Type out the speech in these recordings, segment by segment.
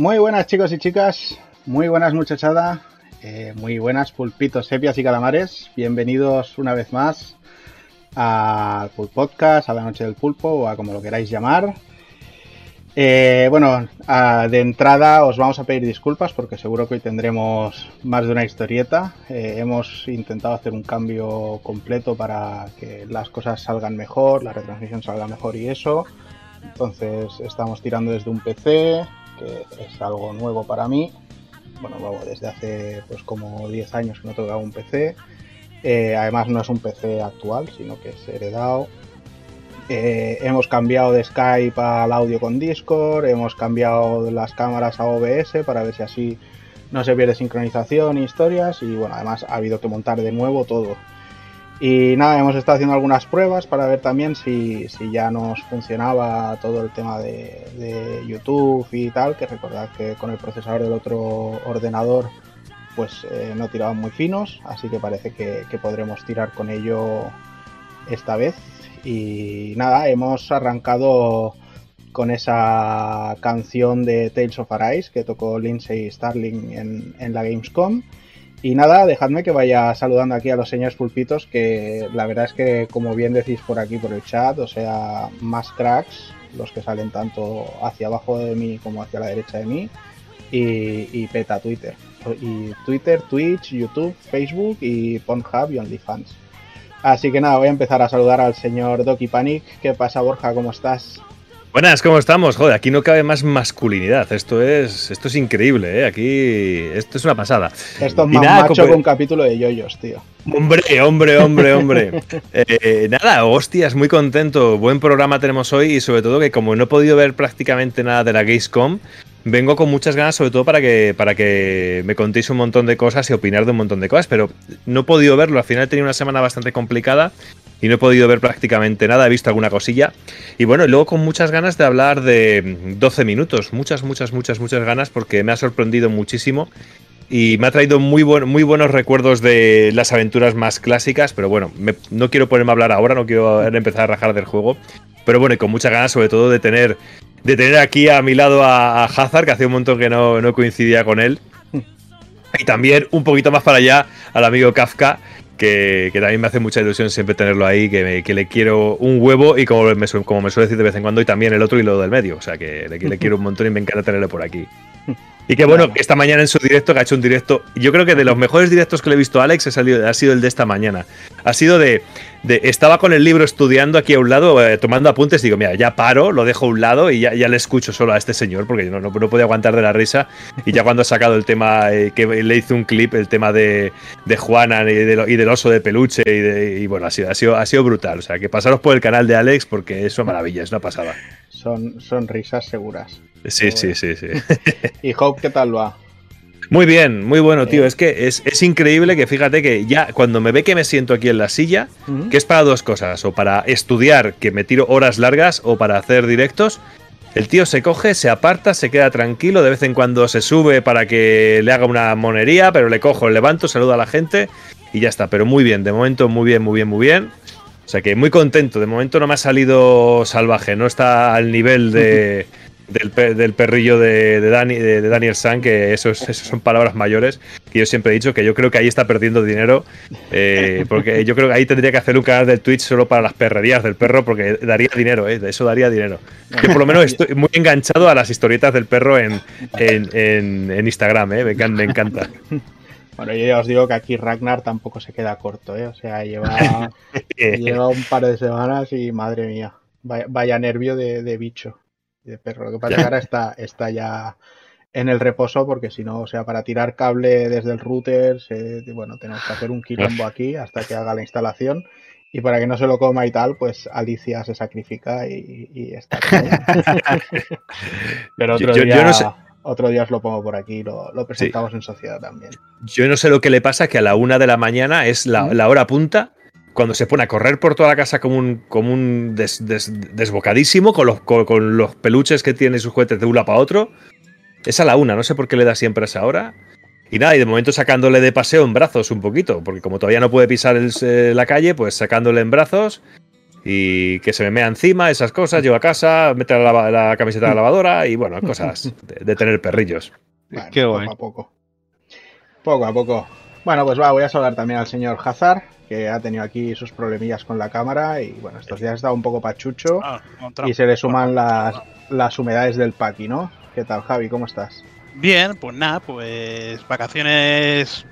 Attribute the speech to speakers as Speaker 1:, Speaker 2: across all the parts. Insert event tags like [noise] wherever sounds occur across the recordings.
Speaker 1: Muy buenas chicos y chicas, muy buenas muchachada, eh, muy buenas pulpitos, sepias y calamares. Bienvenidos una vez más al Pulp Podcast, a la Noche del Pulpo o a como lo queráis llamar. Eh, bueno, de entrada os vamos a pedir disculpas porque seguro que hoy tendremos más de una historieta. Eh, hemos intentado hacer un cambio completo para que las cosas salgan mejor, la retransmisión salga mejor y eso. Entonces estamos tirando desde un PC, que es algo nuevo para mí. Bueno, desde hace pues como 10 años que no tocaba un PC. Eh, además no es un PC actual, sino que es heredado eh, hemos cambiado de Skype al audio con Discord, hemos cambiado las cámaras a OBS para ver si así no se pierde sincronización e historias y bueno, además ha habido que montar de nuevo todo. Y nada, hemos estado haciendo algunas pruebas para ver también si, ya nos funcionaba todo el tema de, YouTube y tal, que recordad que con el procesador del otro ordenador pues eh, no tiraban muy finos, así que parece que podremos tirar con ello esta vez y nada, hemos arrancado con esa canción de Tales of Arise que tocó Lindsay Starling en, la Gamescom. Y nada, dejadme que vaya saludando aquí a los señores pulpitos, que la verdad es que, como bien decís por aquí por el chat, o sea, más cracks, los que salen tanto hacia abajo de mí como hacia la derecha de mí, y, peta Twitter. Y Twitter, Twitch, YouTube, Facebook y Pornhub y OnlyFans. Así que nada, voy a empezar a saludar al señor Doki Panic. ¿Qué pasa, Borja? ¿Cómo estás?
Speaker 2: Buenas, ¿cómo estamos? Joder, aquí no cabe más masculinidad. Esto es, esto es increíble, ¿eh? Aquí, esto es una pasada.
Speaker 1: Esto es más macho que un capítulo de yoyos, tío.
Speaker 2: Hombre, hombre, hombre, hombre. [laughs] Eh, nada, hostias, muy contento. Buen programa tenemos hoy y sobre todo que como no he podido ver prácticamente nada de la Gamescom, vengo con muchas ganas, sobre todo para que, para que me contéis un montón de cosas y opinar de un montón de cosas, pero no he podido verlo. Al final he tenido una semana bastante complicada y no he podido ver prácticamente nada. He visto alguna cosilla. Y bueno, luego con muchas ganas de hablar de 12 minutos. Muchas, muchas, muchas, muchas ganas porque me ha sorprendido muchísimo. Y me ha traído muy, muy buenos recuerdos de las aventuras más clásicas, pero bueno, no quiero ponerme a hablar ahora, no quiero empezar a rajar del juego. Pero bueno, y con muchas ganas sobre todo de tener de tener aquí a mi lado a, Hazard, que hace un montón que no, coincidía con él. Y también un poquito más para allá al amigo Kafka, que, también me hace mucha ilusión siempre tenerlo ahí, que, le quiero un huevo y como me, como me suele decir de vez en cuando, y también el otro y lo del medio. O sea, que le, le quiero un montón y me encanta tenerlo por aquí. Y que bueno, esta mañana en su directo, que ha hecho un directo, yo creo que de los mejores directos que le he visto a Alex ha, salido, ha sido el de esta mañana. Ha sido de, estaba con el libro estudiando aquí a un lado, eh, tomando apuntes, digo, mira, ya paro, lo dejo a un lado y ya, le escucho solo a este señor, porque yo no, no, podía aguantar de la risa. Y ya cuando ha sacado el tema, eh, que le hizo un clip, el tema de, Juana y, del oso de peluche, y, bueno, ha sido, ha, sido, ha sido brutal. O sea, que pasaros por el canal de Alex porque es una maravilla, es una pasada.
Speaker 1: Son, son risas seguras.
Speaker 2: Sí, sí, sí, sí. [laughs]
Speaker 1: ¿Y Hope qué tal va?
Speaker 2: Muy bien, muy bueno, tío. Es que es, increíble que fíjate que ya cuando me ve que me siento aquí en la silla, que es para dos cosas, o para estudiar, que me tiro horas largas, o para hacer directos, el tío se coge, se aparta, se queda tranquilo, de vez en cuando se sube para que le haga una monería, pero le cojo, le levanto, saludo a la gente y ya está. Pero muy bien, de momento muy bien, muy bien, muy bien. O sea que muy contento, de momento no me ha salido salvaje, no está al nivel de... [laughs] del, perrillo de, de, Daniel San, que eso, son palabras mayores, que yo siempre he dicho que yo creo que ahí está perdiendo dinero, eh, porque yo creo que ahí tendría que hacer un canal de Twitch solo para las perrerías del perro, porque daría dinero, ¿eh? de eso daría dinero. Yo por lo menos estoy muy enganchado a las historietas del perro en, en, Instagram, ¿eh? me, encanta.
Speaker 1: Bueno, yo ya os digo que aquí Ragnar tampoco se queda corto, ¿eh? O sea, lleva, [laughs] lleva un par de semanas y madre mía, vaya, nervio de bicho de perro. Lo que pasa es que ahora está, está ya en el reposo porque si no, o sea, para tirar cable desde el router, bueno, tenemos que hacer un quilombo aquí hasta que haga la instalación. Y para que no se lo coma y tal, pues Alicia se sacrifica y, está. [laughs] Pero otro día, otro día os lo pongo por aquí, lo, lo presentamos en sociedad también.
Speaker 2: Yo no sé lo que le pasa, que a la una de la mañana es la, la hora punta cuando se pone a correr por toda la casa como un, como un desbocadísimo, con los, con, los, peluches que tiene sus juguetes de una para otro. Es a la una, no sé por qué le da siempre a esa hora. Y nada, y de momento sacándole de paseo en brazos un poquito, porque como todavía no puede pisar eh, la calle, pues sacándole en brazos.
Speaker 3: y que se me mea encima, esas cosas, llego a casa, meto la, la camiseta a la lavadora y bueno, cosas de, tener perrillos.
Speaker 1: Qué poco a poco. Poco a poco. Bueno, pues va, voy a saludar también al señor Hazard, que ha tenido aquí sus problemillas con la cámara y bueno, estos días ha estado un poco pachucho ah, y se le suman las, las humedades del paqui, ¿no? ¿Qué tal, Javi? ¿Cómo estás?
Speaker 4: Bien, pues nada, pues vacaciones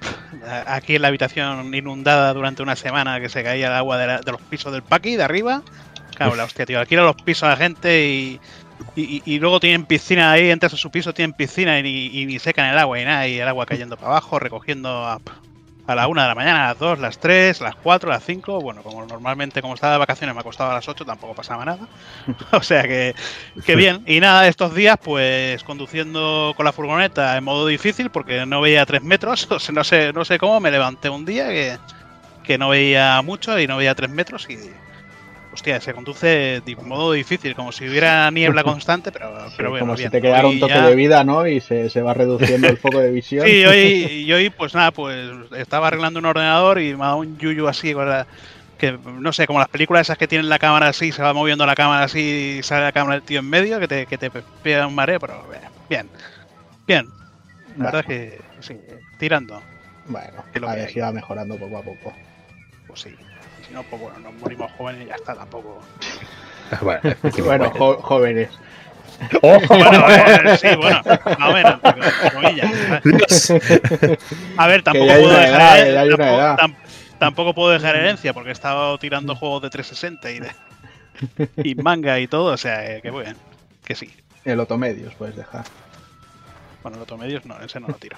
Speaker 4: aquí en la habitación inundada durante una semana que se caía el agua de, los pisos del paqui de arriba. Claro, la hostia, tío, alquila los pisos a la gente y, y, luego tienen piscina ahí, entras a su piso, tienen piscina y, y, secan el agua y nada, y el agua cayendo para abajo, recogiendo a, a la una de la mañana, a las 2, las 3, las 4, las 5. Bueno, como normalmente, como estaba de vacaciones, me ha costado a las 8, tampoco pasaba nada. [laughs] o sea que, que, bien. Y nada, estos días, pues conduciendo con la furgoneta en modo difícil, porque no veía 3 metros. [laughs] O sea, no sé, no sé cómo, me levanté un día que, que no veía mucho y no veía 3 metros y hostia, se conduce de modo difícil, como si hubiera niebla [laughs] constante, pero, pero
Speaker 1: bueno, Como si te quedara un toque de vida, ¿no? Y se, va reduciendo el foco de visión.
Speaker 4: Sí, [laughs] y hoy, pues nada, pues estaba arreglando un ordenador y me ha dado un yuyu así, que no sé, como las películas esas que tienen la cámara así, se va moviendo la cámara así y sale la cámara del tío en medio, que te, que te pega un mareo, pero bien, bien. La verdad es que sí, tirando.
Speaker 1: Bueno, a ver si va mejorando poco a poco.
Speaker 4: Pues sí si no, pues bueno, nos morimos jóvenes y ya está, tampoco. [laughs]
Speaker 1: bueno, jóvenes. [laughs]
Speaker 4: bueno, eh, sí, bueno, a ver, [laughs] A ver, tampoco puedo dejar tampoco, puedo dejar herencia porque he estado tirando juegos de 360 y de y manga y todo, o sea, eh, que bien, que sí.
Speaker 1: El Otomedios puedes dejar.
Speaker 4: Bueno, el Otomedios no, ese no lo tiro.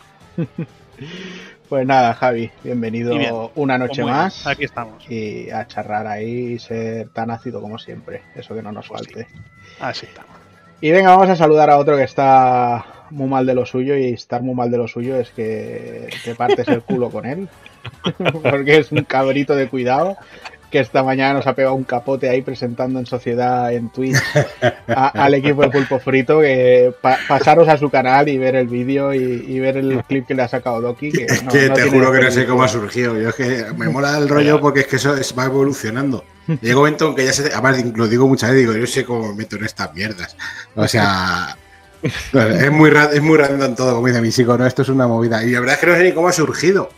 Speaker 1: Pues nada, Javi, bienvenido una noche pues más.
Speaker 4: Aquí estamos.
Speaker 1: Y a charrar ahí y ser tan ácido como siempre. Eso que no nos pues falte.
Speaker 4: Así estamos.
Speaker 1: Y venga, vamos a saludar a otro que está muy mal de lo suyo. Y estar muy mal de lo suyo es que te partes el culo con él. [laughs] Porque es un cabrito de cuidado que esta mañana nos ha pegado un capote ahí presentando en sociedad en Twitch al equipo de Pulpo Frito. Que pasaros a su canal y ver el vídeo y, ver el clip que le ha sacado Doki.
Speaker 5: Que, te juro que no sé cómo ha surgido. Yo es que me mola el rollo porque es que eso va evolucionando. Llega un momento en que ya se. Además, lo digo muchas veces, digo, yo sé cómo me meto en estas mierdas. O sea. [laughs] es muy, es muy random todo, como dice mi chico, ¿no? Esto es una movida. Y la verdad es que no sé ni cómo ha surgido.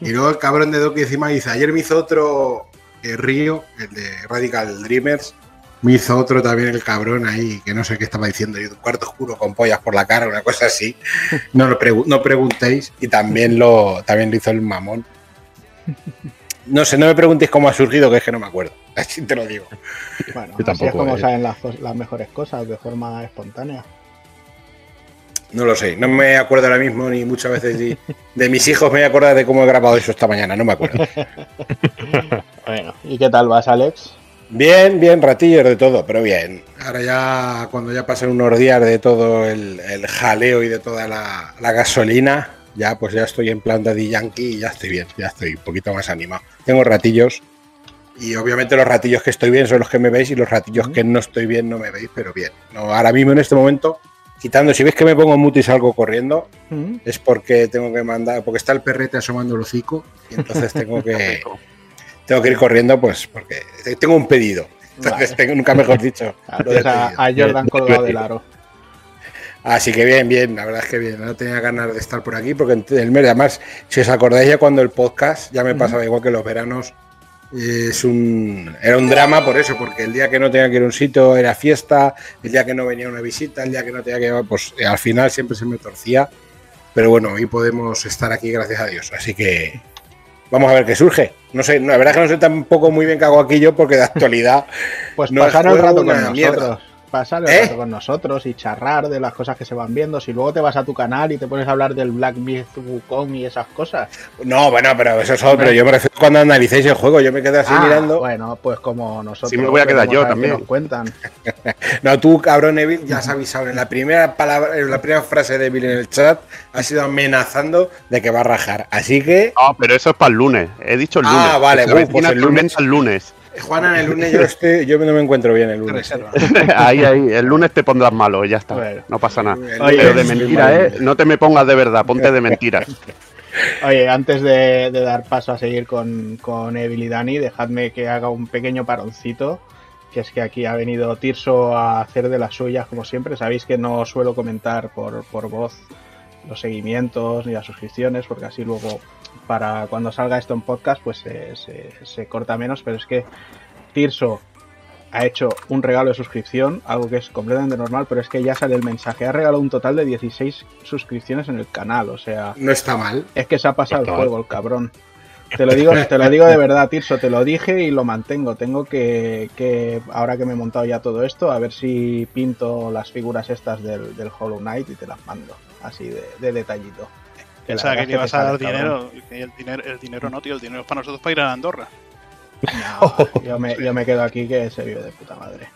Speaker 5: Y luego el cabrón de Doki encima dice, ayer me hizo otro, Río, el de Radical Dreamers, me hizo otro también el cabrón ahí, que no sé qué estaba diciendo, un cuarto oscuro con pollas por la cara, una cosa así. [laughs] No lo no preguntéis. Y también lo, también lo hizo el mamón. No sé, no me preguntéis cómo ha surgido, que es que no me acuerdo. [laughs] Así te lo digo.
Speaker 1: Bueno, así es como salen las, las mejores cosas, de forma espontánea.
Speaker 5: No lo sé, no me acuerdo ahora mismo ni muchas veces de, mis hijos me voy a acordar de cómo he grabado eso esta mañana, no me acuerdo. [laughs]
Speaker 1: bueno, ¿y qué tal vas, Alex?
Speaker 5: Bien, bien, ratillos de todo, pero bien. Ahora ya, cuando ya pasen unos días de todo el, jaleo y de toda la, gasolina, ya pues ya estoy en planta de Yankee y ya estoy bien, ya estoy un poquito más animado. Tengo ratillos y obviamente los ratillos que estoy bien son los que me veis y los ratillos que no estoy bien no me veis, pero bien. No, ahora mismo en este momento quitando, si ves que me pongo mute y salgo corriendo, es porque tengo que mandar, porque está el perrete asomando el hocico y entonces tengo que [laughs] tengo que ir corriendo, pues porque tengo un pedido. Entonces tengo, nunca mejor dicho. [laughs]
Speaker 1: a, Jordan colgado del aro.
Speaker 5: Así que bien, bien, la verdad es que bien. No tenía ganas de estar por aquí porque el mes, además, si os acordáis ya cuando el podcast ya me pasaba igual que los veranos, es un, era un drama por eso, porque el día que no tenía que ir a un sitio era fiesta, el día que no venía una visita, el día que no tenía que pues al final siempre se me torcía. Pero bueno, hoy podemos estar aquí, gracias a Dios. Así que vamos a ver qué surge. No sé, la verdad es que no sé tampoco muy bien qué hago aquí yo, porque de actualidad. [laughs]
Speaker 1: pues no pasar el rato con nosotros. Mierda pasar el ¿Eh? rato con nosotros y charrar de las cosas que se van viendo. Si luego te vas a tu canal y te pones a hablar del Black Myth Wukong y esas cosas.
Speaker 5: No, bueno, pero eso es otro. Yo me refiero cuando analicéis el juego. Yo me quedé así ah, mirando.
Speaker 1: Bueno, pues como nosotros.
Speaker 3: Sí, me voy a quedar yo también.
Speaker 1: Nos cuentan. [laughs]
Speaker 5: no, tú, cabrón, Evil, ya has avisado. En la primera palabra, en la primera frase de Evil en el chat, ha sido amenazando de que va a rajar. Así que.
Speaker 3: No, pero eso es para el lunes. He dicho el ah, lunes.
Speaker 5: Ah, vale,
Speaker 3: pues el lunes. El lunes.
Speaker 5: Juana, el lunes yo, estoy, yo no me encuentro bien el lunes. [laughs]
Speaker 3: ahí, ahí, el lunes te pondrás malo, ya está. no pasa nada. Pero de mentira, ¿eh? No te me pongas de verdad, ponte de mentiras. [laughs]
Speaker 1: Oye, antes de, dar paso a seguir con, con Evil y Dani, dejadme que haga un pequeño paroncito que es que aquí ha venido Tirso a hacer de las suyas, como siempre. Sabéis que no suelo comentar por, por voz los seguimientos ni las suscripciones, porque así luego para cuando salga esto en podcast pues se, se- se corta menos, pero es que Tirso ha hecho un regalo de suscripción, algo que es completamente normal, pero es que ya sale el mensaje. Ha regalado un total de 16 suscripciones en el canal, o sea,
Speaker 6: No está mal.
Speaker 1: es que se ha pasado el juego, el cabrón. Te lo digo, te lo digo de verdad, Tirso, te lo dije y lo mantengo. Tengo que, que, ahora que me he montado ya todo esto, a ver si pinto las figuras estas del, del Hollow Knight y te las mando, así de, de detallito. Que
Speaker 4: Pensaba que te ibas a dar dinero. el dinero. El dinero no, tío. El dinero es para nosotros para ir a Andorra. [laughs]
Speaker 1: No, [laughs] yo, me, yo me quedo aquí que se vive de puta madre.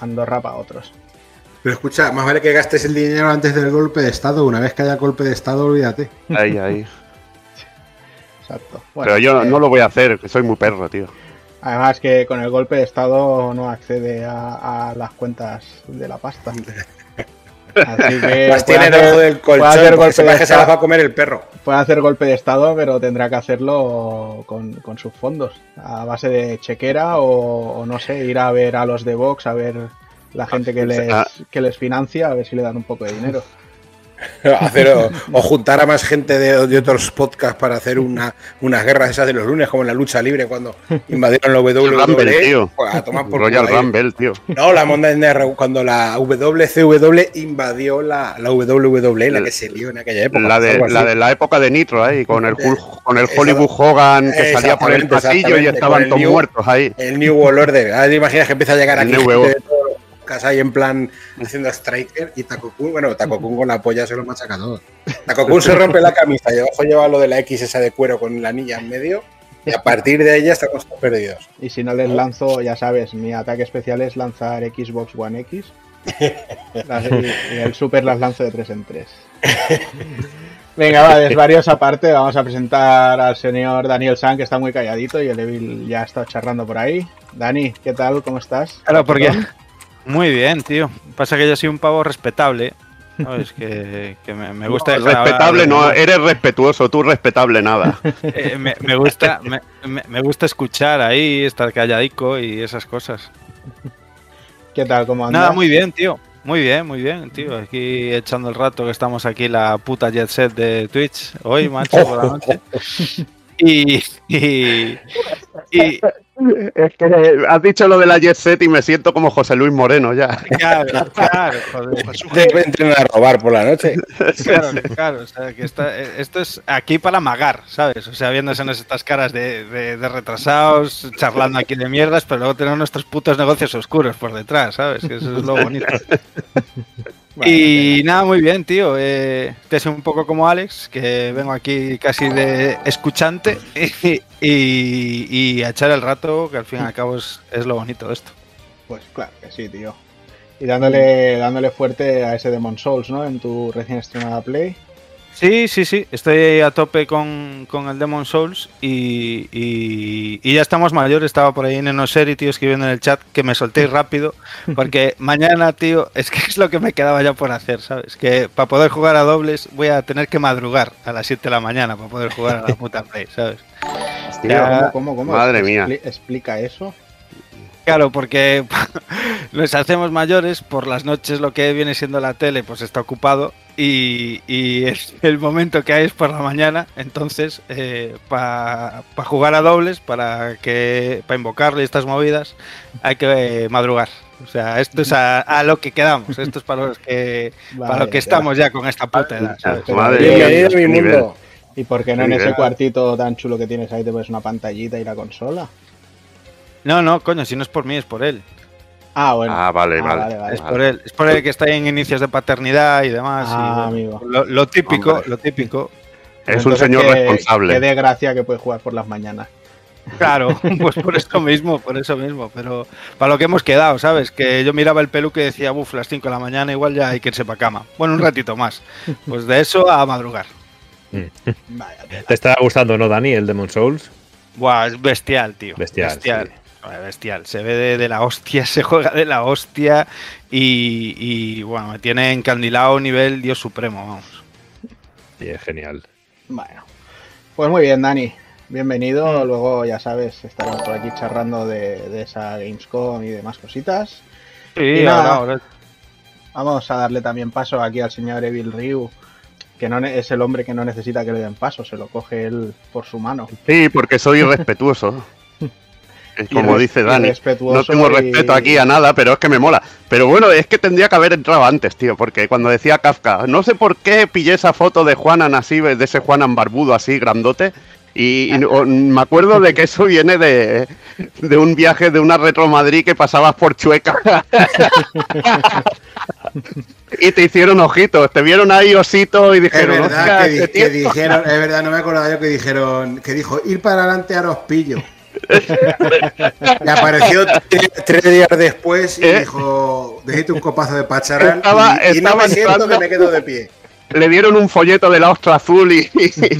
Speaker 1: Andorra para otros.
Speaker 6: Pero escucha, más vale que gastes el dinero antes del golpe de estado. Una vez que haya golpe de estado, olvídate.
Speaker 3: Ahí, ahí. [laughs]
Speaker 1: Exacto. Bueno,
Speaker 3: Pero yo
Speaker 1: eh,
Speaker 3: no lo voy a hacer, que soy muy perro, tío.
Speaker 1: Además que con el golpe de estado no accede a, a las cuentas de la pasta. Así que
Speaker 6: Las
Speaker 1: puede
Speaker 6: tiene debajo del colchón.
Speaker 1: hacer
Speaker 6: porque
Speaker 1: golpe
Speaker 6: sepas
Speaker 1: de
Speaker 6: que se las va a
Speaker 1: estado,
Speaker 6: comer el perro.
Speaker 1: puede hacer golpe de estado, pero tendrá que hacerlo con, con sus fondos, a base de chequera o, o no sé, ir a ver a los de Vox, a ver la gente que les,
Speaker 3: Ah.
Speaker 1: que les financia, a ver si le dan un poco de dinero. [laughs]
Speaker 6: Hacer, o, o juntar a más gente de, de otros podcasts para hacer una, unas guerras esas de los lunes, como en la lucha libre cuando invadieron la WWE.
Speaker 3: Rumble, tío.
Speaker 6: Pues a tomar por
Speaker 3: Royal. Rumble, tío.
Speaker 6: No, la Raw, cuando la WCW invadió la, la WWE, la que se lió en aquella época.
Speaker 3: La de, la de la época de Nitro ahí, con el, con el Hollywood Hogan que salía por el pasillo y estaban todos
Speaker 6: New-
Speaker 3: muertos ahí.
Speaker 6: El New World Order. Ahora te imaginas que empieza a llegar aquí Podcasts ahí en plan [laughs] haciendo striker y Taco Kun, bueno, Taco Kun con la polla se lo machaca todo. [laughs] Taco Kun se rompe la camisa y abajo lleva lo de la X esa de cuero con la anilla en medio y a partir de ella estamos perdidos.
Speaker 1: Y si no les lanzo, ya sabes, mi ataque especial es lanzar Xbox One X. [laughs] Las- y, el Super las lanzo de 3 en 3. Venga, va, desvarios aparte, vamos a presentar al señor Daniel San, que está muy calladito y el Evil ya ha estado charlando por ahí. Dani, ¿qué tal? ¿Cómo estás?
Speaker 7: Claro, porque. Muy bien, tío. Pasa que yo soy un pavo respetable. ¿sabes? Que, que me, me gusta. dejar hablar
Speaker 3: Respetable no, eres respetuoso, tú respetable nada. [laughs]
Speaker 7: Eh, me, me gusta, me gusta escuchar ahí, estar calladico y esas cosas.
Speaker 1: ¿Qué tal? ¿Cómo andas?
Speaker 7: Nada, muy bien, tío. Muy bien, muy bien, tío. Aquí echando el rato que estamos aquí la puta jet set de Twitch hoy, macho, por la [laughs] noche. Y, y, y- [laughs]
Speaker 3: Es que has dicho lo de la jet set y me siento como José Luis Moreno ya. [laughs]
Speaker 7: claro, claro, joder.
Speaker 6: Te entren a robar por la noche. [laughs]
Speaker 7: Claro, claro, o sea, que está, eh, esto es aquí para magar, ¿sabes? O sea, viéndose en estas caras de, de- de retrasados, charlando aquí de mierdas, pero luego tenemos nuestros putos negocios oscuros por detrás, ¿sabes? Que eso es lo bonito. Y nada, muy bien, tío. Eh, te soy un poco como Alex, que vengo aquí casi de escuchante y, [laughs] y- y a echar el rato, que al fin y al cabo es, es lo bonito de esto.
Speaker 1: Pues claro que sí, tío. Y dándole, dándole fuerte a ese Demon Souls, ¿no? En tu recién estrenada Play.
Speaker 7: Sí, sí, sí, estoy a tope con, con el Demon Souls y, y- y ya estamos mayores. Estaba por ahí en Enoseri, tío, escribiendo en el chat que me soltéis rápido, porque [laughs] mañana, tío, es que es lo que me quedaba ya por hacer, ¿sabes? Que para poder jugar a dobles voy a tener que madrugar a las 7 de la mañana para poder jugar a la puta [laughs] Play, ¿sabes?
Speaker 1: ¿Cómo, cómo, cómo?
Speaker 3: Madre mía.
Speaker 1: Expli- Explica eso.
Speaker 7: Claro, porque [laughs] nos hacemos mayores, por las noches lo que viene siendo la tele pues está ocupado y, y es el momento que hay es por la mañana, entonces para jugar a dobles, para que para invocarle estas movidas, hay que eh, madrugar. O sea, esto es a, a lo que quedamos, esto es para los que para lo que estamos ya con esta puta edad.
Speaker 3: Madre
Speaker 6: mi mundo.
Speaker 1: ¿Y por qué no en ese cuartito tan chulo que tienes ahí te pones una pantallita y la consola?
Speaker 7: No, no, coño, si no es por mí, es por él.
Speaker 1: Ah, bueno.
Speaker 3: Ah, vale,
Speaker 1: Ah,
Speaker 3: vale.
Speaker 1: vale, vale.
Speaker 7: Es por él, es por él que está en inicios de paternidad y demás.
Speaker 1: Ah, amigo.
Speaker 7: Lo, lo típico,
Speaker 3: Hombre.
Speaker 7: lo típico.
Speaker 3: Es un señor
Speaker 1: qué-
Speaker 3: responsable.
Speaker 1: Qué desgracia que puede jugar por las mañanas.
Speaker 7: Claro, [laughs] pues por eso mismo, por eso mismo. Pero para lo que hemos quedado, ¿sabes? Que yo miraba el peluque y decía, uff, las 5 de la mañana igual ya hay que irse para cama. Bueno, un ratito más. Pues de eso a madrugar.
Speaker 1: Vaya. [laughs]
Speaker 2: ¿Te está gustando, no, Dani, el Demon Souls?
Speaker 7: Buah, es bestial, tío.
Speaker 2: Bestial,
Speaker 7: Bestial.
Speaker 2: sí.
Speaker 7: Bestial. Se ve de, de la hostia, [laughs] se juega de la hostia y, y, bueno, me tiene encandilado nivel Dios supremo, vamos.
Speaker 2: Sí, es genial.
Speaker 1: Bueno. Pues muy bien, Dani. bienvenido. Luego, ya sabes, estaremos por aquí charrando de, de esa Gamescom y demás cositas.
Speaker 7: Sí,
Speaker 1: Y nada.
Speaker 7: ahora, ahora-
Speaker 1: Vamos a darle también paso aquí al señor Evil Ryu, que no es el hombre que no necesita que le den paso, se lo coge él por su mano.
Speaker 3: Sí, porque soy irrespetuoso. [laughs] Es Como dice Dani. No tengo
Speaker 1: y-
Speaker 3: respeto aquí a nada, pero es que me mola. Pero bueno, es que tendría que haber entrado antes, tío, porque cuando decía Kafka, no sé por qué pillé esa foto de Juanan así, de ese Juanan barbudo así, grandote. Y, me acuerdo de que eso viene de, de un viaje de una Retro Madrid que pasabas por Chueca. [laughs] y te hicieron ojitos, te vieron ahí osito y
Speaker 5: Es
Speaker 3: dijeron,
Speaker 5: verdad
Speaker 3: "Hostia,
Speaker 5: que, di-
Speaker 3: este
Speaker 5: que
Speaker 3: tío".
Speaker 5: dijeron, es verdad, no me acordaba yo que dijeron, que dijo, ir para adelante a los pillos. Y apareció tres, tres días después y
Speaker 3: ¿Eh?
Speaker 5: dijo, déjate un copazo de pacharán
Speaker 3: Estaba-
Speaker 5: y, y no me siento
Speaker 3: entrando-
Speaker 5: que me quedo de pie.
Speaker 3: le dieron un folleto de la ostra azul y,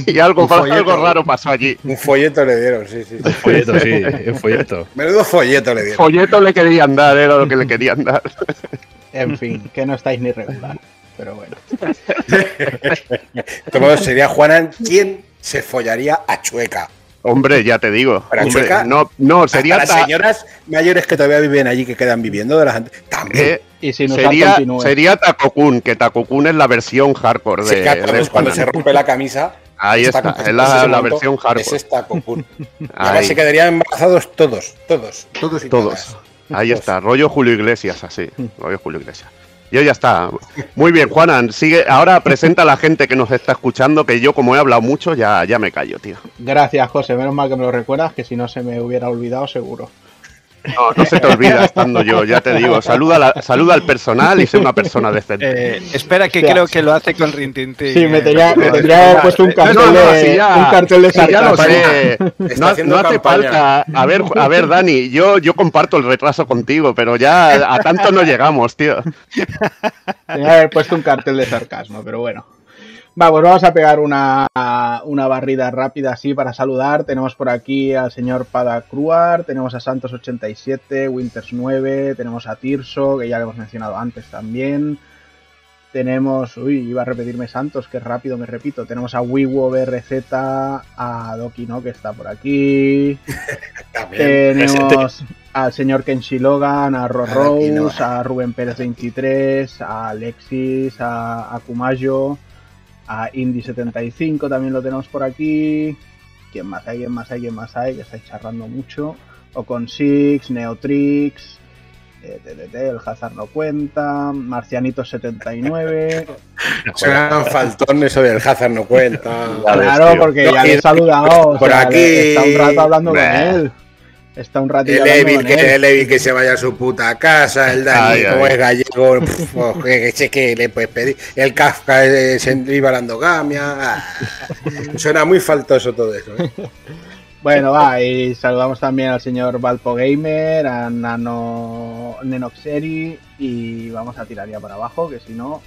Speaker 3: y algo,
Speaker 5: Un folleto.
Speaker 3: algo raro pasó allí.
Speaker 5: Un folleto le dieron, sí, sí.
Speaker 2: Folleto, sí, un folleto.
Speaker 5: Menudo folleto le dieron.
Speaker 3: Folleto le querían dar, era lo que le querían dar.
Speaker 1: En fin, que no estáis ni regular. Pero bueno. [laughs]
Speaker 5: Todo sería Juanan quien se follaría a Chueca.
Speaker 3: Hombre, ya te digo.
Speaker 5: Para
Speaker 3: hombre,
Speaker 5: Chueca,
Speaker 3: no, no, sería
Speaker 5: las
Speaker 3: ta-
Speaker 5: señoras mayores que todavía viven allí, que quedan viviendo de la gente. También.
Speaker 3: eh,
Speaker 1: Y
Speaker 3: sería, sería Takokun, que Takokun es la versión hardcore de,
Speaker 5: Sí, claro,
Speaker 3: de
Speaker 5: es cuando se rompe la camisa.
Speaker 3: Ahí está, es la, versión hardcore.
Speaker 5: Ese Cocoon. Y ahora
Speaker 3: Ahí,
Speaker 5: se quedarían embarazados todos, todos, todos y
Speaker 3: todos.
Speaker 5: todas.
Speaker 3: Ahí está, rollo Julio Iglesias, así. Rollo Julio Iglesias. Yo ya está. Muy bien, Juanan, sigue. Ahora presenta a la gente que nos está escuchando, que yo, como he hablado mucho, ya, ya me callo, tío.
Speaker 1: Gracias, José. Menos mal que me lo recuerdas, que si no se me hubiera olvidado seguro.
Speaker 3: No, no se te olvida estando yo, ya te digo. Saluda, la- saluda al personal y sé una persona decente.
Speaker 7: Eh, espera, que creo que lo hace con Rintintín.
Speaker 1: Sí, me
Speaker 7: eh.
Speaker 1: tenía, me
Speaker 3: no,
Speaker 1: tendría que haber
Speaker 3: no,
Speaker 1: puesto un
Speaker 3: no,
Speaker 1: cartel
Speaker 3: no,
Speaker 1: de,
Speaker 3: si ya-
Speaker 1: un cartel de
Speaker 3: Sí, ya lo
Speaker 1: sarcasmo.
Speaker 3: sé. [laughs] No, no hace
Speaker 5: campaña.
Speaker 3: falta. A ver, a ver, [laughs] Dani, yo, yo comparto el retraso contigo, pero ya a tanto no llegamos, tío.
Speaker 1: Tenía que haber puesto un cartel de sarcasmo, pero bueno. Vamos, vamos a pegar una, una barrida rápida así para saludar. Tenemos por aquí al señor Pada Cruar, tenemos a Santos87, Winters 9, tenemos a Tirso, que ya lo hemos mencionado antes también. Tenemos, uy, iba a repetirme Santos, que rápido me repito. Tenemos a Wiwo BRZ, a Doki, ¿no? Que está por aquí. [laughs]
Speaker 5: También.
Speaker 1: Tenemos [laughs] al señor Kenshi Logan, a Ro
Speaker 5: A
Speaker 1: Rubén Pérez 23, a Alexis, a, a Kumayo, a Indy75 también lo tenemos por aquí. ¿Quién más hay? ¿Quién más hay? ¿Quién más hay? Que estáis charlando mucho. O con Six, Neotrix, eh, TTT, el Hazard no cuenta, Marcianito79. [laughs]
Speaker 5: Suena faltón eso del Hazard no cuenta.
Speaker 1: Claro, porque ya le he saludado. o
Speaker 5: por
Speaker 1: sea,
Speaker 5: aquí.
Speaker 1: Está un rato hablando con él. Está un ratito
Speaker 5: El Evil, que,
Speaker 1: él.
Speaker 5: el Evil que se vaya a su puta casa, el Dani, como es gallego, pf, pues, que, que, que le puedes pedir, el Kafka es iba la endogamia. ah. Suena muy faltoso todo eso. ¿eh?
Speaker 1: Bueno, va, y saludamos también al señor Valpo Gamer, a Nano Nenoxeri y vamos a tirar ya para abajo, que si no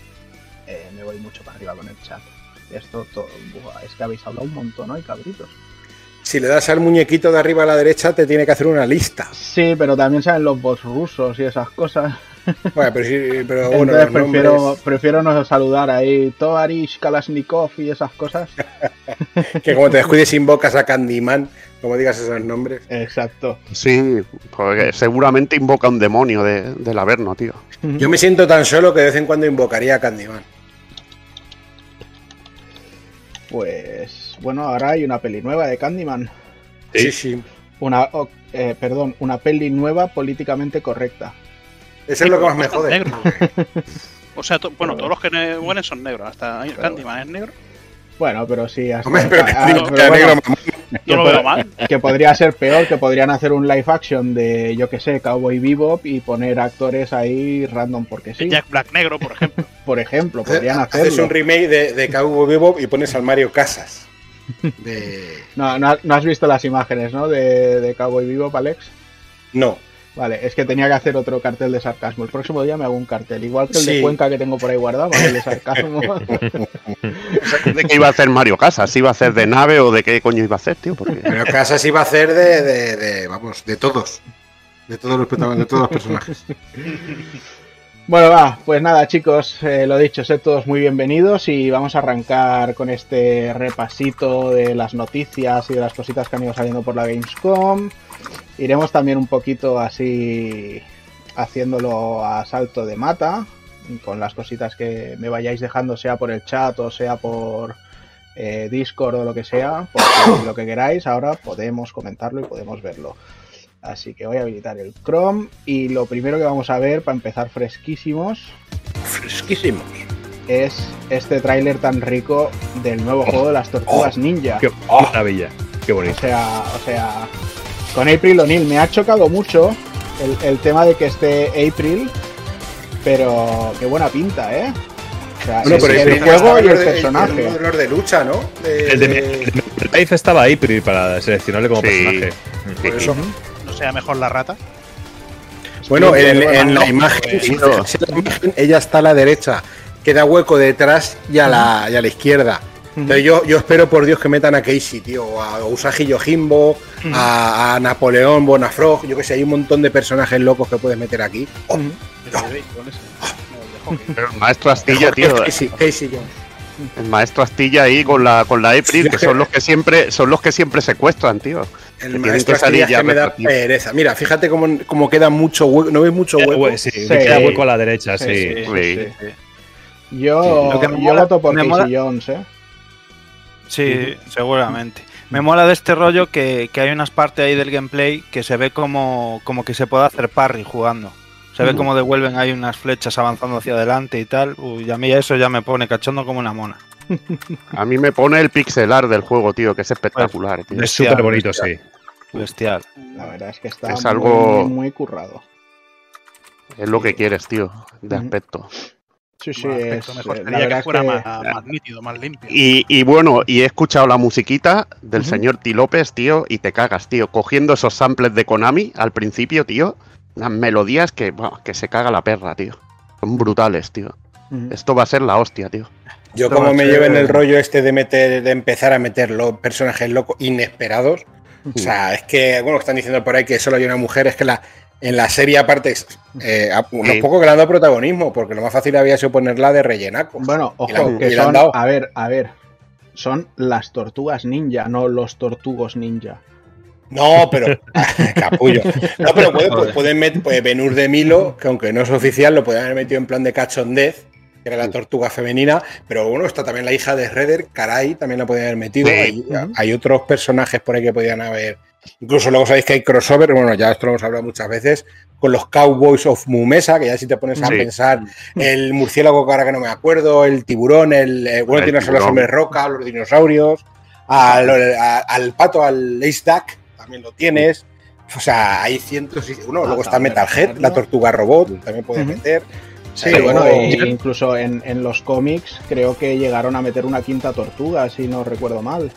Speaker 1: eh, me voy mucho para arriba con el chat. Esto todo, buah, es que habéis hablado un montón hoy, cabritos.
Speaker 5: Si le das al muñequito de arriba a la derecha, te tiene que hacer una lista.
Speaker 1: Sí, pero también saben los bots rusos y esas cosas. [laughs]
Speaker 5: Bueno, pero, sí, pero bueno,
Speaker 1: Entonces
Speaker 5: los
Speaker 1: prefiero,
Speaker 5: nombres,
Speaker 1: prefiero no saludar ahí Toarish, Kalashnikov y esas cosas. [laughs]
Speaker 5: que como te descuides invocas a Candyman, como digas esos nombres.
Speaker 1: Exacto.
Speaker 3: Sí, porque seguramente invoca un demonio de, del Averno, tío.
Speaker 5: Yo me siento tan solo que de vez en cuando invocaría a Candyman.
Speaker 1: Pues bueno, ahora hay una peli nueva de Candyman.
Speaker 5: Sí, sí.
Speaker 1: Una, oh, eh, perdón, una peli nueva políticamente correcta.
Speaker 5: Eso es lo que más me jode.
Speaker 4: Negro. [laughs] O sea, to- bueno, todos los que mueren son negros. Hasta Candyman es negro.
Speaker 1: Bueno, pero sí, hasta-
Speaker 5: Hombre, pero que
Speaker 1: ah, pero bueno,
Speaker 4: mal.
Speaker 1: que podría ser peor, que podrían hacer un live action de, yo que sé, Cowboy Bebop y poner actores ahí random porque sí.
Speaker 4: Jack Black negro, por ejemplo.
Speaker 1: Por ejemplo, [laughs] podrían
Speaker 5: Haces
Speaker 1: hacerlo.
Speaker 5: un remake de, de Cowboy Bebop y pones al Mario Casas. De...
Speaker 1: No, no, no has visto las imágenes, ¿no? De, de Cowboy Bebop, Alex.
Speaker 5: No.
Speaker 1: Vale, es que tenía que hacer otro cartel de sarcasmo. El próximo día me hago un cartel, igual que el de. Cuenca que tengo por ahí guardado, el de sarcasmo. [laughs]
Speaker 3: ¿De qué iba a hacer Mario Casas? ¿Iba a hacer de nave o de qué coño iba a hacer, tío? Porque...
Speaker 5: Pero Casas iba a hacer de, de, de, vamos, de todos. De todos los de todos los personajes. [laughs]
Speaker 1: Bueno, va, pues nada, chicos, eh, lo dicho, sed todos muy bienvenidos y vamos a arrancar con este repasito de las noticias y de las cositas que han ido saliendo por la Gamescom. Iremos también un poquito así haciéndolo a salto de mata, con las cositas que me vayáis dejando, sea por el chat o sea por eh, Discord o lo que sea, lo que queráis, ahora podemos comentarlo y podemos verlo. Así que voy a habilitar el Chrome y lo primero que vamos a ver para empezar fresquísimos
Speaker 5: Fresquísimos.
Speaker 1: es este tráiler tan rico del nuevo juego de las tortugas ninja.
Speaker 2: Qué maravilla. Qué
Speaker 1: O
Speaker 2: bonito.
Speaker 1: sea, o sea, con April O'Neil me ha chocado mucho el, el tema de que esté April, pero qué buena pinta, ¿eh? O sea,
Speaker 5: Bueno,
Speaker 1: es
Speaker 5: pero
Speaker 1: el
Speaker 5: April
Speaker 1: juego y el
Speaker 5: de-
Speaker 1: personaje.
Speaker 5: El de lucha, ¿no? De-
Speaker 2: El de,
Speaker 5: de-
Speaker 2: Life estaba ahí pero para seleccionarle como
Speaker 3: Sí.
Speaker 2: personaje.
Speaker 5: por eso.
Speaker 4: Sea mejor la rata.
Speaker 5: Bueno, en, la imagen,
Speaker 3: no.
Speaker 5: la imagen, ella está a la derecha, queda hueco detrás y a la, y a la izquierda. Entonces yo, yo espero por Dios que metan a Casey, tío, a Usagi Yojimbo, a, a Napoleón Bonafrog, yo que sé, hay un montón de personajes locos que puedes meter aquí. Oh,
Speaker 3: Pero el maestro Astilla, tío.
Speaker 5: Casey, Casey Jones.
Speaker 3: El maestro Astilla ahí con la con la April, que son los que siempre son los que siempre secuestran, tío.
Speaker 5: El maestro
Speaker 3: que salir
Speaker 5: Astilla
Speaker 3: ya
Speaker 5: que me da
Speaker 3: repetidos.
Speaker 5: pereza. Mira, fíjate cómo, cómo queda mucho hueco, no ves mucho hueco.
Speaker 2: hue- sí,
Speaker 1: Sí.
Speaker 2: queda hueco a la derecha, sí.
Speaker 1: Sí,
Speaker 3: Sí.
Speaker 1: Yo,
Speaker 7: Lo que me
Speaker 1: yo
Speaker 7: mola-
Speaker 1: voto por
Speaker 7: me
Speaker 1: Casey
Speaker 7: mola-
Speaker 1: Jones, ¿eh?
Speaker 7: Sí, seguramente. Me mola de este rollo que, que hay unas partes ahí del gameplay que se ve como, como que se puede hacer parry jugando. Se ve
Speaker 1: Ujú.
Speaker 7: como devuelven ahí unas flechas avanzando hacia adelante y tal. Uy, a mí eso ya me pone cachondo como una mona. [laughs]
Speaker 3: A mí me pone el pixelar del juego, tío, que es espectacular, tío.
Speaker 2: Es súper bonito, sí.
Speaker 7: Bestial.
Speaker 1: La verdad es que está
Speaker 3: Es
Speaker 1: muy,
Speaker 3: algo-
Speaker 1: muy, currado.
Speaker 3: Es lo que quieres, tío, de aspecto.
Speaker 1: Sí, sí, es,
Speaker 4: aspecto mejor
Speaker 1: la
Speaker 4: sería
Speaker 1: verdad
Speaker 4: que
Speaker 1: es
Speaker 4: fuera
Speaker 1: que-
Speaker 4: Más, más nítido, más limpio.
Speaker 3: Y, y bueno, y he escuchado la musiquita del señor T. López, tío, y te cagas, tío. Cogiendo esos samples de Konami al principio, tío. Unas melodías que, que se caga la perra, tío. Son brutales, tío. Esto va a ser la hostia, tío.
Speaker 5: Yo
Speaker 7: Esto
Speaker 5: como me
Speaker 7: ser-
Speaker 5: lleven el rollo este de meter, de empezar a meter los personajes locos inesperados. O sea, es que, bueno, están diciendo por ahí que solo hay una mujer, es que la, en la serie aparte, eh, unos
Speaker 3: Sí.
Speaker 5: pocos que le han dado protagonismo, porque lo más fácil había sido ponerla de rellenaco.
Speaker 1: Bueno,
Speaker 5: la-
Speaker 1: ojo, que son,
Speaker 5: dado.
Speaker 1: a ver, a ver, son las tortugas ninja, no los tortugos ninja.
Speaker 5: No, pero. [laughs] capullo. No, pero puede- puede- pueden meter pues, Benur de Milo, que aunque no es oficial, lo pueden haber metido en plan de cachondez, era la tortuga femenina. Pero bueno, está también la hija de Redder, Caray, también la podían haber metido.
Speaker 3: Sí.
Speaker 5: Hay, hay otros personajes por ahí que podían haber. Incluso luego sabéis que hay crossover, bueno, ya esto lo hemos hablado muchas veces, con los Cowboys of Mumesa, que ya si te pones a
Speaker 3: Sí.
Speaker 5: pensar, el murciélago que ahora que no me acuerdo, el tiburón, el, eh, bueno,
Speaker 3: El
Speaker 5: tienes a los
Speaker 3: tiburón.
Speaker 5: hombres roca, los dinosaurios, al, pato, al Ace Duck, también lo tienes. O sea, hay cientos y uno.
Speaker 1: Ah,
Speaker 5: Luego está Metalhead, la tortuga robot, también puedes meter.
Speaker 1: Sí, bueno, e incluso en, en los cómics creo que llegaron a meter una quinta tortuga, si no recuerdo mal.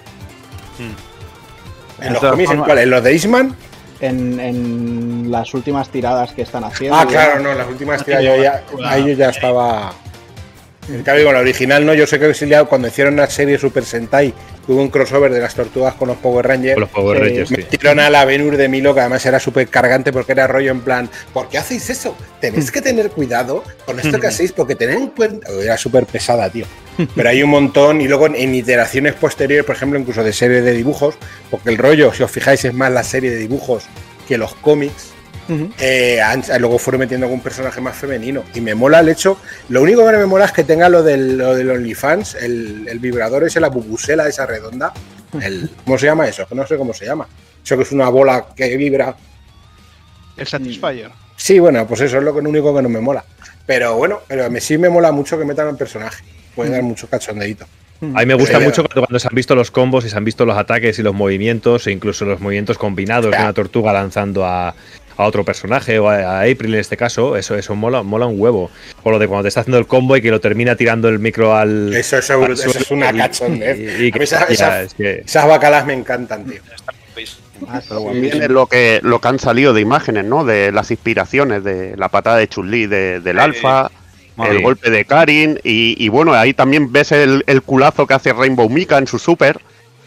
Speaker 5: En los cómics, ¿en
Speaker 7: formas-
Speaker 5: cuál? ¿En los de Eastman?
Speaker 1: En, en las últimas tiradas que están haciendo.
Speaker 5: Ah, claro, no, las últimas tiras yo ya, ahí yo ya estaba. Claro, digo, la original no, yo sé que sí, cuando hicieron la serie Super Sentai, tuvo un crossover de las tortugas con los Power Rangers.
Speaker 2: Con los Power
Speaker 1: Sí.
Speaker 2: Rangers, sí.
Speaker 5: Metieron a la Venur de Milo, que además era súper cargante porque era rollo en plan, ¿por qué hacéis eso? Tenéis que tener cuidado con esto que [laughs] hacéis porque tened en cuenta... Era súper pesada, tío. Pero hay un montón y luego en, en iteraciones posteriores, por ejemplo, incluso de series de dibujos, porque el rollo, si os fijáis, es más la serie de dibujos que los cómics. Eh, luego fueron metiendo algún personaje más femenino. Y me mola el hecho. Lo único que no me mola es que tenga lo del, lo del OnlyFans, el, el vibrador ese, la bubusela esa redonda. El, ¿Cómo se llama eso? Que no sé cómo se llama. Eso que es una bola que vibra.
Speaker 4: El Satisfyer.
Speaker 5: Sí, bueno, pues eso es lo único que no me mola. Pero bueno, pero me, sí me mola mucho que metan al personaje. Puede dar mucho cachondeito.
Speaker 2: A mí me gusta mucho cuando, cuando se han visto los combos y se han visto los ataques y los movimientos, e incluso los movimientos combinados de una tortuga lanzando a, a otro personaje, o a, a April en este caso. Eso, eso mola, mola un huevo. O lo de cuando te está haciendo el combo y que lo termina tirando el micro al.
Speaker 5: Eso, eso,
Speaker 2: al
Speaker 5: eso es una cachondez.
Speaker 2: y- y es que-
Speaker 5: Esas bacalas me encantan, tío.
Speaker 1: Ah, sí.
Speaker 3: También es lo que, lo que han salido de imágenes, ¿no? De las inspiraciones, de la patada de Chun-Li de- del Alfa, el golpe de Karin, y, y bueno, ahí también ves el, el culazo que hace Rainbow Mika en su super,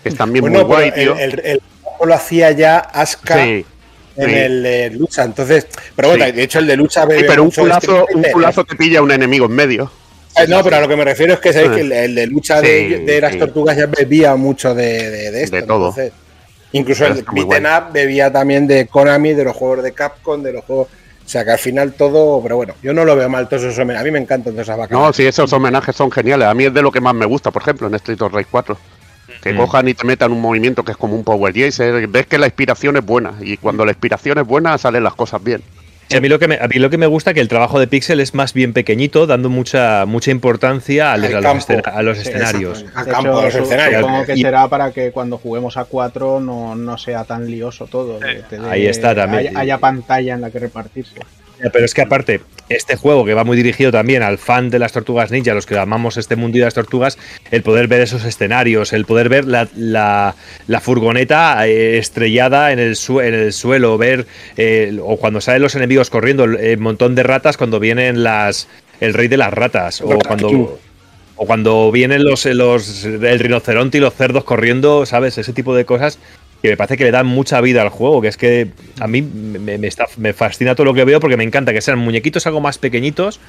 Speaker 3: que es también
Speaker 5: Bueno,
Speaker 3: muy guay, tío.
Speaker 5: el, el, el lo hacía ya Asuka
Speaker 3: Sí,
Speaker 5: en el de lucha. Entonces, pero bueno, de hecho el de lucha bebe
Speaker 3: pero un culazo, un culazo te pilla un enemigo en medio.
Speaker 5: Eh, no, pero a lo que me refiero es que sabéis
Speaker 3: Ah.
Speaker 5: que el, el de lucha de, de las tortugas ya bebía mucho de, de, de esto.
Speaker 3: De todo.
Speaker 5: entonces, incluso el Beaten. Up bebía también de Konami, de los juegos de Capcom, de los juegos. O sea que al final todo, pero bueno, yo no lo veo mal todos esos homenajes. A mí me encantan todas esas vacas.
Speaker 3: No, sí, esos homenajes son geniales. A mí es de lo que más me gusta, por ejemplo, en Street of Rage 4. Que
Speaker 2: Mm.
Speaker 3: cojan y te metan un movimiento que es como un Power Jaser. Ves que la inspiración es buena. Y cuando la inspiración es buena, salen las cosas bien.
Speaker 2: Sí, a, mí lo que me, a mí lo que me gusta es que el trabajo de Pixel es más bien pequeñito, dando mucha mucha importancia al-
Speaker 5: Al
Speaker 2: a, los, escena- a los
Speaker 5: Sí,
Speaker 2: escenarios.
Speaker 5: campo,
Speaker 1: hecho,
Speaker 5: a los escenarios.
Speaker 1: Supongo que
Speaker 2: Y-
Speaker 1: será para que cuando juguemos a 4 no, no sea tan lioso todo.
Speaker 2: Ahí está también.
Speaker 1: Haya, haya pantalla en la que repartirse.
Speaker 2: Pero es que aparte, este juego que va muy dirigido también al fan de las tortugas ninja, los que amamos este mundo de las tortugas, el poder ver esos escenarios, el poder ver la, la- la furgoneta eh, estrellada en el, su- en el suelo, ver, eh, o cuando salen los enemigos corriendo, el, montón de ratas cuando vienen las el rey de las ratas, o cuando... O cuando vienen los, los el rinoceronte y los cerdos corriendo, ¿sabes? Ese tipo de cosas me parece que le dan mucha vida al juego, que es que a mí me, fascina todo lo que veo porque me encanta que sean muñequitos algo más pequeñitos,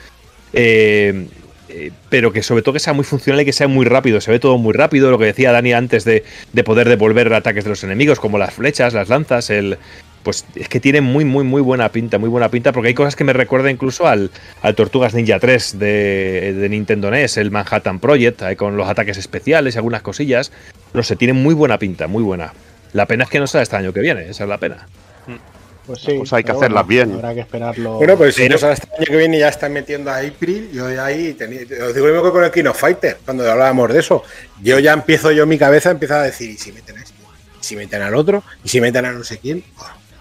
Speaker 2: eh, eh, pero que sobre todo que sea muy funcional y que sea muy rápido, se ve todo muy rápido, lo que decía Dani antes de, de poder devolver ataques de los enemigos, como las flechas, las lanzas, el... Pues es que tiene muy, muy, muy buena pinta, muy buena pinta, porque hay cosas que me recuerdan incluso al, Tortugas Ninja 3 de, Nintendo NES, el Manhattan Project, con los ataques especiales y algunas cosillas. No sé, tiene muy buena pinta, muy buena. La pena es que no sea este año que viene, esa es la pena.
Speaker 1: Pues sí.
Speaker 3: Pues hay que hacerlas bien.
Speaker 1: Habrá que esperarlo.
Speaker 5: Bueno, pues si
Speaker 2: Pero-
Speaker 5: no sale este año que viene y ya están metiendo a April, yo ya ahí tenía, os digo lo mismo que con el King of Fighter, cuando hablábamos de eso. Yo ya empiezo yo mi cabeza empieza a decir, ¿y si meten a este? ¿Y si meten al otro? ¿Y si meten a no sé quién?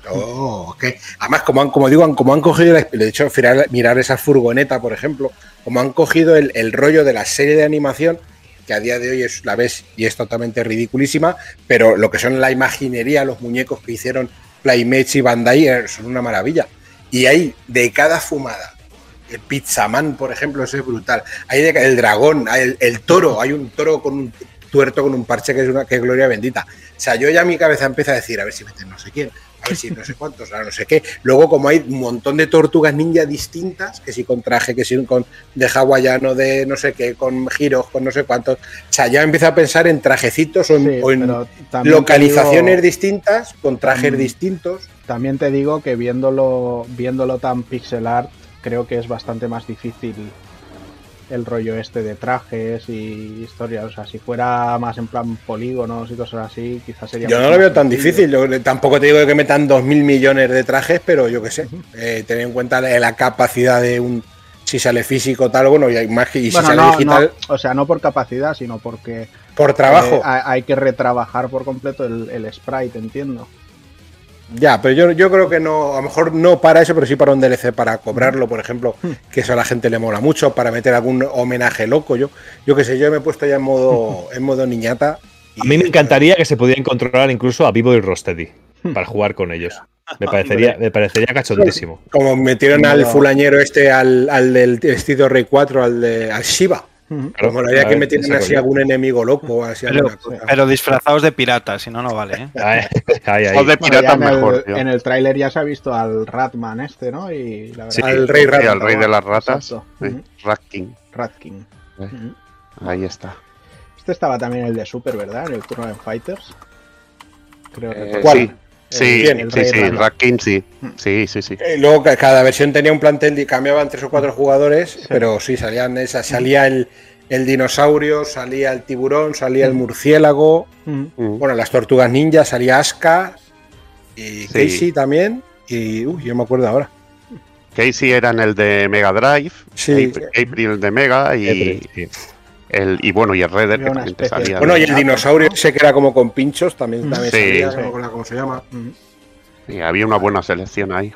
Speaker 5: Oh, que además como han, como digo, han- como han cogido la- de hecho mirar, mirar esa furgoneta, por ejemplo, como han cogido el, el rollo de la serie de animación, que a día de hoy es, la ves y es totalmente ridiculísima, pero lo que son la imaginería, los muñecos que hicieron Playmates y Bandai eh, son una maravilla. Y hay de cada fumada, el Pizzaman, por ejemplo, ese es brutal. Hay el dragón, el, el toro, hay un toro con un tuerto con un parche que es una que es gloria bendita. O sea, yo ya mi cabeza empieza a decir, a ver si meten no sé quién, ver si no sé cuántos, no sé qué. Luego, como hay un montón de tortugas ninja distintas, que si con traje, que si con de hawaiano, de no sé qué, con giros, con no sé cuántos. O sea, ya empiezo a pensar en trajecitos o en,
Speaker 1: Sí,
Speaker 5: o localizaciones
Speaker 1: digo-
Speaker 5: distintas, con trajes distintos.
Speaker 1: También te digo que viéndolo, viéndolo tan pixel art, creo que es bastante más difícil el rollo este de trajes y historias. O sea, si fuera más en plan polígonos y cosas así, quizás sería.
Speaker 5: Yo no lo veo tan difícil. Yo tampoco te digo que metan dos mil millones de trajes, pero yo qué sé. Eh, tener en cuenta la, capacidad de un. Si sale físico tal, bueno, y hay más que. Y si
Speaker 1: Bueno,
Speaker 5: sale
Speaker 1: no,
Speaker 5: digital,
Speaker 1: no, o sea, no por capacidad, sino porque
Speaker 5: por trabajo.
Speaker 1: eh, hay hay que retrabajar por completo el, el sprite, entiendo.
Speaker 5: Ya, pero yo, yo creo que no, a lo mejor no para eso, pero sí para un DLC, para cobrarlo, por ejemplo, que eso a la gente le mola mucho, para meter algún homenaje loco. Yo, yo qué sé, yo me he puesto ya en modo, [laughs] en modo niñata. y-
Speaker 2: A mí me encantaría que se pudiera controlar incluso a Vivo y Rosteady para jugar con ellos. [laughs] Me parecería, me parecería cachondísimo.
Speaker 5: Como metieron al fulañero este, al, al del Street Rey 4, al de al Shiva.
Speaker 1: Ujú.
Speaker 2: Claro,
Speaker 5: Como la idea
Speaker 2: a
Speaker 5: que
Speaker 2: ese
Speaker 5: así algún enemigo loco, así
Speaker 7: Pero,
Speaker 5: cosa.
Speaker 7: pero disfrazados de piratas, si no, no vale. ¿eh? [laughs]
Speaker 3: O de
Speaker 1: Bueno,
Speaker 3: pirata
Speaker 1: en, el,
Speaker 3: mejor,
Speaker 1: en el tráiler ya se ha visto al Ratman este, ¿no? Y la verdad
Speaker 2: Sí,
Speaker 5: al Rey
Speaker 3: Sí,
Speaker 5: Rata.
Speaker 3: al rey de las ratas. Sí,
Speaker 1: Ujú.
Speaker 3: Rat King.
Speaker 1: Rat King.
Speaker 3: Eh. Ahí está.
Speaker 1: Este estaba también el de Super, ¿verdad? En el turno de Fighters. Creo que
Speaker 3: Eh,
Speaker 5: ¿Cuál?
Speaker 3: Sí, sí,
Speaker 1: El- el
Speaker 3: sí, sí, King sí. Sí, sí, sí.
Speaker 5: Eh, Luego ca- cada versión tenía un plantel y cambiaban tres o cuatro jugadores, pero sí salían esas, salía el, el dinosaurio, salía el tiburón, salía el murciélago.
Speaker 3: Mm.
Speaker 5: bueno, las tortugas ninja, salía Aska y
Speaker 3: Sí.
Speaker 5: Casey también. Y uy, yo me acuerdo ahora.
Speaker 3: Casey era en el de Mega Drive,
Speaker 5: Sí.
Speaker 3: April April el de Mega y,
Speaker 2: April, sí.
Speaker 3: El, y bueno, y el Redder que también te salía.
Speaker 5: Bueno, y el dinosaurio
Speaker 1: ¿no?
Speaker 5: ese que era como con pinchos también, también
Speaker 3: Sí,
Speaker 5: salía,
Speaker 3: sí.
Speaker 5: se llama.
Speaker 3: Y había una buena selección ahí.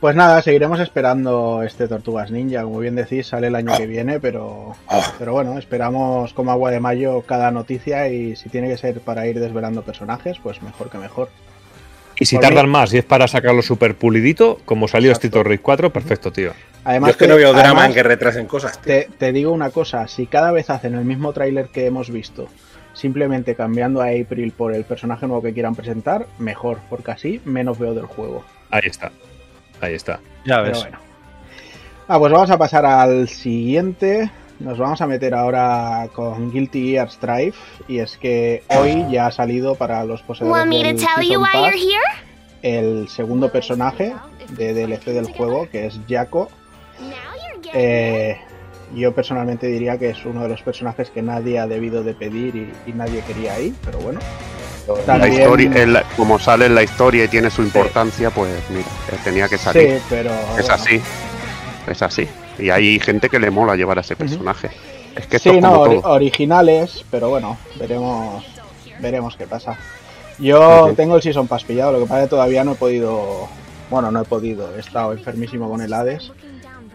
Speaker 1: Pues nada, seguiremos esperando este Tortugas Ninja. Como bien decís, sale el año que viene, pero,
Speaker 5: Ah.
Speaker 1: pero bueno, esperamos como agua de mayo cada noticia y si tiene que ser para ir desvelando personajes, pues mejor que mejor.
Speaker 2: Y si
Speaker 1: Por
Speaker 2: tardan
Speaker 1: mí-
Speaker 2: más y es para sacarlo super pulidito, como salió
Speaker 1: Exacto.
Speaker 2: Street of Rage 4, perfecto, tío.
Speaker 1: Además,
Speaker 5: Yo es que no veo drama
Speaker 1: además,
Speaker 5: en que retrasen cosas. tío.
Speaker 1: te, te digo una cosa, si cada vez hacen el mismo tráiler que hemos visto, simplemente cambiando a April por el personaje nuevo que quieran presentar, mejor, porque así menos veo del juego.
Speaker 2: Ahí está. Ahí está.
Speaker 7: Ya
Speaker 1: Pero
Speaker 7: ves.
Speaker 1: bueno. Ah, pues vamos a pasar al siguiente. Nos vamos a meter ahora con Guilty Gear Strive. Y es que hoy ya ha salido para los poseedores
Speaker 8: Want me to
Speaker 1: del
Speaker 8: tell you
Speaker 1: Season
Speaker 8: why
Speaker 1: Pass
Speaker 8: you're here?
Speaker 1: el segundo personaje de DLC del juego, que es Jaco.
Speaker 8: Now you're getting
Speaker 1: Eh, yo personalmente diría que es uno de los personajes que nadie ha debido de pedir y, y nadie quería ahí, pero bueno.
Speaker 3: La historia, el- como sale en la historia y tiene su importancia, pues mira, eh, tenía que salir.
Speaker 1: Sí, pero
Speaker 3: es
Speaker 1: bueno.
Speaker 3: así. Es así. Y hay gente que le mola llevar a ese personaje. Es que
Speaker 1: Sí, no,
Speaker 3: como
Speaker 1: ori-
Speaker 3: todo.
Speaker 1: originales, pero bueno, veremos veremos qué pasa. Yo tengo el Season Pass pillado, lo que pasa es que todavía no he podido, bueno, no he podido, he estado enfermísimo con el Hades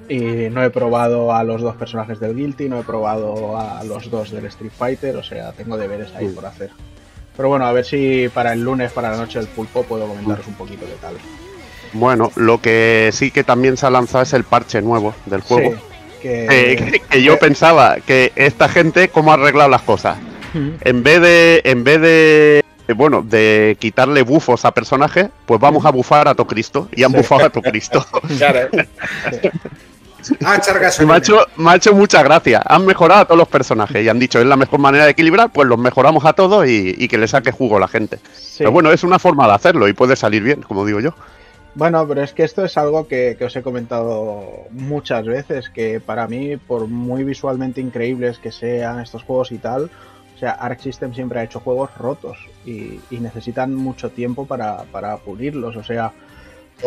Speaker 1: y no he probado a los dos personajes del Guilty, no he probado a los dos del Street Fighter, o sea, tengo deberes ahí por hacer. Pero bueno, a ver si para el lunes, para la noche del pulpo, puedo comentaros un poquito qué tal.
Speaker 3: Bueno, lo que sí que también se ha lanzado es el parche nuevo del juego.
Speaker 1: Sí, que,
Speaker 3: Eh, que, que yo pensaba que esta gente cómo ha arreglado las cosas. En vez de, en vez de, eh, bueno, de quitarle bufos a personajes, pues vamos a bufar a Tocristo y han
Speaker 1: Sí.
Speaker 3: bufado a Tocristo. [laughs]
Speaker 5: Claro. Ah, echar [laughs]
Speaker 3: me,
Speaker 5: gasolina.
Speaker 3: ha hecho, me ha hecho mucha gracia. Han mejorado a todos los personajes y han dicho es la mejor manera de equilibrar, pues los mejoramos a todos y, y que le saque jugo la gente.
Speaker 1: Sí.
Speaker 3: Pero bueno, es una forma de hacerlo y puede salir bien, como digo yo.
Speaker 1: Bueno, pero es que esto es algo que, que os he comentado muchas veces, que para mí, por muy visualmente increíbles que sean estos juegos y tal, o sea, Arc System siempre ha hecho juegos rotos y, y necesitan mucho tiempo para, para pulirlos, o sea,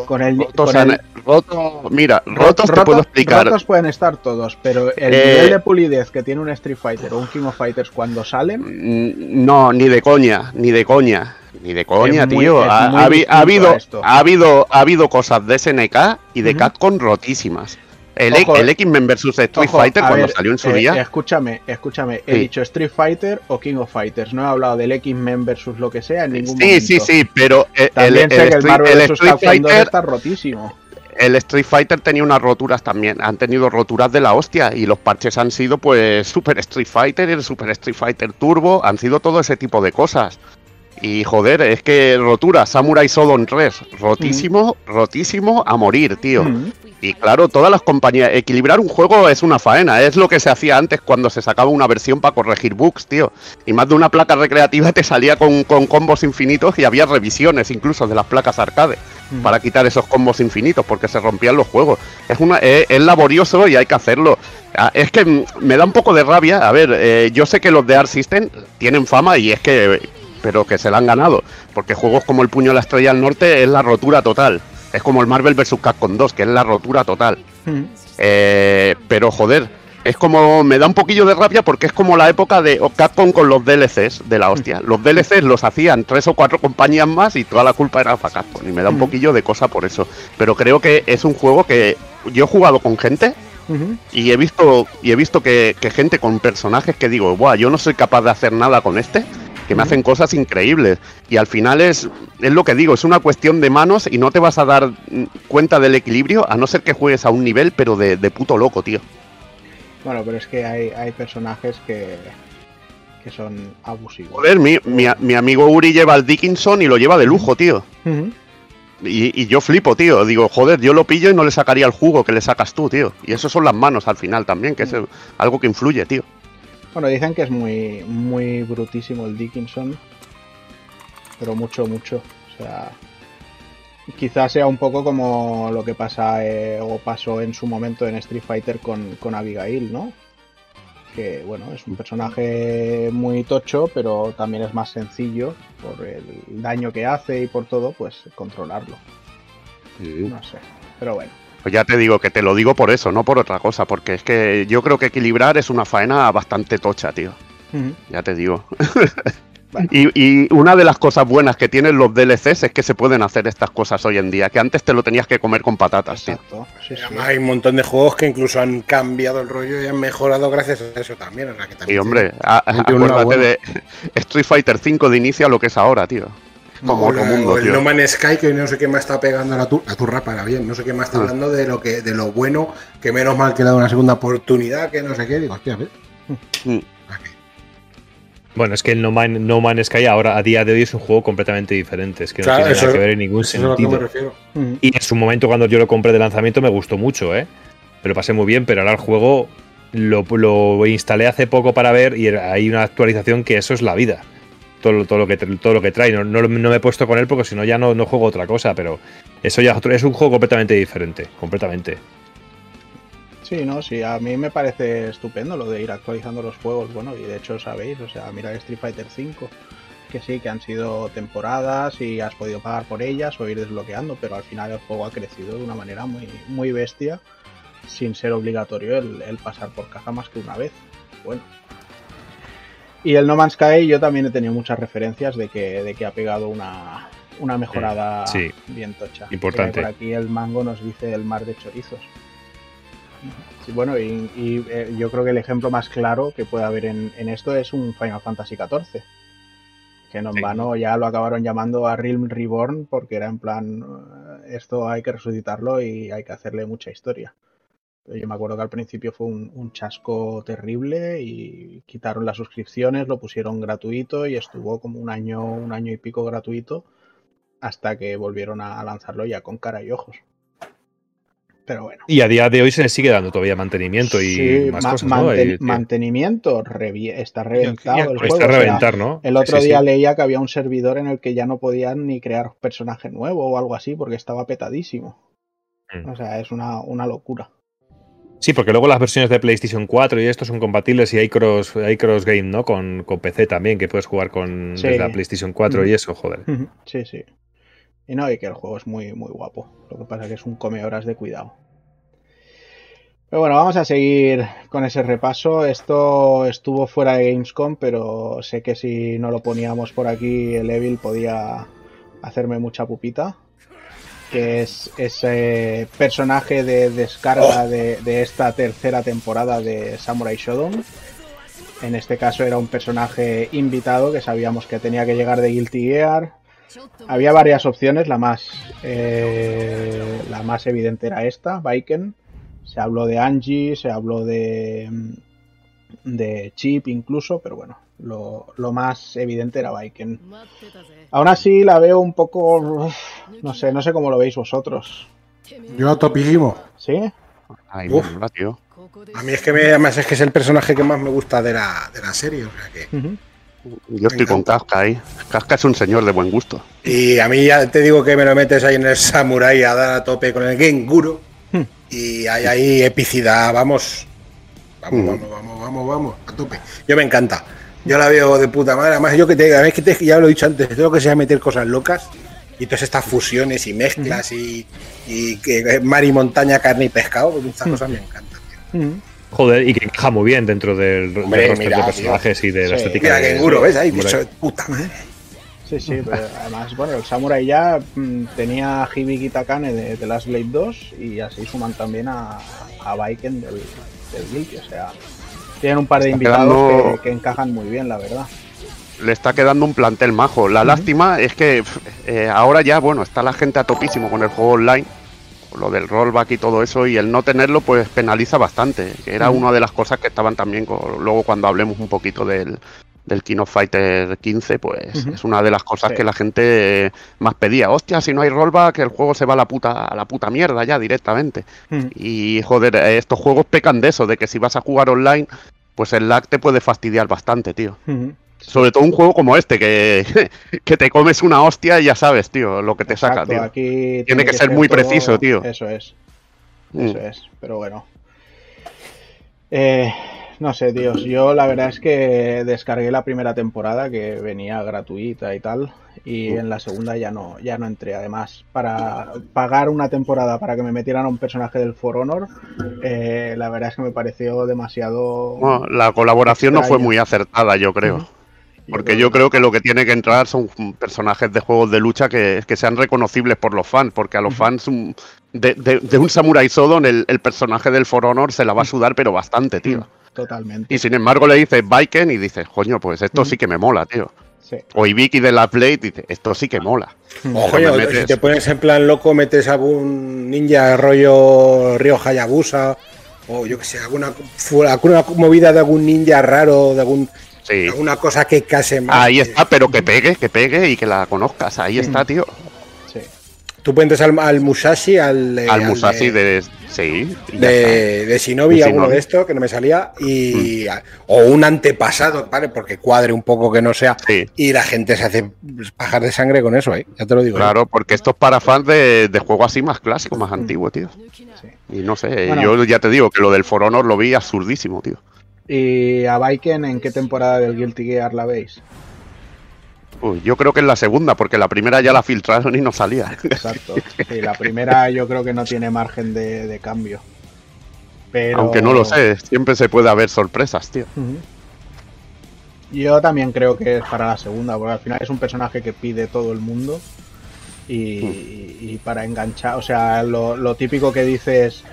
Speaker 1: con el...
Speaker 3: Rotos
Speaker 1: con el-
Speaker 3: roto- mira,
Speaker 1: ro-
Speaker 3: rotos te puedo explicar.
Speaker 1: Rotos pueden estar todos, pero el
Speaker 3: Eh,
Speaker 1: nivel de pulidez que tiene un Street Fighter o un King of Fighters cuando salen,
Speaker 3: Mm, No, ni de coña, ni de coña, ni de coña,
Speaker 1: muy-
Speaker 3: tío. Ha, habido, ha habido, ha habido cosas de SNK y de
Speaker 1: Ujú.
Speaker 3: Capcom rotísimas. El,
Speaker 1: Ojo,
Speaker 3: el X-Men vs Street
Speaker 1: Ojo,
Speaker 3: Fighter cuando
Speaker 1: ver,
Speaker 3: salió en su
Speaker 1: eh,
Speaker 3: día.
Speaker 1: Escúchame, escúchame. He
Speaker 3: Sí.
Speaker 1: dicho Street Fighter o King of Fighters. No he hablado del X-Men versus lo que sea en ningún
Speaker 3: Sí,
Speaker 1: momento.
Speaker 3: sí, sí, pero eh, el,
Speaker 1: También
Speaker 3: el
Speaker 1: sé que el
Speaker 3: Street,
Speaker 1: Marvel
Speaker 3: el
Speaker 1: vs.
Speaker 3: Street
Speaker 1: Capcom 2
Speaker 3: Fighter,
Speaker 1: está rotísimo.
Speaker 3: el Street Fighter tenía unas roturas también. Han tenido roturas de la hostia y los parches han sido pues [laughs] Super Street Fighter, el Super Street Fighter Turbo, han sido todo ese tipo de cosas. Y joder, es que rotura, Samurai Shodown 3, rotísimo, rotísimo a morir, tío.
Speaker 1: Mm.
Speaker 3: Y claro, todas las compañías, equilibrar un juego es una faena, es lo que se hacía antes cuando se sacaba una versión para corregir bugs, tío. Y más de una placa recreativa te salía con, con combos infinitos y había revisiones incluso de las placas arcade
Speaker 1: Mm.
Speaker 3: para quitar esos combos infinitos porque se rompían los juegos. Es, una, es, es laborioso y hay que hacerlo. Ah, Es que mm, me da un poco de rabia. A ver, eh, yo sé que los de Art System tienen fama y es que. Pero que se la han ganado. Porque juegos como El Puño de la Estrella del Norte es la rotura total. Es como el Marvel vs. Capcom 2, que es la rotura total.
Speaker 1: Mm.
Speaker 3: Eh, pero joder, es como. Me da un poquillo de rabia porque es como la época de Capcom con los DLCs de la hostia. Los DLCs los hacían tres o cuatro compañías más y toda la culpa era para Capcom. Y me da un
Speaker 1: Mm.
Speaker 3: poquillo de cosa por eso. Pero creo que es un juego que yo he jugado con gente y he visto y he visto que, que gente con personajes que digo, Buah, yo no soy capaz de hacer nada con este, que me hacen cosas increíbles. Y al final es, es lo que digo, es una cuestión de manos y no te vas a dar cuenta del equilibrio, a no ser que juegues a un nivel, pero de, de puto loco, tío.
Speaker 1: Bueno, pero es que hay, hay personajes que, que son abusivos.
Speaker 3: Joder, mi, mi, mi amigo Uri lleva al Dickinson y lo lleva de lujo, tío. Y, y yo flipo, tío. Digo, joder, yo lo pillo y no le sacaría el jugo que le sacas tú, tío. Y eso son las manos al final también, que es algo que influye, tío.
Speaker 1: Bueno, dicen que es muy, muy brutísimo el Dickinson. Pero mucho, mucho. O sea, quizás sea un poco como lo que pasa eh, o pasó en su momento en Street Fighter con, con Abigail, ¿no? Que bueno, es un personaje muy tocho, pero también es más sencillo por el daño que hace y por todo, pues controlarlo. No sé. Pero bueno.
Speaker 3: Pues ya te digo que te lo digo por eso, no por otra cosa, porque es que yo creo que equilibrar es una faena bastante tocha, tío. Ya te digo. [laughs] y, y una de las cosas buenas que tienen los DLCs es que se pueden hacer estas cosas hoy en día, que antes te lo tenías que comer con patatas.
Speaker 1: Exacto. Sí, sí.
Speaker 5: Además, hay un montón de juegos que incluso han cambiado el rollo y han mejorado gracias a eso también. o sea, que
Speaker 3: Y hombre, a-
Speaker 5: gente una
Speaker 3: acuérdate de Street Fighter 5 de inicio a lo que es ahora, tío. Como
Speaker 5: O
Speaker 3: otro
Speaker 5: la-
Speaker 3: mundo,
Speaker 5: o el
Speaker 3: tío.
Speaker 5: No Man's Sky, que hoy no sé qué más está pegando a la, tu, la turra para bien, no sé qué más está
Speaker 3: Ah.
Speaker 5: hablando de lo que de lo bueno, que menos mal que le da una segunda oportunidad, que no sé qué, digo, hostia, a ver.
Speaker 3: Mm.
Speaker 2: Bueno, es que el No, Man, no Man's Sky ahora, a día de hoy, es un juego completamente diferente. Es que no tiene
Speaker 5: eso-
Speaker 2: nada que ver en ningún sentido.
Speaker 1: Ujú.
Speaker 2: Y en su momento, cuando yo lo compré de lanzamiento, me gustó mucho, ¿eh? Me lo pasé muy bien, pero ahora el juego lo, lo instalé hace poco para ver y hay una actualización que eso es la vida. Todo, todo, lo, que, todo lo que trae. No, no, no me he puesto con él porque si no ya no, no juego otra cosa, pero eso ya es un juego completamente diferente. Completamente.
Speaker 1: Sí, no, sí, a mí me parece estupendo lo de ir actualizando los juegos, bueno, y de hecho sabéis, o sea, mira Street Fighter V, que sí, que han sido temporadas y has podido pagar por ellas o ir desbloqueando, pero al final el juego ha crecido de una manera muy, muy bestia, sin ser obligatorio el, el pasar por caja más que una vez. Bueno. Y el No Man's Sky yo también he tenido muchas referencias de que, de que ha pegado una, una mejorada
Speaker 2: Sí.
Speaker 1: bien tocha.
Speaker 2: Importante.
Speaker 1: Por aquí el mango nos dice el mar de chorizos. Sí, bueno, y, y, eh, yo creo que el ejemplo más claro que puede haber en, en esto es un Final Fantasy XIV. Que no en
Speaker 2: Sí.
Speaker 1: vano ya lo acabaron llamando a Realm Reborn porque era en plan, eh, esto hay que resucitarlo y hay que hacerle mucha historia. Yo me acuerdo que al principio fue un, un chasco terrible y quitaron las suscripciones, lo pusieron gratuito y estuvo como un año, un año y pico gratuito hasta que volvieron a lanzarlo ya con cara y ojos. Pero bueno.
Speaker 2: Y a día de hoy se le sigue dando todavía mantenimiento y
Speaker 1: Sí,
Speaker 2: más
Speaker 1: ma-
Speaker 2: cosas, ¿no?
Speaker 1: manten-
Speaker 2: Y-
Speaker 1: mantenimiento revi- está reventado el juego. El otro
Speaker 2: sí,
Speaker 1: día
Speaker 2: sí.
Speaker 1: leía que había un servidor en el que ya no podían ni crear personaje nuevo o algo así porque estaba petadísimo.
Speaker 2: Mm.
Speaker 1: O sea, es una, una locura.
Speaker 2: Sí, porque luego las versiones de PlayStation 4 y esto son compatibles y hay cross, hay cross game, ¿no? Con, con PC también, que puedes jugar con
Speaker 1: Sí.
Speaker 2: desde la PlayStation 4 y eso, joder.
Speaker 1: Sí, sí. Y no, y que el juego es muy, muy guapo. Lo que pasa es que es un come horas de cuidado. Pero bueno, vamos a seguir con ese repaso. Esto estuvo fuera de Gamescom, pero sé que si no lo poníamos por aquí, el Evil podía hacerme mucha pupita. Que es ese personaje de descarga de, de esta tercera temporada de Samurai Shodown. En este caso era un personaje invitado que sabíamos que tenía que llegar de Guilty Gear. Había varias opciones, la más, eh, la más evidente era esta, Viken. Se habló de Angie, se habló de, de Chip incluso, pero bueno, lo, lo más evidente era Viken. Aún así la veo un poco, no sé, no sé cómo lo veis vosotros.
Speaker 6: Yo topísimo.
Speaker 1: ¿Sí?
Speaker 3: Ay,
Speaker 5: Uf.
Speaker 3: me mola, tío.
Speaker 5: A mí es que me, además es que es el personaje que más me gusta de la, de la serie. O sea que.
Speaker 3: Yo estoy con Kafka ahí. Kafka es un señor de buen gusto.
Speaker 5: y a mí ya te digo que me lo metes ahí en el Samurai a dar a tope con el Genguru. Y hay ahí epicidad, vamos. Vamos,
Speaker 3: Mm.
Speaker 5: vamos, vamos, vamos, vamos, a tope. Yo me encanta. Yo la veo de puta madre. Además, yo que te, a ver, que te- ya lo he dicho antes, tengo que sea meter cosas locas. Y todas estas fusiones y mezclas y, y que mar y montaña, carne y pescado, pues estas cosas me encantan. tío.
Speaker 2: Joder, y que encaja muy bien dentro del, del
Speaker 5: Hombre,
Speaker 2: roster
Speaker 5: mira,
Speaker 2: de personajes y de la estética.
Speaker 5: Mira,
Speaker 2: de-
Speaker 5: Genguru, ¿ves? Ahí, de puta madre.
Speaker 1: Sí, sí, pero además, bueno, el Samurai ya mm, tenía a Hibiki Takane de, de Last Blade 2 y así suman también a, a Viken del, del Guilty, o sea, tienen un par de invitados
Speaker 3: quedando-
Speaker 1: que, que encajan muy bien, la verdad.
Speaker 3: Le está quedando un plantel majo. La lástima es que eh, ahora ya, bueno, está la gente a topísimo con el juego online. con Lo del rollback y todo eso, y el no tenerlo, pues penaliza bastante. Que era una de las cosas que estaban también, con- luego cuando hablemos un poquito del, del King of Fighter 15, pues es una de las cosas
Speaker 1: Sí.
Speaker 3: que la gente más pedía. Hostia, si no hay rollback, el juego se va a la puta, a la puta mierda ya directamente.
Speaker 1: Ujú.
Speaker 3: Y joder, estos juegos pecan de eso, de que si vas a jugar online, pues el lag te puede fastidiar bastante, tío.
Speaker 1: Ujú.
Speaker 3: Sobre todo un juego como este, que, [laughs] que te comes una hostia y ya sabes, tío, lo que te saca, tío.
Speaker 1: aquí
Speaker 3: Tiene que ser muy preciso, tío.
Speaker 1: Eso es,
Speaker 3: Mm.
Speaker 1: eso es, pero bueno. Eh, no sé, tíos, yo la verdad es que descargué la primera temporada que venía gratuita y tal, y en la segunda ya no, ya no entré. Además, para pagar una temporada para que me metieran a un personaje del For Honor, eh, la verdad es que me pareció demasiado...
Speaker 3: La colaboración no fue muy acertada, yo creo. Porque yo creo que lo que tiene que entrar son personajes de juegos de lucha que, que sean reconocibles por los fans, porque a los fans de- de un Samurai Sodon el, el personaje del For Honor se la va a sudar, pero bastante, tío.
Speaker 1: Totalmente.
Speaker 3: Y sin embargo le dices Viken y dices, coño, pues esto sí que me mola, tío.
Speaker 1: Sí.
Speaker 3: O Ibiki de la Play dice, esto sí que mola.
Speaker 5: O
Speaker 3: Pero
Speaker 5: coño,
Speaker 3: me metes-
Speaker 5: si te pones en plan loco, metes algún ninja rollo Río Hayabusa, o yo que sé, alguna, fu- alguna movida de algún ninja raro, de algún
Speaker 3: Sí.
Speaker 5: Una cosa que case más.
Speaker 3: Ahí está, pero que pegue, que pegue y que la conozcas. Ahí está, tío.
Speaker 1: Sí.
Speaker 5: Tú puentes al, al Musashi, al, eh,
Speaker 3: Al
Speaker 5: al
Speaker 3: Musashi
Speaker 5: de,
Speaker 3: de. Sí.
Speaker 5: de, de Shinobi,
Speaker 3: De
Speaker 5: alguno
Speaker 3: Shinobi.
Speaker 5: de estos que no me salía, y o un antepasado, ¿vale? Porque cuadre un poco que no sea.
Speaker 3: Sí.
Speaker 5: Y la gente se hace pajar de sangre con eso, ¿eh? Ya te lo digo. ¿eh?
Speaker 3: Claro, porque esto es para fans de, de juegos así más clásicos, más antiguos, tío. Y no sé,
Speaker 1: Bueno.
Speaker 3: yo ya te digo que lo del For Honor lo vi absurdísimo, tío.
Speaker 1: ¿Y a Viken en qué temporada del Guilty Gear la veis?
Speaker 3: Uy, yo creo que es la segunda, porque la primera ya la filtraron y no salía. [laughs]
Speaker 1: Exacto. Sí, la primera yo creo que no tiene margen de, de cambio. Pero...
Speaker 3: Aunque no lo sé, siempre se puede haber sorpresas, tío.
Speaker 1: Yo también creo que es para la segunda, porque al final es un personaje que pide todo el mundo. Y, y para enganchar, o sea, lo, lo típico que dices,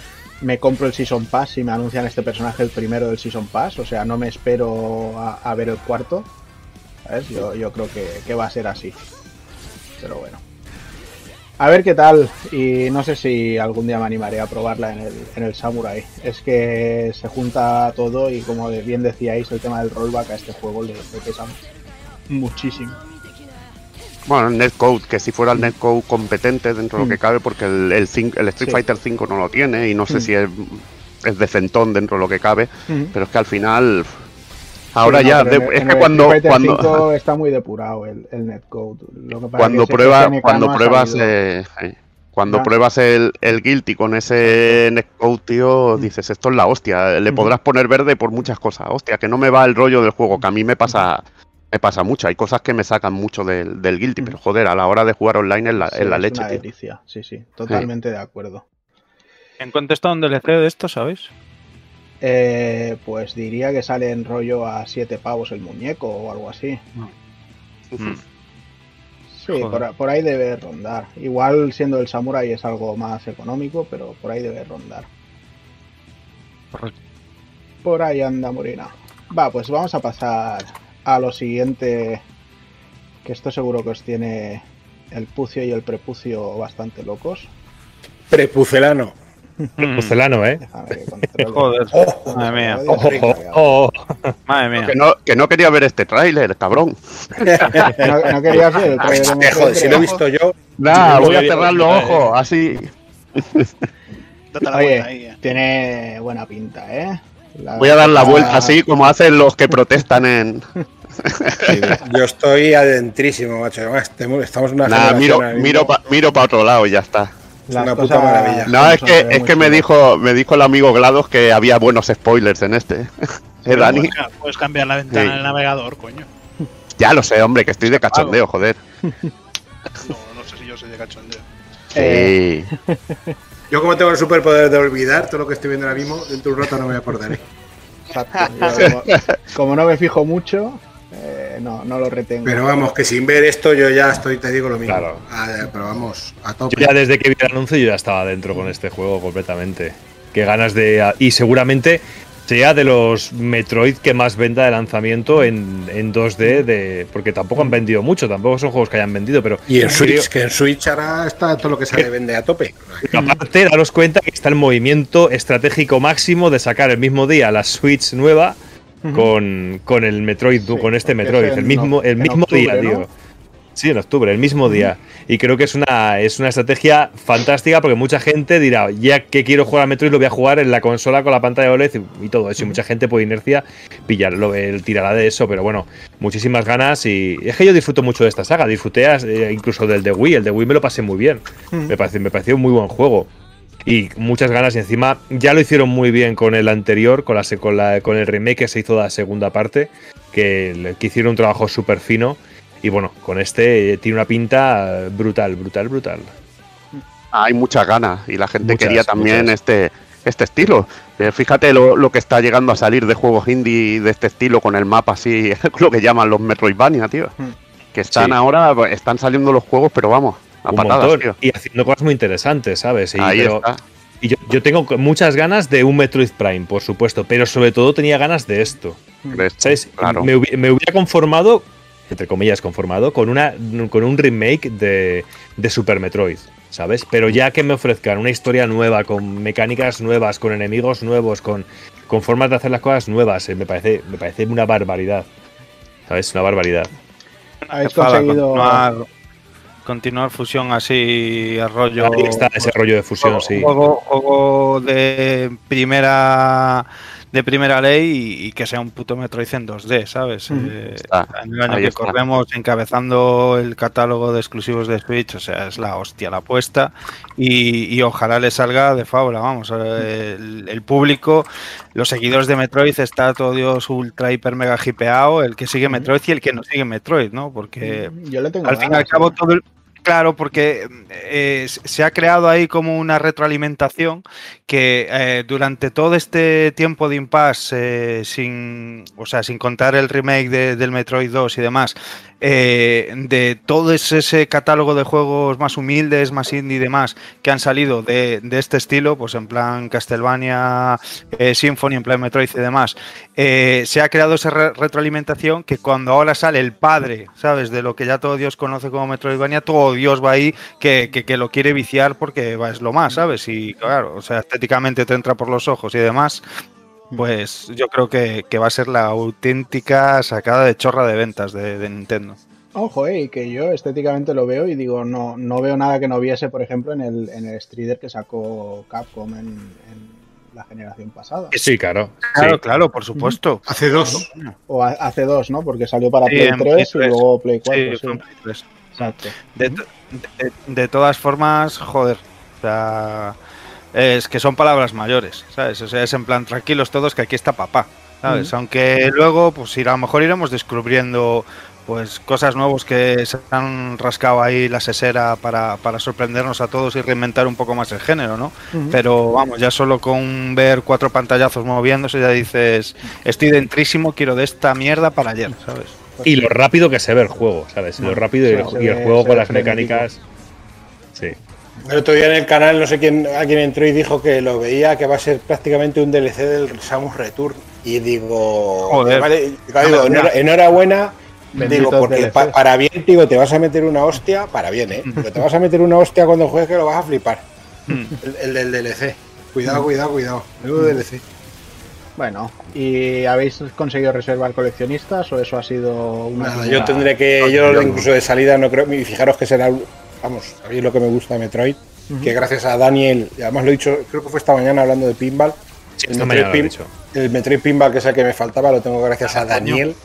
Speaker 1: me compro el Season Pass y me anuncian este personaje el primero del Season Pass, o sea, no me espero a, a ver el cuarto. ¿Sabes? Yo, yo creo que, que va a ser así. Pero bueno. A ver qué tal. Y no sé si algún día me animaré a probarla en el, en el Samurai. Es que se junta todo y como bien decíais, el tema del rollback a este juego le, le pesa muchísimo.
Speaker 3: Bueno, el netcode, que si fuera el netcode competente dentro de lo que cabe, porque el, el, Street
Speaker 1: Sí.
Speaker 3: Fighter 5 no lo tiene y no sé
Speaker 1: Mm.
Speaker 3: si es, es decentón dentro de lo que cabe,
Speaker 1: Ujú.
Speaker 3: pero es que al final. Ahora
Speaker 1: Sí, no,
Speaker 3: ya, de-
Speaker 1: en-
Speaker 3: es
Speaker 1: en
Speaker 3: que cuando, cuando,
Speaker 1: 5 [laughs] está muy depurado el, el netcode. Lo que pasa
Speaker 3: cuando
Speaker 1: que SNK
Speaker 3: cuando
Speaker 1: no
Speaker 3: pruebas, eh, cuando pruebas el, el Guilty con ese netcode, tío, dices, esto es la hostia. Le
Speaker 1: Mm.
Speaker 3: podrás poner verde por muchas cosas. Hostia, que no me va el rollo del juego, que a mí me pasa, me pasa mucho. Hay cosas que me sacan mucho del, del Guilty,
Speaker 1: Mm.
Speaker 3: pero joder, a la hora de jugar online es la,
Speaker 1: Sí,
Speaker 3: es la
Speaker 1: es
Speaker 3: leche,
Speaker 1: una
Speaker 3: tío.
Speaker 1: delicia. Sí, sí, totalmente de acuerdo.
Speaker 7: ¿En cuánto está un DLC de esto, sabéis?
Speaker 1: Eh, pues diría que sale en rollo a 7 pavos el muñeco o algo así.
Speaker 7: Mm.
Speaker 1: Sí,
Speaker 7: Joder.
Speaker 1: por, por ahí debe rondar. Igual siendo el samurai es algo más económico, pero por ahí debe rondar.
Speaker 7: Correcto.
Speaker 1: Por ahí anda Morena. Va, pues vamos a pasar a lo siguiente. Que esto seguro que os tiene el pucio y el prepucio bastante locos.
Speaker 5: Prepucelano.
Speaker 2: Porcelano, ¿eh? [laughs]
Speaker 7: Joder,
Speaker 5: Oh,
Speaker 7: madre mía.
Speaker 2: Ojo,
Speaker 1: recargado.
Speaker 2: oh,
Speaker 7: Madre mía.
Speaker 3: Que no, que no quería ver este tráiler, cabrón. [laughs]
Speaker 1: No, no querías ver el
Speaker 5: Hostia,
Speaker 1: Monster,
Speaker 5: joder, si lo he visto yo.
Speaker 3: Nah, voy a cerrar los
Speaker 7: sí.
Speaker 3: ojos, así.
Speaker 4: Date la
Speaker 1: Oye,
Speaker 4: vuelta ahí. eh.
Speaker 1: tiene buena pinta, ¿eh? La
Speaker 3: Voy a dar la vuelta así como hacen los que protestan en.
Speaker 5: Yo estoy adentrísimo, macho. Estamos en una
Speaker 3: Nah,
Speaker 5: generación
Speaker 3: miro, miro para miro pa otro lado y ya está.
Speaker 5: Es una puta maravilla.
Speaker 3: No, es que, es que me dijo, me dijo el amigo GLaDOS que había buenos spoilers en este. [laughs] ¿Eh, Dani?
Speaker 4: Puedes ca- Puedes cambiar la ventana
Speaker 3: Sí.
Speaker 4: en el navegador, coño.
Speaker 3: Ya lo sé, hombre, que estoy de cachondeo, joder.
Speaker 4: No, no sé si yo soy de cachondeo.
Speaker 1: Eh,
Speaker 3: Sí.
Speaker 5: Yo, como tengo el superpoder de olvidar todo lo que estoy viendo ahora mismo, dentro de un rato no me acordaré.
Speaker 1: Exacto. Como, como no me fijo mucho, eh, no, no lo retengo.
Speaker 5: Pero vamos, que sin ver esto yo ya estoy, te digo lo mismo.
Speaker 2: Claro.
Speaker 5: Ah, pero vamos, a tope.
Speaker 2: Yo ya desde que vi el anuncio yo ya estaba dentro con este juego completamente. Qué ganas de... Y seguramente sea de los Metroid que más venda de lanzamiento en, en 2D, de, porque tampoco han vendido mucho, tampoco son juegos que hayan vendido, pero...
Speaker 5: Y en
Speaker 2: creo-
Speaker 5: Switch, que en Switch ahora está todo lo que sale vende a tope.
Speaker 2: aparte, daros cuenta que está el movimiento estratégico máximo de sacar el mismo día la Switch nueva con, con el Metroid,
Speaker 1: Sí,
Speaker 2: con este Metroid,
Speaker 1: es
Speaker 2: el mismo, el mismo
Speaker 1: octubre,
Speaker 2: día,
Speaker 1: ¿no?
Speaker 2: tío. Sí, en octubre, el mismo día. Y creo que es una, es una estrategia fantástica porque mucha gente dirá, ya que quiero jugar a Metroid, lo voy a jugar en la consola con la pantalla OLED y, y todo eso. Y mucha gente por inercia pillarlo, el tirará de eso, pero bueno, muchísimas ganas. Y es que yo disfruto mucho de esta saga, disfruté eh, incluso del de Wii. El de Wii me lo pasé muy bien. Me, parece, me pareció un muy buen juego. Y muchas ganas, y encima ya lo hicieron muy bien con el anterior, con, la, con, la, con el remake que se hizo de la segunda parte, que, que hicieron un trabajo súper fino. Y bueno, con este eh, tiene una pinta brutal, brutal, brutal.
Speaker 3: Hay muchas ganas y la gente
Speaker 2: Muchas,
Speaker 3: quería también
Speaker 2: muchas.
Speaker 3: este este estilo. Eh, fíjate lo, lo que está llegando a salir de juegos indie de este estilo con el mapa así, [laughs] lo que llaman los Metroidvania, tío.
Speaker 1: Hmm.
Speaker 3: Que están
Speaker 2: Sí.
Speaker 3: ahora, están saliendo los juegos, pero vamos, a
Speaker 2: Un
Speaker 3: patadas,
Speaker 2: montón.
Speaker 3: tío.
Speaker 2: Y haciendo cosas muy interesantes, ¿sabes? Y,
Speaker 3: Ahí
Speaker 2: pero-
Speaker 3: está.
Speaker 2: y yo, yo tengo muchas ganas de un Metroid Prime, por supuesto, pero sobre todo tenía ganas de esto. ¿Sabes?
Speaker 3: Claro.
Speaker 2: Me, hubi- me hubiera conformado, entre comillas, conformado, con, una, con un remake de, de Super Metroid, ¿sabes? Pero ya que me ofrezcan una historia nueva, con mecánicas nuevas, con enemigos nuevos, con, con formas de hacer las cosas nuevas, eh, me, parece, me parece una barbaridad. ¿sabes? Una barbaridad.
Speaker 1: Habéis conseguido.
Speaker 7: continuar, continuar fusión así, rollo.
Speaker 2: Ahí está ese rollo de fusión, sí.
Speaker 7: Juego, juego de primera de primera ley y, y que sea un puto Metroid en 2D, ¿sabes?
Speaker 1: Ujú.
Speaker 7: Eh,
Speaker 3: Está,
Speaker 7: en el año
Speaker 3: ahí
Speaker 7: que
Speaker 3: está.
Speaker 7: corremos encabezando el catálogo de exclusivos de Switch, o sea, es la hostia la apuesta y, y ojalá le salga de fábula, vamos, eh, el, el público, los seguidores de Metroid está todo Dios ultra hiper mega hipeado, el que sigue Metroid y el que no sigue Metroid, ¿no? Porque
Speaker 1: Yo le tengo
Speaker 7: al fin y al cabo
Speaker 1: ¿eh?
Speaker 7: todo el- Claro, porque eh, se ha creado ahí como una retroalimentación que eh, durante todo este tiempo de impasse, eh, sin, o sea, sin contar el remake de- del Metroid 2 y demás, eh, de todo ese, catálogo de juegos más humildes, más indie y demás, que han salido de, este estilo, pues en plan Castlevania, eh, Symphony, en plan Metroid y demás, eh, se ha creado esa re- retroalimentación que cuando ahora sale el padre, ¿sabes? De lo que ya todo Dios conoce como Metroidvania, todo Dios va ahí que, que- lo quiere viciar porque es lo más, ¿sabes? Y claro, o sea, estéticamente te entra por los ojos y demás, pues yo creo que, que va a ser la auténtica sacada de chorra de ventas de, de Nintendo.
Speaker 1: Ojo, eh, que yo estéticamente lo veo y digo, no, no veo nada que no viese, por ejemplo, en el, en el Strider que sacó Capcom en, en la generación pasada.
Speaker 2: Sí, claro.
Speaker 7: Claro,
Speaker 2: sí.
Speaker 7: claro, por supuesto.
Speaker 6: Hace dos.
Speaker 1: O a- hace dos, ¿no? Porque salió para
Speaker 7: Sí,
Speaker 1: Play
Speaker 7: en
Speaker 1: 3
Speaker 7: Play
Speaker 1: y
Speaker 7: 3.
Speaker 1: luego Play 4.
Speaker 7: Sí,
Speaker 1: sí.
Speaker 7: fue en Play 3.
Speaker 1: Exacto.
Speaker 7: De, to- de- de todas formas, joder, o sea, es que son palabras mayores, ¿sabes? O sea, es en plan, tranquilos todos que aquí está papá, ¿sabes? Aunque luego, pues ir- a lo mejor iremos descubriendo pues cosas nuevas que se han rascado ahí la sesera para, para sorprendernos a todos y reinventar un poco más el género, ¿no? Pero vamos, ya solo con ver cuatro pantallazos moviéndose ya dices, estoy dentrísimo, quiero de esta mierda para ayer, ¿sabes?
Speaker 2: Y lo rápido que se ve el juego, ¿sabes? Lo rápido y, el- y el juego con las mecánicas.
Speaker 5: El otro día en el canal, no sé quién, alguien entró y dijo que lo veía, que va a ser prácticamente un DLC del Samus Return. Y digo,
Speaker 7: Joder.
Speaker 5: vale, digo, enhora- enhorabuena.
Speaker 1: Bendito
Speaker 5: Digo, porque pa- para bien, digo, te vas a meter una hostia, para bien, ¿eh? Pero te vas a meter una hostia cuando juegues que lo vas a flipar.
Speaker 7: Mm.
Speaker 5: El, el del DLC.
Speaker 6: Cuidado, cuidado, cuidado.
Speaker 5: Menudo DLC.
Speaker 1: Bueno, ¿y habéis conseguido reservar coleccionistas o eso ha sido una...
Speaker 5: Nada, yo tendré que, yo incluso de salida no creo, y fijaros que será, vamos, sabéis lo que me gusta de Metroid, que gracias a Daniel, y además lo he dicho, creo que fue esta mañana hablando de pinball,
Speaker 2: Sí,
Speaker 5: el Metroid, Pin- el Metroid Pinball que es el que me faltaba, lo tengo gracias a Daniel.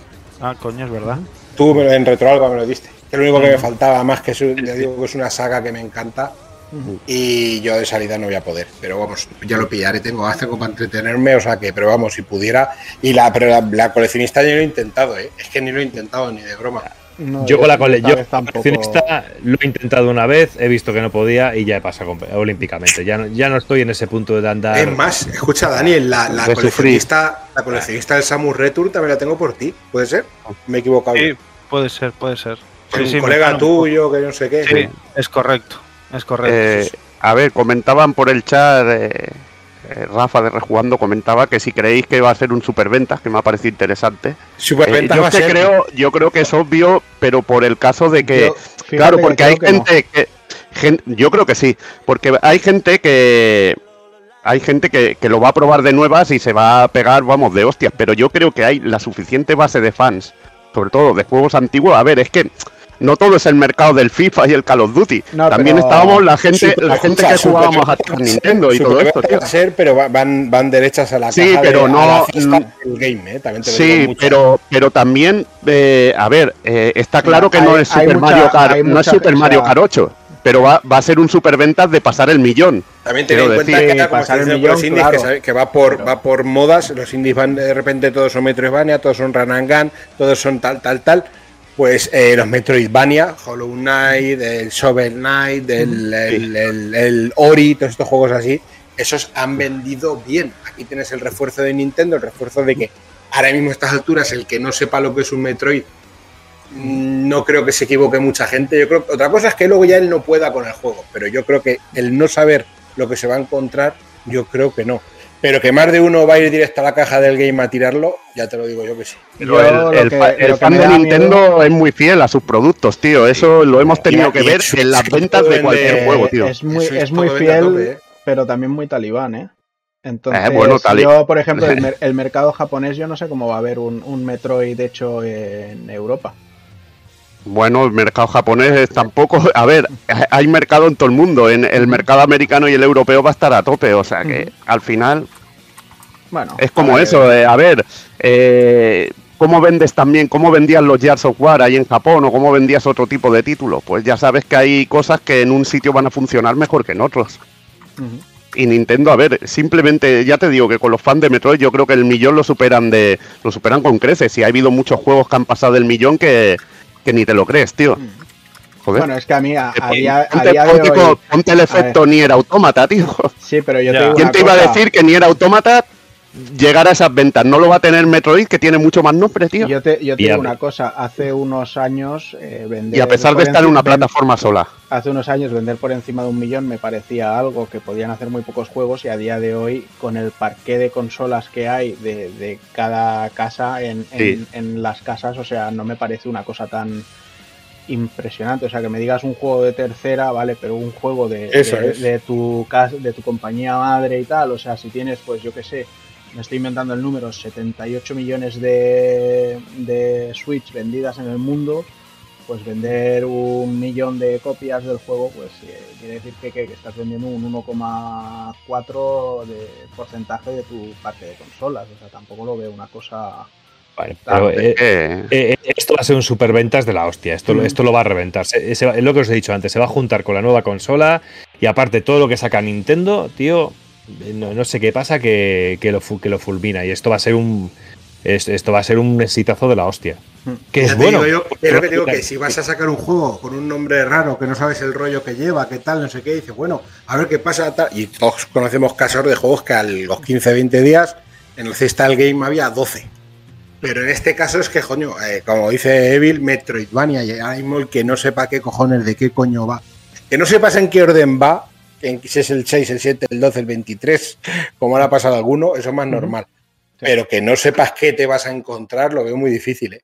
Speaker 7: Ah, coño, es verdad.
Speaker 5: Tú me lo- en Retroalba me lo diste. Que lo único que me faltaba, más que es, un- le digo que es una saga que me encanta. Y yo de salida no voy a poder. Pero vamos,
Speaker 6: Ya lo pillaré, tengo como para entretener.
Speaker 5: tenerme, o sea que, pero vamos, si pudiera. Y la, pero la, la coleccionista yo lo he intentado, ¿eh? Es que ni lo he intentado ni de broma.
Speaker 1: No,
Speaker 2: Yo con la cole
Speaker 1: esta
Speaker 2: yo
Speaker 1: vez tampoco-
Speaker 2: coleccionista lo he intentado una vez, he visto que no podía y ya he pasado olímpicamente. Ya no, ya no estoy en ese punto de andar.
Speaker 6: Es más, escucha, Daniel, la, coleccionista, la coleccionista del Samus Return también la tengo por ti, ¿puede ser?
Speaker 5: Me he equivocado.
Speaker 7: Sí, puede ser, puede ser. Sí,
Speaker 5: un
Speaker 7: sí,
Speaker 5: colega tuyo, que no sé qué.
Speaker 7: Sí, es correcto. Es correcto.
Speaker 3: Eh, a ver, comentaban por el chat, eh, Rafa de Rejugando comentaba que si creéis que va a ser un superventas, que me ha parecido interesante.
Speaker 5: Superventas
Speaker 3: Eh, yo
Speaker 5: va
Speaker 3: que
Speaker 5: ser.
Speaker 3: creo, yo creo que es obvio, pero por el caso de que,
Speaker 1: Yo-
Speaker 3: claro,
Speaker 1: que
Speaker 3: porque hay
Speaker 1: creo que no.
Speaker 3: gente que, yo creo que sí, porque hay gente que hay gente que, que lo va a probar de nuevas y se va a pegar, vamos, de hostias, pero yo creo que hay la suficiente base de fans, sobre todo de juegos antiguos. A ver, es que no todo es el mercado del FIFA y el Call of Duty.
Speaker 1: No,
Speaker 3: También
Speaker 1: pero-
Speaker 3: estábamos la gente,
Speaker 5: Super-
Speaker 3: la gente
Speaker 5: escucha,
Speaker 3: que jugábamos a Super Nintendo y todo esto, tío.
Speaker 5: va a ser, pero va- van, van derechas a la
Speaker 3: Sí,
Speaker 5: caja
Speaker 3: pero
Speaker 5: de,
Speaker 3: no-
Speaker 5: a la fiesta del game, ¿eh? También te
Speaker 3: Sí,
Speaker 5: mucho.
Speaker 3: pero, pero también, eh, a ver, eh, está claro que no
Speaker 1: hay-
Speaker 3: es Super
Speaker 1: mucha-
Speaker 3: Mario Kart, no es Super Mario Kart 8, pero va, va a ser un superventas de pasar el millón.
Speaker 5: También ten en cuenta
Speaker 3: decir,
Speaker 5: que, como
Speaker 1: pasar el
Speaker 5: con los
Speaker 1: millón,
Speaker 5: indies, que,
Speaker 1: claro.
Speaker 5: sabe- que va por va por modas, los indies van de repente todos son Metroidvania, todos son Run and Gun, todos son tal, tal, tal. Pues eh, los Metroidvania, Hollow Knight, el Shovel Knight, el, el- el- el Ori, todos estos juegos así, esos han vendido bien. Aquí tienes el refuerzo de Nintendo, el refuerzo de que ahora mismo a estas alturas el que no sepa lo que es un Metroid mm, no creo que se equivoque mucha gente. Yo creo otra cosa es que luego ya él no pueda con el juego, pero yo creo que el no saber lo que se va a encontrar, yo creo que no. Pero que más de uno va a ir directo a la caja del game a tirarlo, ya te lo digo yo que sí.
Speaker 3: Pero
Speaker 1: Yo
Speaker 3: el, el
Speaker 1: que-
Speaker 3: fan de Nintendo es muy fiel a sus productos, tío. Eso lo hemos tenido
Speaker 5: Y-
Speaker 3: que
Speaker 5: y
Speaker 3: ver en las ventas de
Speaker 5: vende-
Speaker 3: cualquier juego, tío.
Speaker 1: Es muy, es
Speaker 5: es
Speaker 1: muy fiel,
Speaker 5: tope, ¿eh?
Speaker 1: pero también muy talibán, ¿eh? Entonces,
Speaker 3: Eh, bueno, tal y-
Speaker 1: yo, por ejemplo, el, [laughs] mer- el mercado japonés, yo no sé cómo va a haber un, un Metroid hecho en Europa.
Speaker 3: Bueno, el mercado japonés es tampoco. A ver, hay mercado en todo el mundo. En el mercado americano y el europeo va a estar a tope. O sea que al final
Speaker 1: Bueno,
Speaker 3: es como eso. eh, a ver, eh, ¿cómo vendes también? ¿Cómo vendías los Gears of War ahí en Japón? ¿O cómo vendías otro tipo de títulos? Pues ya sabes que hay cosas que en un sitio van a funcionar mejor que en otros. Y Nintendo, a ver, simplemente, ya te digo que con los fans de Metroid yo creo que el millón lo superan de. lo superan con creces. Y ha habido muchos juegos que han pasado del millón que, que ni te lo crees, tío. Joder.
Speaker 1: Bueno, es que a mí, a, a
Speaker 3: Ponte-
Speaker 1: día, a
Speaker 3: ponte,
Speaker 1: día de hoy...
Speaker 3: ponte el efecto Nier Automata, tío.
Speaker 1: Sí, pero yo
Speaker 2: Ya.
Speaker 1: te digo
Speaker 3: ¿Quién te iba a
Speaker 1: cosa,
Speaker 3: decir que Nier Automata llegara a esas ventas? No lo va a tener Metroid, que tiene mucho más nombre, tío.
Speaker 1: Yo te, yo te digo una cosa, hace unos años eh, vender
Speaker 3: Y a pesar de estar en una plataforma sola.
Speaker 1: hace unos años vender por encima de un millón me parecía algo que podían hacer muy pocos juegos y a día de hoy con el parqué de consolas que hay de, de cada casa en, en-
Speaker 3: Sí.
Speaker 1: en las casas, o sea, no me parece una cosa tan impresionante. O sea, que me digas un juego de tercera, vale, pero un juego de,
Speaker 5: Eso
Speaker 1: de,
Speaker 5: es.
Speaker 1: de tu casa, de tu compañía madre y tal, o sea, si tienes, pues yo qué sé, me estoy inventando el número, 78 millones de, de Switch vendidas en el mundo, pues vender un millón de copias del juego, pues eh, quiere decir que, que- que estás vendiendo un 1,4 de porcentaje de tu parque de consolas. O sea, tampoco lo veo una cosa.
Speaker 2: Vale, pero, eh, eh, esto va a ser un superventas de la hostia. Esto, lo-
Speaker 1: Mm.
Speaker 2: esto lo va a reventar. Se- se va- es lo que os he dicho antes. Se va a juntar con la nueva consola. Y aparte, todo lo que saca Nintendo, tío. No, no sé qué pasa que, que lo, que lo fulmina. Y esto va a ser un. es- Esto va a ser un exitazo de la hostia.
Speaker 1: Mm.
Speaker 2: Que es bueno.
Speaker 6: digo yo, es lo que digo que si vas a sacar un juego con un nombre raro, que no sabes el rollo que lleva, qué tal, no sé qué, dices, bueno, a ver qué pasa, tal. Y todos conocemos casos de juegos que a los 15, 20 días en el Cestal Game había 12. Pero en este caso es que, coño, eh, como dice Evil, Metroidvania, y el que no sepa qué cojones, de qué coño va. Que no sepas en qué orden va, si es el 6, el 7, el 12, el 23, como ahora ha pasado a alguno, eso es más normal. Pero que no sepas qué te vas a encontrar, lo veo muy difícil, ¿eh?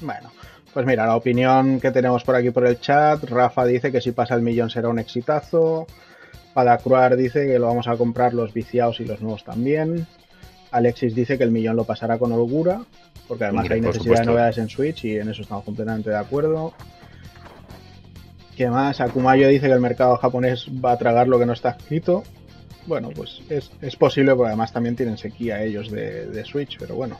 Speaker 1: Bueno, pues mira, la opinión que tenemos por aquí por el chat. Rafa dice que si pasa el millón será un exitazo. Padacruar dice que lo vamos a comprar los viciados y los nuevos también. Alexis dice que el millón lo pasará con holgura, porque además hay
Speaker 2: por
Speaker 1: necesidad de novedades en Switch y en eso estamos completamente de acuerdo. ¿Qué más? Akumayo dice que el mercado japonés va a tragar lo que no está escrito. Bueno, pues es, es posible, porque además también tienen sequía ellos de, de Switch, pero bueno.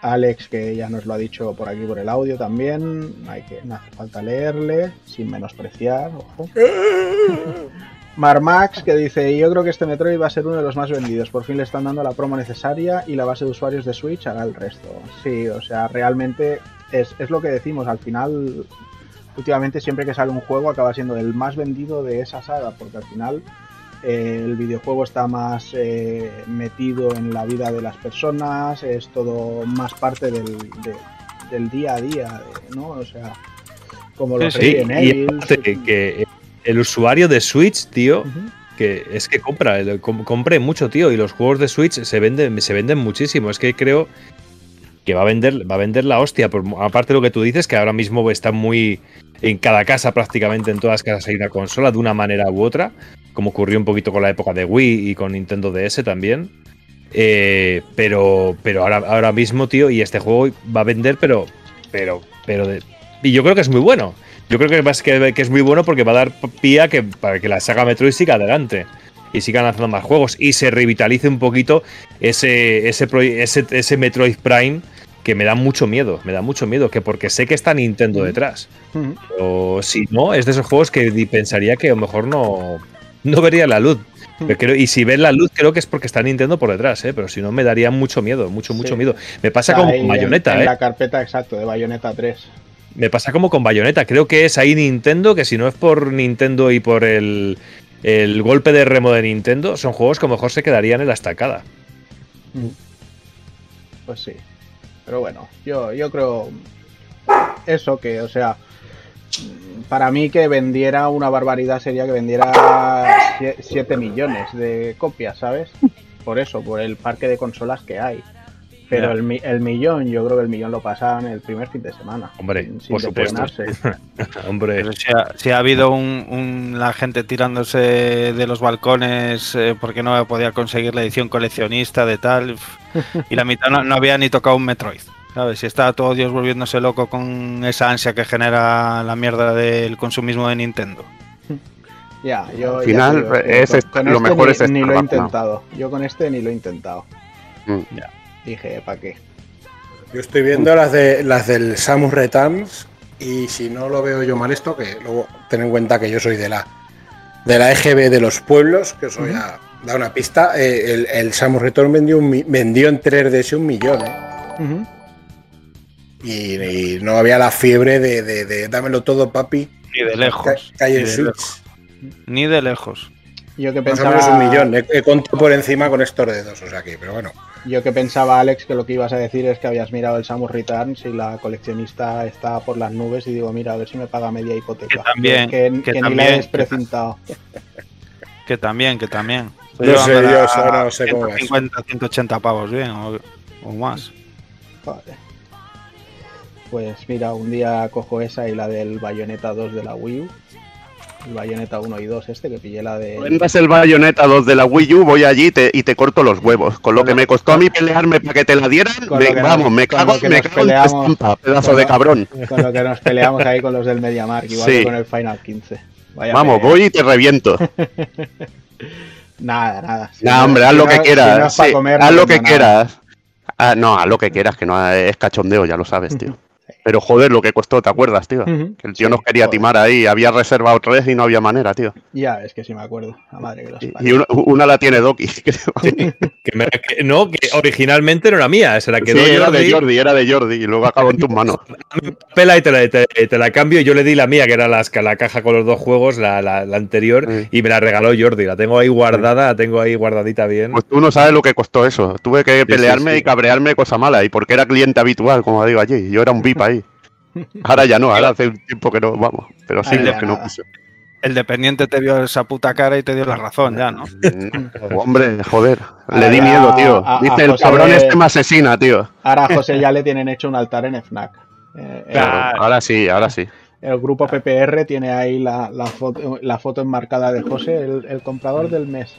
Speaker 1: Alex, que ya nos lo ha dicho por aquí por el audio también, hay que, no hace falta leerle, sin menospreciar, ojo. [laughs] Marmax, que dice, yo creo que este Metroid va a ser uno de los más vendidos, por fin le están dando la promo necesaria y la base de usuarios de Switch hará el resto. Sí, o sea, realmente es, es lo que decimos, al final, últimamente siempre que sale un juego acaba siendo el más vendido de esa saga, porque al final eh, el videojuego está más eh, metido en la vida de las personas, es todo más parte del, de- del día a día, ¿no? O sea, como los
Speaker 2: Sí, sí,
Speaker 1: Resident
Speaker 2: y
Speaker 1: Evil,
Speaker 2: aparte que, que el usuario de Switch, tío, que es que compra, compre mucho, tío, y los juegos de Switch se venden, se venden muchísimo. Es que creo que va a vender, va a vender la hostia. Por, aparte de lo que tú dices, que ahora mismo está muy en cada casa, prácticamente en todas las casas hay una consola de una manera u otra, como ocurrió un poquito con la época de Wii y con Nintendo DS también. Eh, pero, pero ahora, ahora mismo, tío, y este juego va a vender, pero, pero, pero, de- y yo creo que es muy bueno. Yo creo que, que, que es muy bueno porque va a dar pie a que, para que la saga Metroid siga adelante y sigan lanzando más juegos y se revitalice un poquito ese, ese, ese, ese Metroid Prime que me da mucho miedo, me da mucho miedo, que porque sé que está Nintendo detrás. O si no, es de esos juegos que pensaría que a lo mejor no, no vería la luz. Pero creo- y si ven la luz, creo que es porque está Nintendo por detrás, ¿eh? pero si no, me daría mucho miedo, mucho, mucho miedo. Me pasa
Speaker 1: Está
Speaker 2: como con
Speaker 1: en-
Speaker 2: Bayonetta,
Speaker 1: en
Speaker 2: ¿eh?
Speaker 1: la carpeta exacto de Bayonetta 3.
Speaker 2: Me pasa como con Bayonetta. Creo que es ahí Nintendo, que si no es por Nintendo y por el, el golpe de remo de Nintendo, son juegos que a lo mejor se quedarían en la estacada.
Speaker 1: Pues sí. Pero bueno, yo, yo creo eso que, o sea, para mí que vendiera una barbaridad sería que vendiera 7 millones de copias, ¿sabes? Por eso, por el parque de consolas que hay. Pero
Speaker 7: Ya.
Speaker 1: el, mi- el millón, yo creo que el millón lo pasan el primer fin de semana.
Speaker 2: Hombre,
Speaker 1: sin, sin
Speaker 2: por supuesto. [laughs] Hombre,
Speaker 7: Pero si ha, si ha habido un, un- la gente tirándose de los balcones eh, porque no podía conseguir la edición coleccionista de tal, [laughs] y la mitad no, no había ni tocado un Metroid. ¿Sabes? Si está todo Dios volviéndose loco con esa ansia que genera la mierda del consumismo de Nintendo. [laughs]
Speaker 1: Ya, yo.
Speaker 3: Al
Speaker 1: ya
Speaker 3: final,
Speaker 1: digo,
Speaker 3: es
Speaker 1: con-
Speaker 3: lo
Speaker 1: este
Speaker 3: mejor
Speaker 1: ni,
Speaker 3: es estar
Speaker 1: Ni lo he intentado. Yo con este ni lo he intentado.
Speaker 3: Mm.
Speaker 1: Dije, ¿para qué?
Speaker 5: Yo estoy viendo las de las del Samus Returns y si no lo veo yo mal esto, que luego ten en cuenta que yo soy de la de la EGB de los pueblos, que os voy a dar una pista. eh, el, el Samus Returns vendió, un vendió en 3DS un millón, ¿eh? Y, y no había la fiebre de, de- de dámelo todo, papi.
Speaker 7: Ni de lejos. Ni de
Speaker 5: Switch.
Speaker 7: lejos. Ni de lejos.
Speaker 1: Yo que
Speaker 5: Más o
Speaker 1: pensaba.
Speaker 5: menos un millón. He, he contado por encima con estos dedos, o sea que, pero bueno.
Speaker 1: Yo que pensaba, Alex, que lo que ibas a decir es que habías mirado el Samus Returns y la coleccionista está por las nubes y digo, mira, a ver si me paga media hipoteca.
Speaker 7: Que también,
Speaker 1: Que,
Speaker 7: que
Speaker 1: que ni la
Speaker 7: también,
Speaker 1: he desprecintado.
Speaker 7: Que también, que también.
Speaker 5: No sé, yo eso no sé cómo es.
Speaker 7: 150, 180 pavos bien, o, o más.
Speaker 1: Joder. Pues mira, un día cojo esa y la del Bayonetta 2 de la Wii U. El Bayonetta 1 y 2 este, que pillé la de...
Speaker 3: Vendas el Bayonetta 2 de la Wii U, voy allí y te, y te corto los huevos. Con lo
Speaker 1: Con
Speaker 3: que me costó a mí pelearme para que te la dieran, me-
Speaker 1: que
Speaker 3: vamos,
Speaker 1: nos-
Speaker 3: me cago,
Speaker 1: que
Speaker 3: me cago en estampa, pedazo de cabrón.
Speaker 1: Con lo que nos peleamos ahí con los del MediaMark, igual
Speaker 3: Sí.
Speaker 1: que con el Final 15. Vaya
Speaker 3: Vamos,
Speaker 1: pelea.
Speaker 3: voy y te reviento. [laughs]
Speaker 1: Nada, nada. Si
Speaker 3: Nah,
Speaker 1: no-
Speaker 3: hombre, haz
Speaker 1: si
Speaker 3: lo
Speaker 1: no-
Speaker 3: que
Speaker 1: si
Speaker 3: quieras.
Speaker 1: no es pa'
Speaker 3: sí,
Speaker 1: comer,
Speaker 3: haz lo
Speaker 1: tengo
Speaker 3: que
Speaker 1: nada.
Speaker 3: quieras. Ah, no, haz lo que quieras, que no es cachondeo, ya lo sabes, tío. Pero joder, lo que costó, ¿te acuerdas, tío?
Speaker 1: Ujú.
Speaker 3: Que el tío
Speaker 1: Sí,
Speaker 3: nos quería
Speaker 1: joder.
Speaker 3: timar ahí, había reservado tres y no había manera, tío.
Speaker 1: Ya, es que sí me acuerdo. La madre que los
Speaker 3: Y, una, una la tiene Doki, [laughs] creo.
Speaker 2: que me- que- no, que originalmente no era mía, se la
Speaker 3: Sí,
Speaker 2: quedó
Speaker 3: era
Speaker 2: Jordi,
Speaker 3: de Jordi, era de Jordi, y luego acabó en tus manos. [laughs]
Speaker 2: pela y te la, te- te la cambio y yo le di la mía, que era las, la caja con los dos juegos, la, la- la anterior,
Speaker 3: Sí.
Speaker 2: y me la regaló Jordi. La tengo ahí guardada, la tengo ahí guardadita bien.
Speaker 3: Pues tú no sabes lo que costó eso. Tuve que pelearme
Speaker 2: sí.
Speaker 3: y cabrearme cosa mala, y porque era cliente habitual, como digo allí. Yo era un Ahí. Ahora ya no, ahora hace un tiempo que no, vamos. Pero sí, los
Speaker 1: ya
Speaker 3: que no quiso.
Speaker 7: El dependiente te vio esa puta cara y te dio la razón ya, ¿no?
Speaker 3: Mm, Hombre, joder,
Speaker 1: Ahora
Speaker 3: le di miedo, tío.
Speaker 1: a- a
Speaker 3: Dice, el cabrón este me asesina, tío.
Speaker 1: Ahora a [laughs] José ya le tienen hecho un altar en FNAC. Eh, el-
Speaker 3: Claro, ahora sí, ahora sí.
Speaker 1: El grupo PPR tiene ahí la, la foto, la foto enmarcada de José, el, el comprador del mes.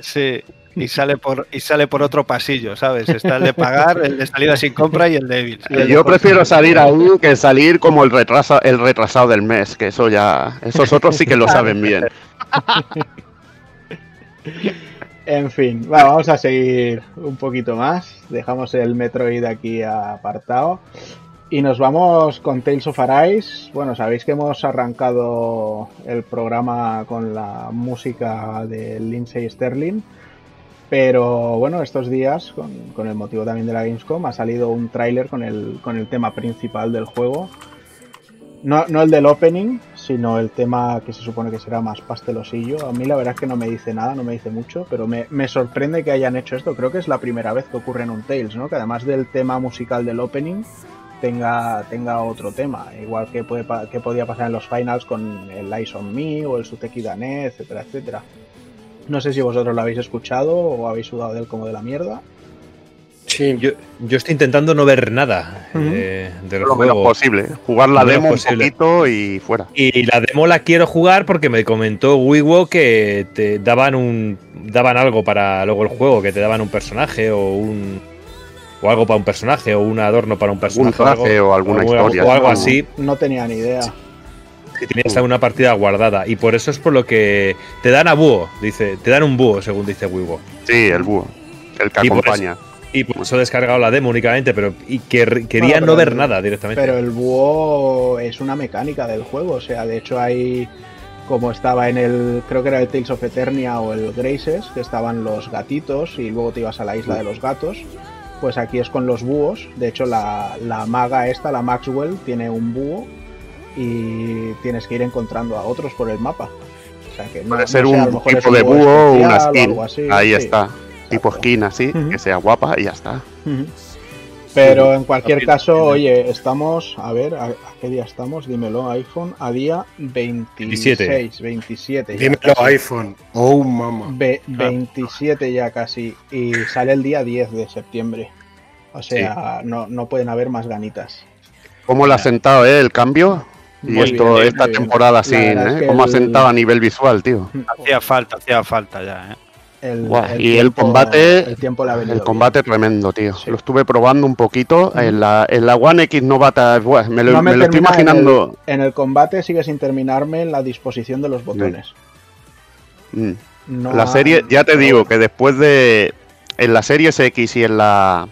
Speaker 7: Sí. Y sale por y sale por otro pasillo, ¿sabes? Está el de pagar, el de salida sin compra y el
Speaker 1: de
Speaker 3: Yo
Speaker 1: José.
Speaker 3: prefiero salir ahí que salir como el, retrasa, el retrasado del mes, que eso ya. Esos otros sí que lo saben bien. [laughs]
Speaker 1: En fin, va, vamos a seguir un poquito más. Dejamos el Metroid aquí apartado. Y nos vamos con Tales of Arise. Bueno, sabéis que hemos arrancado el programa con la música de Lindsay Sterling. Pero bueno, estos días, con, con el motivo también de la Gamescom, ha salido un tráiler con el, con el tema principal del juego. No, no el del opening, sino el tema que se supone que será más pastelosillo. A mí la verdad es que no me dice nada, no me dice mucho, pero me, me sorprende que hayan hecho esto. Creo que es la primera vez que ocurre en un Tales, ¿no? Que además del tema musical del opening tenga, tenga otro tema. Igual que, puede, que podía pasar en los finals con el Eyes on Me o el Suteki Dane, etcétera, etcétera. No sé si vosotros lo habéis escuchado o habéis sudado de él como de la mierda.
Speaker 5: Sí,
Speaker 2: Yo, yo estoy intentando no ver nada eh, del
Speaker 3: Lo menos posible. Jugar la
Speaker 2: Lo
Speaker 3: demo un poquito y fuera.
Speaker 2: Y la demo la quiero jugar porque me comentó Wiwo que te daban un daban algo para luego el juego, que te daban un personaje o un o algo para un personaje o un adorno para un personaje
Speaker 3: traje
Speaker 2: algo,
Speaker 3: o alguna historia.
Speaker 2: o algo así
Speaker 1: No tenía ni idea.
Speaker 2: Que tenías alguna partida guardada y por eso es por lo que te dan a búho, dice, te dan un búho según dice Wiwo.
Speaker 3: Sí, el búho. El que
Speaker 2: Y por
Speaker 3: acompaña.
Speaker 2: Y por eso he descargado la demo únicamente, pero y que quería
Speaker 1: Bueno, pero
Speaker 2: no ver
Speaker 1: el-
Speaker 2: nada directamente.
Speaker 1: Pero el búho es una mecánica del juego, o sea, de hecho hay como estaba en el, creo que era el Tales of Eternia o el Graces, que estaban los gatitos y luego te ibas a la isla de los gatos, pues aquí es con los búhos, de hecho la, la maga esta, la Maxwell, tiene un búho y tienes que ir encontrando a otros por el mapa. O sea que no,
Speaker 3: Puede
Speaker 1: no
Speaker 3: ser un tipo de
Speaker 1: búho
Speaker 3: o una skin.
Speaker 1: algo así,
Speaker 3: Ahí
Speaker 1: sí.
Speaker 3: está. Tipo skin así, que sea guapa y ya está.
Speaker 1: Pero en cualquier caso, oye, estamos, a ver, ¿a, a qué día estamos? Dímelo, iPhone, a día 26, 27. ya
Speaker 5: dímelo
Speaker 1: casi.
Speaker 5: iPhone. Oh, mamá.
Speaker 1: Ve- 27 ya casi. Y sale el día 10 de septiembre. O sea, no, no pueden haber más ganitas.
Speaker 3: ¿Cómo le ha sentado eh, el cambio? Y
Speaker 1: Muy
Speaker 3: esto,
Speaker 1: bien,
Speaker 3: esta
Speaker 1: bien.
Speaker 3: temporada
Speaker 1: La es
Speaker 3: ¿eh?
Speaker 1: que
Speaker 3: ¿Cómo ha
Speaker 1: el-
Speaker 3: sentado a nivel visual, tío?
Speaker 7: Hacía falta, hacía falta ya, ¿eh?
Speaker 1: El,
Speaker 3: y el combate-
Speaker 1: el tiempo venido
Speaker 3: El
Speaker 1: bien.
Speaker 3: combate tremendo, tío.
Speaker 1: Sí.
Speaker 3: Lo estuve probando un poquito. En la, en la One X novata, me lo,
Speaker 1: No
Speaker 3: me lo estoy
Speaker 1: en
Speaker 3: imaginando.
Speaker 1: el- En el, combate sigue sin terminarme la disposición de los botones.
Speaker 3: Mm.
Speaker 1: No
Speaker 3: La
Speaker 1: ha-
Speaker 3: serie, ya te digo que después de. En la Series X y en la.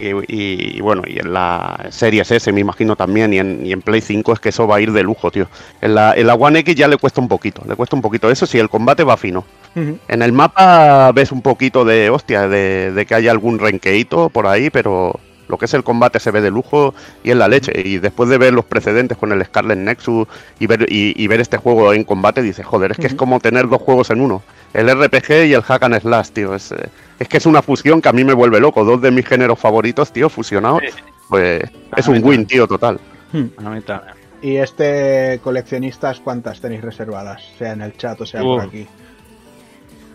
Speaker 3: Y, y- y bueno, y en la Series S, me imagino también, y en, y en Play 5 es que eso va a ir de lujo, tío. En la, en la One X ya le cuesta un poquito, le cuesta un poquito. Eso sí, el combate va fino. En el mapa ves un poquito de, hostia, de, de que haya algún renqueito por ahí, pero lo que es el combate se ve de lujo y en la leche. Y después de ver los precedentes con el Scarlet Nexus y ver, y, y ver este juego en combate, dices, joder, es que es como tener dos juegos en uno. El RPG y el Hack and Slash, tío. Es, eh, es que es una fusión que a mí me vuelve loco. Dos de mis géneros favoritos, tío, fusionados. Pues es un win, tío, total.
Speaker 7: También.
Speaker 1: Y este coleccionistas, ¿cuántas tenéis reservadas? Sea en el chat o sea por aquí.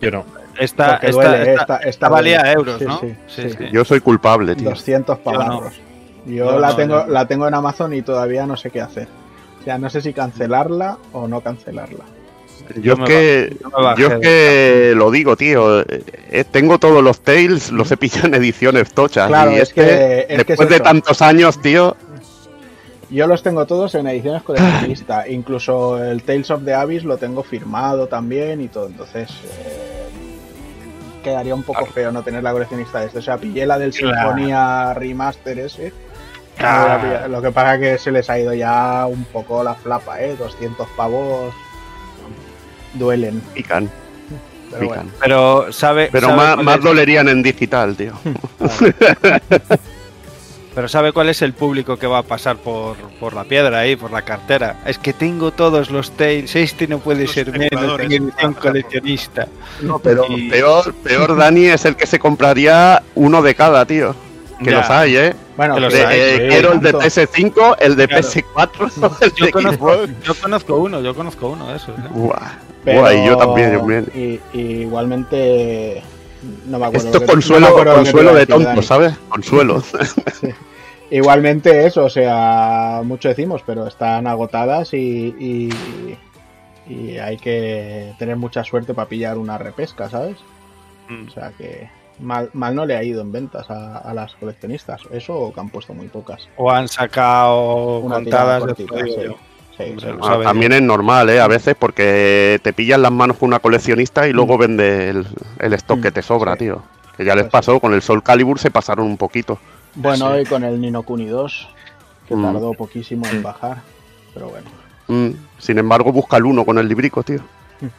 Speaker 2: Yo no.
Speaker 7: Esta,
Speaker 1: Porque
Speaker 7: esta,
Speaker 1: duele, ¿eh?
Speaker 7: esta-
Speaker 1: Esta-
Speaker 7: esta
Speaker 1: esta
Speaker 7: valía
Speaker 1: duele.
Speaker 7: euros,
Speaker 1: Sí,
Speaker 7: ¿no?
Speaker 1: sí, sí.
Speaker 3: Yo soy culpable, tío.
Speaker 1: 200
Speaker 7: no.
Speaker 1: pavarros. Yo,
Speaker 7: Yo
Speaker 1: la,
Speaker 7: no,
Speaker 1: tengo, la tengo en Amazon y todavía no sé qué hacer. O sea, no sé si cancelarla o no cancelarla.
Speaker 3: Yo
Speaker 7: Yo
Speaker 3: es que,
Speaker 7: yo
Speaker 3: es que lo digo, tío. eh, tengo todos los Tales, los he pillado en ediciones tochas.
Speaker 1: Claro,
Speaker 3: y
Speaker 1: es
Speaker 3: este,
Speaker 1: que- es que es
Speaker 3: después de tantos años, tío.
Speaker 1: Yo los tengo todos en ediciones coleccionistas. [laughs] Incluso el Tales of the Abyss lo tengo firmado también y todo. Entonces, eh, quedaría un poco feo no tener la coleccionista de este. O sea, pillé la del
Speaker 7: Claro.
Speaker 1: Sinfonía Remaster ese.
Speaker 7: Claro.
Speaker 1: Lo que pasa es que se les ha ido ya un poco la flapa, ¿eh? 200 pavos duelen.
Speaker 3: Pican,
Speaker 1: Pero
Speaker 3: pican.
Speaker 1: bueno,
Speaker 7: Pero sabe.
Speaker 3: Pero
Speaker 7: sabe
Speaker 3: más, más dolerían en digital, tío. [laughs]
Speaker 7: Pero sabe cuál es el público que va a pasar por, por la piedra ahí, por la cartera. Es que tengo todos los Tails, este no puede
Speaker 4: Los
Speaker 7: ser menos, tengo edición coleccionista.
Speaker 3: No, pero
Speaker 7: Y-
Speaker 3: peor, peor Dani es el que se compraría uno de cada, tío. Que
Speaker 7: Ya.
Speaker 3: los hay, ¿eh?
Speaker 1: bueno
Speaker 7: los
Speaker 3: De-
Speaker 7: hay,
Speaker 3: eh, quiero el de
Speaker 1: tanto.
Speaker 3: PS5, el de
Speaker 7: Claro.
Speaker 3: PS4, [laughs] el
Speaker 7: Yo
Speaker 3: de
Speaker 7: conozco,
Speaker 3: Xbox.
Speaker 7: yo conozco uno, yo conozco uno de esos. ¿eh?
Speaker 3: Buah.
Speaker 1: Pero-
Speaker 3: Buah, y yo también, yo también.
Speaker 1: Y, y igualmente. No me acuerdo.
Speaker 3: Esto
Speaker 1: que-
Speaker 3: consuelo,
Speaker 1: no me acuerdo
Speaker 3: consuelo de
Speaker 1: decir,
Speaker 3: tonto,
Speaker 1: Dani.
Speaker 3: ¿sabes? Consuelo. [laughs]
Speaker 1: Igualmente eso, o sea, mucho decimos, pero están agotadas y, y, y hay que tener mucha suerte para pillar una repesca, ¿sabes?
Speaker 7: Mm.
Speaker 1: O sea que mal, mal no le ha ido en ventas a, a las coleccionistas, eso o que han puesto muy pocas.
Speaker 7: O han sacado
Speaker 1: Una
Speaker 7: contadas de
Speaker 1: sí. Sí,
Speaker 3: También es normal, ¿eh? A veces porque te pillan las manos con una coleccionista y luego vende el, el stock
Speaker 1: Mm,
Speaker 3: que te sobra,
Speaker 1: sí.
Speaker 3: tío. Que ya les
Speaker 1: Pues
Speaker 3: pasó, con el Soul Calibur se pasaron un poquito.
Speaker 1: Bueno, y con el Nino Kuni 2, que
Speaker 3: Mm.
Speaker 1: tardó poquísimo en bajar, pero bueno,
Speaker 3: Mm, Sin embargo, busca el uno con el librico, tío.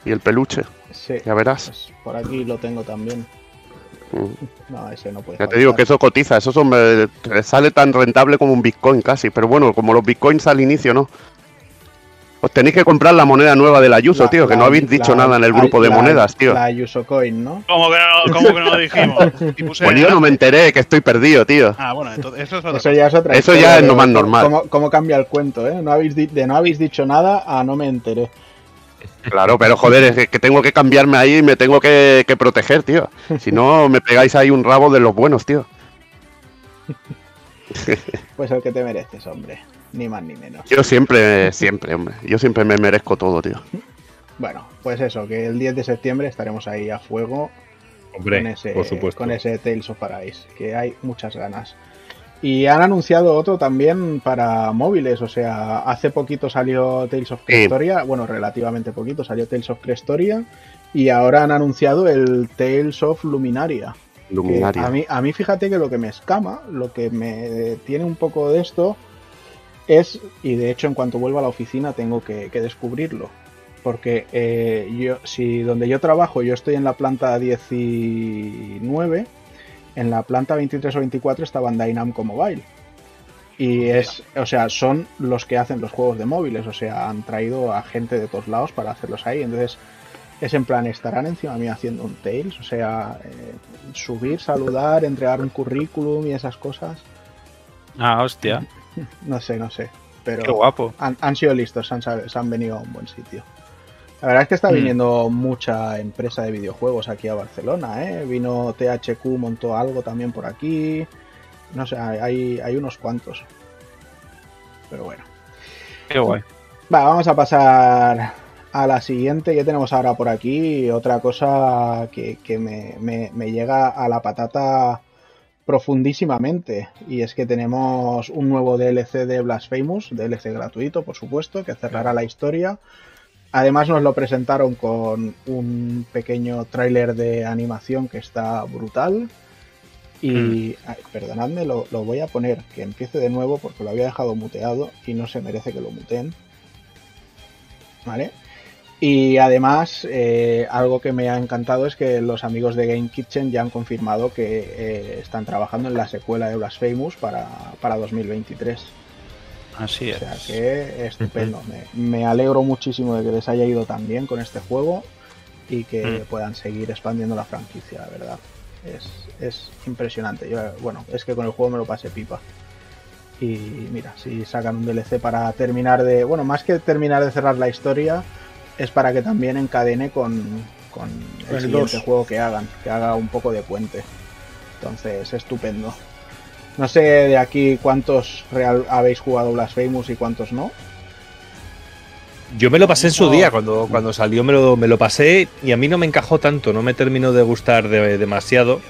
Speaker 3: Y el peluche,
Speaker 1: sí,
Speaker 3: ya verás.
Speaker 1: pues por aquí lo tengo también.
Speaker 3: Mm.
Speaker 1: No, ese no puede
Speaker 3: Ya te digo que eso cotiza, eso son, eh, sale tan rentable como un Bitcoin casi. Pero bueno, como los Bitcoins al inicio, ¿no? Os tenéis que comprar la moneda nueva del Ayuso,
Speaker 1: La-
Speaker 3: tío, que
Speaker 1: la-
Speaker 3: no habéis dicho
Speaker 1: la-
Speaker 3: nada en el
Speaker 1: la-
Speaker 3: grupo de monedas, tío.
Speaker 1: La Yusocoin, ¿no?
Speaker 4: ¿Cómo que no, cómo que no lo dijimos?
Speaker 3: Pues yo no me enteré, que estoy perdido, tío.
Speaker 4: Ah, bueno, entonces eso es otra
Speaker 1: Eso ya es otra
Speaker 3: Eso ya es lo más normal.
Speaker 1: Cómo, cómo cambia el cuento, ¿eh? No habéis de no habéis dicho nada a no me enteré.
Speaker 3: Claro, pero joder, es que- que tengo que cambiarme ahí y me tengo que, que proteger, tío. Si no, me pegáis ahí un rabo de los buenos, tío. [laughs]
Speaker 1: Pues el que te mereces, hombre. Ni más ni menos.
Speaker 3: Yo siempre, siempre, hombre. Yo siempre me merezco todo, tío.
Speaker 1: Bueno, pues eso, que el 10 de septiembre estaremos ahí a fuego
Speaker 2: Hombre,
Speaker 1: con ese,
Speaker 2: por supuesto.
Speaker 1: con ese Tales of Arise, que hay muchas ganas. Y han anunciado otro también para móviles, o sea, hace poquito salió Tales of Crestoria, bueno, relativamente poquito salió Tales of Crestoria, y ahora han anunciado el Tales of Luminaria.
Speaker 3: Luminaria.
Speaker 1: a, mí, a mí fíjate que lo que me escama, lo que me tiene un poco de esto es, y de hecho en cuanto vuelva a la oficina tengo que, que descubrirlo, porque eh, yo, si donde yo trabajo yo estoy en la planta 19, en la planta 23 o 24 está Bandai Namco Mobile. Y es, o sea, son los que hacen los juegos de móviles, o sea, han traído a gente de todos lados para hacerlos ahí. Entonces, es en plan, estarán encima mío haciendo un Tales, o sea, eh, subir, saludar, entregar un currículum y esas cosas.
Speaker 7: Ah, hostia. [laughs]
Speaker 1: No sé, no sé. Pero
Speaker 7: Qué guapo.
Speaker 1: han, han sido listos, han, se han venido a un buen sitio. La verdad es que está
Speaker 7: Mm.
Speaker 1: viniendo mucha empresa de videojuegos aquí a Barcelona, ¿eh? Vino THQ, montó algo también por aquí. No sé, hay, hay unos cuantos. Pero bueno.
Speaker 7: Qué guay.
Speaker 1: Va, vamos a pasar a la siguiente. Ya tenemos ahora por aquí otra cosa que, que me, me- me llega a la patata profundísimamente. Y es que tenemos un nuevo DLC de Blasphemous, DLC gratuito, por supuesto, que cerrará la historia. Además nos lo presentaron con un pequeño tráiler de animación que está brutal. Y ay, perdonadme, lo, lo voy a poner que empiece de nuevo porque lo había dejado muteado y no se merece que lo muteen. ¿Vale? Y además, eh, algo que me ha encantado es que los amigos de Game Kitchen ya han confirmado que eh, están trabajando en la secuela de Blasphemous para, para 2023.
Speaker 7: Así
Speaker 1: O
Speaker 7: es.
Speaker 1: sea que estupendo. me, me alegro muchísimo de que les haya ido tan bien con este juego y que
Speaker 7: Mm.
Speaker 1: puedan seguir expandiendo la franquicia, la verdad. Es, es impresionante. Yo, bueno, es que con el juego me lo pasé pipa. Y mira, si sacan un DLC para terminar de. Bueno, más que terminar de cerrar la historia, es para que también encadene con, con el
Speaker 5: El
Speaker 1: siguiente juego que hagan, que haga un poco de puente. Entonces, estupendo. No sé de aquí cuántos real habéis jugado Blasphemous y cuántos no.
Speaker 2: Yo me lo pasé en su día, cuando, cuando salió me lo, me lo pasé y a mí no me encajó tanto, no me terminó de gustar de- demasiado.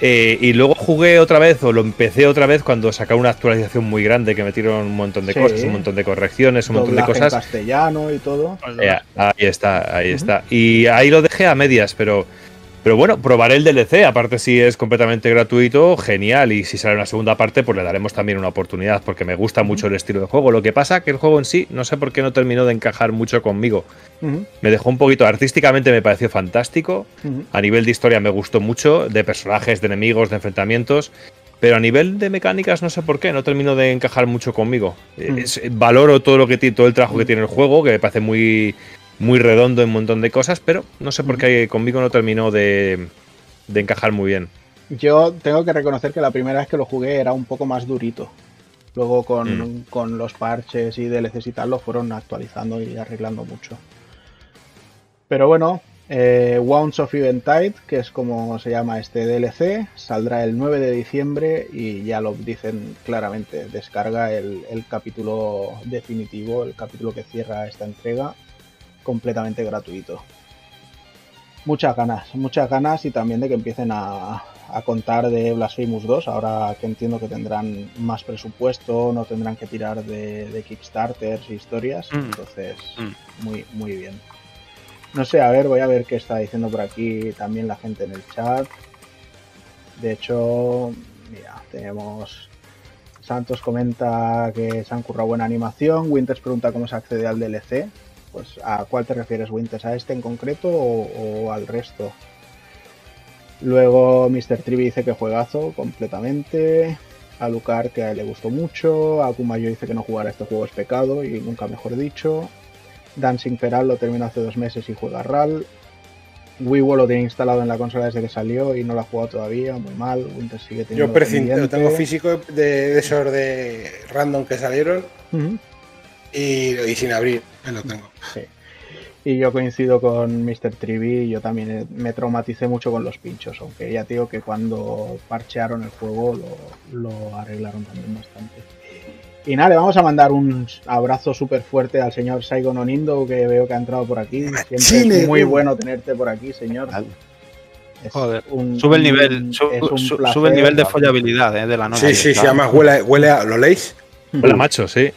Speaker 2: Eh, y luego jugué otra vez, o lo empecé otra vez cuando sacaron una actualización muy grande que metieron un montón de
Speaker 1: Sí.
Speaker 2: cosas, un montón de correcciones, un montón de
Speaker 1: Doblaje en
Speaker 2: cosas.
Speaker 1: castellano y todo.
Speaker 2: Eh, ahí está, ahí está. Y ahí lo dejé a medias, pero, pero bueno, probaré el DLC. Aparte, si es completamente gratuito, genial. Y si sale una segunda parte, pues le daremos también una oportunidad, porque me gusta mucho el estilo de juego. Lo que pasa que el juego en sí, no sé por qué no terminó de encajar mucho conmigo. Me dejó un poquito artísticamente, me pareció fantástico. A nivel de historia me gustó mucho, de personajes, de enemigos, de enfrentamientos. Pero a nivel de mecánicas no sé por qué, no terminó de encajar mucho conmigo.
Speaker 1: Mm.
Speaker 2: Es- valoro todo lo que tiene, todo el trabajo que tiene el juego, que me parece muy, muy redondo en un montón de cosas, pero no sé por qué conmigo no terminó de, de encajar muy bien.
Speaker 1: Yo tengo que reconocer que la primera vez que lo jugué era un poco más durito. Luego con,
Speaker 2: Mm.
Speaker 1: con los parches y DLCs y tal lo fueron actualizando y arreglando mucho. Pero bueno, eh, Wounds of Eventide, que es como se llama este DLC, saldrá el 9 de diciembre y ya lo dicen claramente. Descarga el, el capítulo definitivo, el capítulo que cierra esta entrega, completamente gratuito. Muchas ganas, muchas ganas y también de que empiecen a, a contar de Blasphemous 2, ahora que entiendo que tendrán más presupuesto, no tendrán que tirar de, de Kickstarters y historias,
Speaker 7: Mm.
Speaker 1: entonces
Speaker 7: Mm.
Speaker 1: muy, muy bien. No sé, a ver, voy a ver qué está diciendo por aquí también la gente en el chat. De hecho, mira, tenemos... Santos comenta que se han currado buena animación. Winters pregunta cómo se accede al DLC. Pues, ¿a cuál te refieres, Winters? ¿A este en concreto o, o al resto? Luego, Mr. Trivi dice que juegazo completamente. A Lucar que le gustó mucho. A Kumayo dice que no jugar a este juego es pecado y nunca mejor dicho. Dancing Feral lo terminó hace dos meses y juega RAL. Wiiwo lo tiene instalado en la consola desde que salió y no lo ha jugado todavía, muy mal. Winter sigue teniendo
Speaker 5: Yo tengo físico de, de esos de random que salieron
Speaker 1: Ujú.
Speaker 5: y, y sin abrir. Ahí lo tengo.
Speaker 1: Sí. Y yo coincido con Mr. Trivi, yo también me traumaticé mucho con los pinchos, aunque ya te digo que cuando parchearon el juego lo, lo arreglaron también bastante. Y nada, le vamos a mandar un abrazo súper fuerte al señor Saigon Onindo, que veo que ha entrado por aquí. [laughs] Siempre
Speaker 5: Chile,
Speaker 1: es muy
Speaker 5: tío.
Speaker 1: bueno tenerte por aquí, señor. Es
Speaker 7: Joder,
Speaker 1: un-
Speaker 7: Sube el
Speaker 1: un-
Speaker 7: nivel,
Speaker 1: placer.
Speaker 7: sube el nivel de follabilidad eh, de la noche.
Speaker 5: Sí, sí, sí, además huele, huele a. ¿Lo leéis?
Speaker 2: Hola, macho, sí.
Speaker 1: De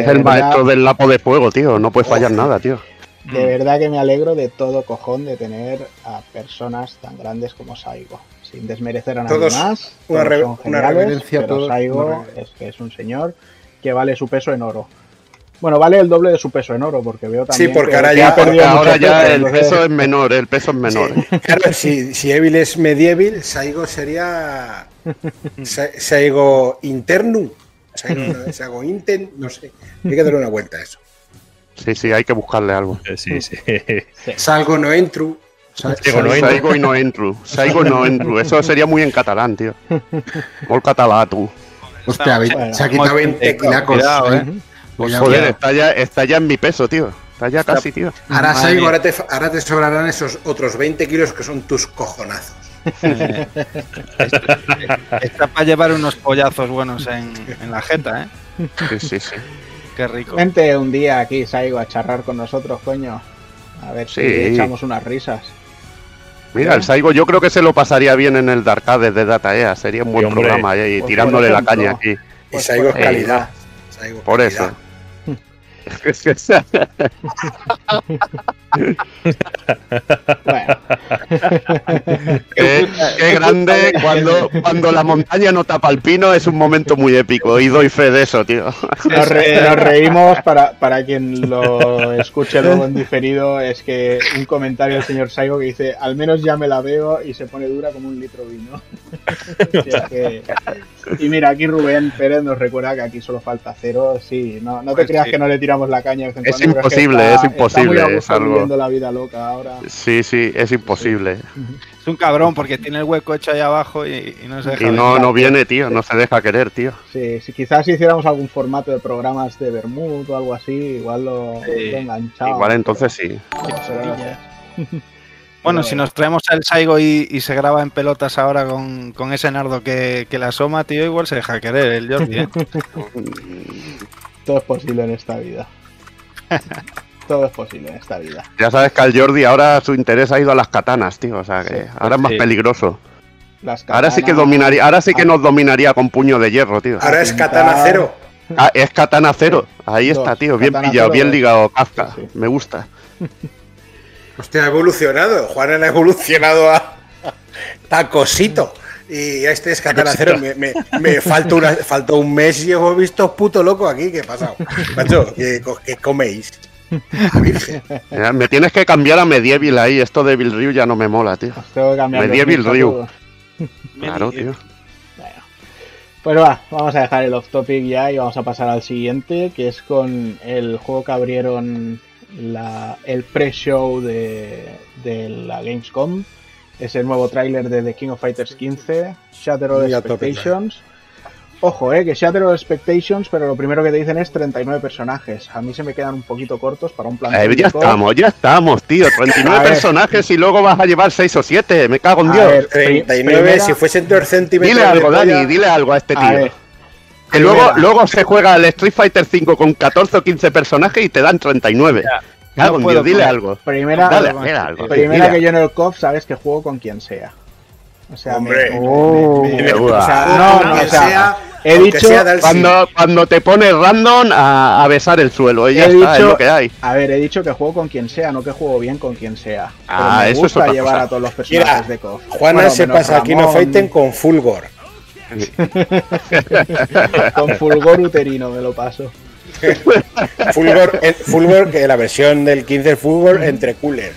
Speaker 3: Es el
Speaker 1: verdad-
Speaker 3: maestro del lapo de fuego, tío. No puede fallar nada, tío.
Speaker 1: De verdad que me alegro de todo cojón de tener a personas tan grandes como Saigo. Sin desmerecer a nadie
Speaker 5: Todos
Speaker 1: más.
Speaker 5: una
Speaker 1: todos
Speaker 5: re-
Speaker 1: son
Speaker 5: una reverencia a
Speaker 1: pero
Speaker 5: todos,
Speaker 1: Saigo
Speaker 5: una reverencia.
Speaker 1: es que es un señor que vale su peso en oro. Bueno, vale el doble de su peso en oro, porque veo también.
Speaker 5: Sí, porque
Speaker 1: que-
Speaker 5: ahora ya-
Speaker 1: ha perdido
Speaker 3: Ahora ya
Speaker 1: peso,
Speaker 3: el
Speaker 1: entonces-
Speaker 3: peso es menor, el peso es menor.
Speaker 5: Sí. [laughs] Claro, si, si Evil es medieval, Saigo sería. [laughs] Sa- Saigo internum. No, Saigo inten, no sé. Hay que darle una vuelta a eso.
Speaker 3: Sí, sí, hay que buscarle algo.
Speaker 2: Eh, Sí, sí.
Speaker 5: Salgo no
Speaker 2: Saigo no entru.
Speaker 3: Saigo y no. Saigo no entru. Eso sería muy en catalán, tío. Molt català, tú.
Speaker 5: Hostia,
Speaker 1: Bueno,
Speaker 5: se ha quitado 20 kilacos.
Speaker 7: Cuidado, eh.
Speaker 5: Pues
Speaker 3: Joder, está ya, está ya en mi peso, tío. Está ya casi, tío.
Speaker 5: Ahora, Saigo, ahora te, ahora te sobrarán esos otros 20 kilos que son tus cojonazos.
Speaker 7: Eh, [laughs] está, está para llevar unos pollazos buenos en, en la jeta, ¿eh?
Speaker 3: Sí, sí, sí.
Speaker 7: Qué rico.
Speaker 1: Vente un día aquí, Saigo, a charrar con nosotros, coño. A ver si
Speaker 3: Sí.
Speaker 1: echamos unas risas.
Speaker 3: Mira, el Saigo yo creo que se lo pasaría bien en el Darkade de Dataea. Sería un buen
Speaker 2: hombre.
Speaker 3: programa ahí,
Speaker 1: Pues,
Speaker 3: tirándole la caña aquí.
Speaker 5: Y
Speaker 1: Pues,
Speaker 5: Saigo es
Speaker 1: por
Speaker 5: calidad. Saigo es
Speaker 3: Por
Speaker 5: calidad.
Speaker 3: eso. [laughs] [laughs] Es
Speaker 1: Bueno,
Speaker 3: Qué, qué grande cuando, cuando la montaña no tapa el pino es un momento muy épico y doy fe de eso, tío.
Speaker 1: nos, re- nos reímos para, para quien lo escuche luego en diferido. Es que un comentario del señor Saigo que dice: Al menos ya me la veo y se pone dura como un litro de vino. [laughs] O sea que- Y mira, aquí Rubén Pérez nos recuerda que aquí solo falta cero. Sí, no, no te
Speaker 7: Pues
Speaker 1: creas
Speaker 7: sí.
Speaker 1: que no le tiramos la caña. de vez en
Speaker 3: Es
Speaker 1: cuando,
Speaker 3: imposible,
Speaker 1: está-
Speaker 3: es imposible,
Speaker 1: muy a
Speaker 3: es algo-
Speaker 1: viviendo la vida loca ahora.
Speaker 3: Sí, sí, es imposible.
Speaker 7: Es un cabrón porque tiene el hueco hecho ahí abajo y, y no se deja
Speaker 3: Y no, no viene, tío, no se deja querer, tío.
Speaker 1: Sí, si quizás hiciéramos algún formato de programas de Bermud o algo así, igual lo,
Speaker 7: Sí.
Speaker 1: lo enganchaba.
Speaker 3: Igual entonces sí. [laughs]
Speaker 7: Bueno, si nos traemos al Saigo y, y se graba en pelotas ahora con, con ese nardo que, que le asoma, tío, igual se deja querer el Jordi. ¿eh? [laughs]
Speaker 1: Todo es posible en esta vida. [laughs] Todo es posible en esta vida.
Speaker 3: Ya sabes que al Jordi ahora su interés ha ido a las katanas, tío. O sea que ahora es más peligroso.
Speaker 1: Las
Speaker 3: Ahora sí que dominaría, ahora sí que nos dominaría con puño de hierro, tío.
Speaker 5: Ahora es katana cero.
Speaker 3: Ah, es katana cero. Ahí
Speaker 1: Dos.
Speaker 3: está, tío. Bien
Speaker 1: Katana
Speaker 3: pillado,
Speaker 1: cero,
Speaker 3: bien ligado, Kafka.
Speaker 1: Sí, sí.
Speaker 3: Me gusta. [laughs]
Speaker 5: Hostia, ha evolucionado. Juan ha evolucionado a tacosito. Y este es katana cero. Me, me, me falta una, falta un mes y os he visto puto loco aquí. ¿Qué ha pasado? [laughs] Macho, ¿qué, co- qué coméis?
Speaker 3: Me tienes que cambiar a Medieval ahí. Esto de Bill Ryu ya no me mola, tío.
Speaker 1: Os tengo que cambiar los
Speaker 3: Medieval Ryu. Claro, tío.
Speaker 1: Bueno. Pues va, vamos a dejar el off topic ya y vamos a pasar al siguiente, que es con el juego que abrieron la, el pre-show de, de la Gamescom. Es el nuevo tráiler de The King of Fighters 15, Shatter All
Speaker 5: Muy a tope,
Speaker 1: Expectations. Ojo, eh, que Shatter All Expectations, pero lo primero que te dicen es 39 personajes. A mí se me quedan un poquito cortos para un plan.
Speaker 3: Eh, ya estamos, ya estamos, tío. 39 [laughs]
Speaker 1: A ver.
Speaker 3: personajes y luego vas a llevar 6 o 7. Me cago en
Speaker 1: A
Speaker 3: Dios.
Speaker 1: ver, pri-
Speaker 5: 39,
Speaker 1: primera-
Speaker 5: si fuesen 2 centímetros.
Speaker 3: Dile algo,
Speaker 5: de
Speaker 3: Dani, dile algo a este
Speaker 1: A
Speaker 3: tío.
Speaker 1: ver,
Speaker 3: Que luego, luego se juega el Street Fighter 5 con 14 o 15 personajes y te dan 39. Cago en
Speaker 7: No
Speaker 3: Dios, dile algo.
Speaker 1: primera,
Speaker 3: Dale, dile algo.
Speaker 1: primera
Speaker 3: dile
Speaker 1: que yo en el COF sabes que juego con quien sea. O sea, me-
Speaker 5: Hombre.
Speaker 1: me-
Speaker 3: Oh,
Speaker 1: me- me-
Speaker 3: qué
Speaker 1: o sea, no, no, o sea,
Speaker 5: sea-
Speaker 1: he
Speaker 5: aunque
Speaker 1: dicho.
Speaker 3: Cuando, cuando te pones random a, a besar el suelo, y ya
Speaker 1: he
Speaker 3: está, es
Speaker 1: dicho,
Speaker 3: lo que hay.
Speaker 1: a ver, he dicho que juego con quien sea, no que juego bien con quien sea. Pero
Speaker 3: Ah,
Speaker 1: me
Speaker 3: eso es
Speaker 1: gusta
Speaker 3: otra
Speaker 1: llevar
Speaker 3: cosa.
Speaker 1: a todos los personajes
Speaker 5: Mira,
Speaker 1: de KOF.
Speaker 5: Juana
Speaker 1: Bueno,
Speaker 5: se pasa aquí no fighten con Fulgor. [laughs]
Speaker 1: con fulgor uterino me lo paso. [laughs]
Speaker 5: Fulgor, eh, Fulgor, que la versión del 15 es Fulgor entre cooler.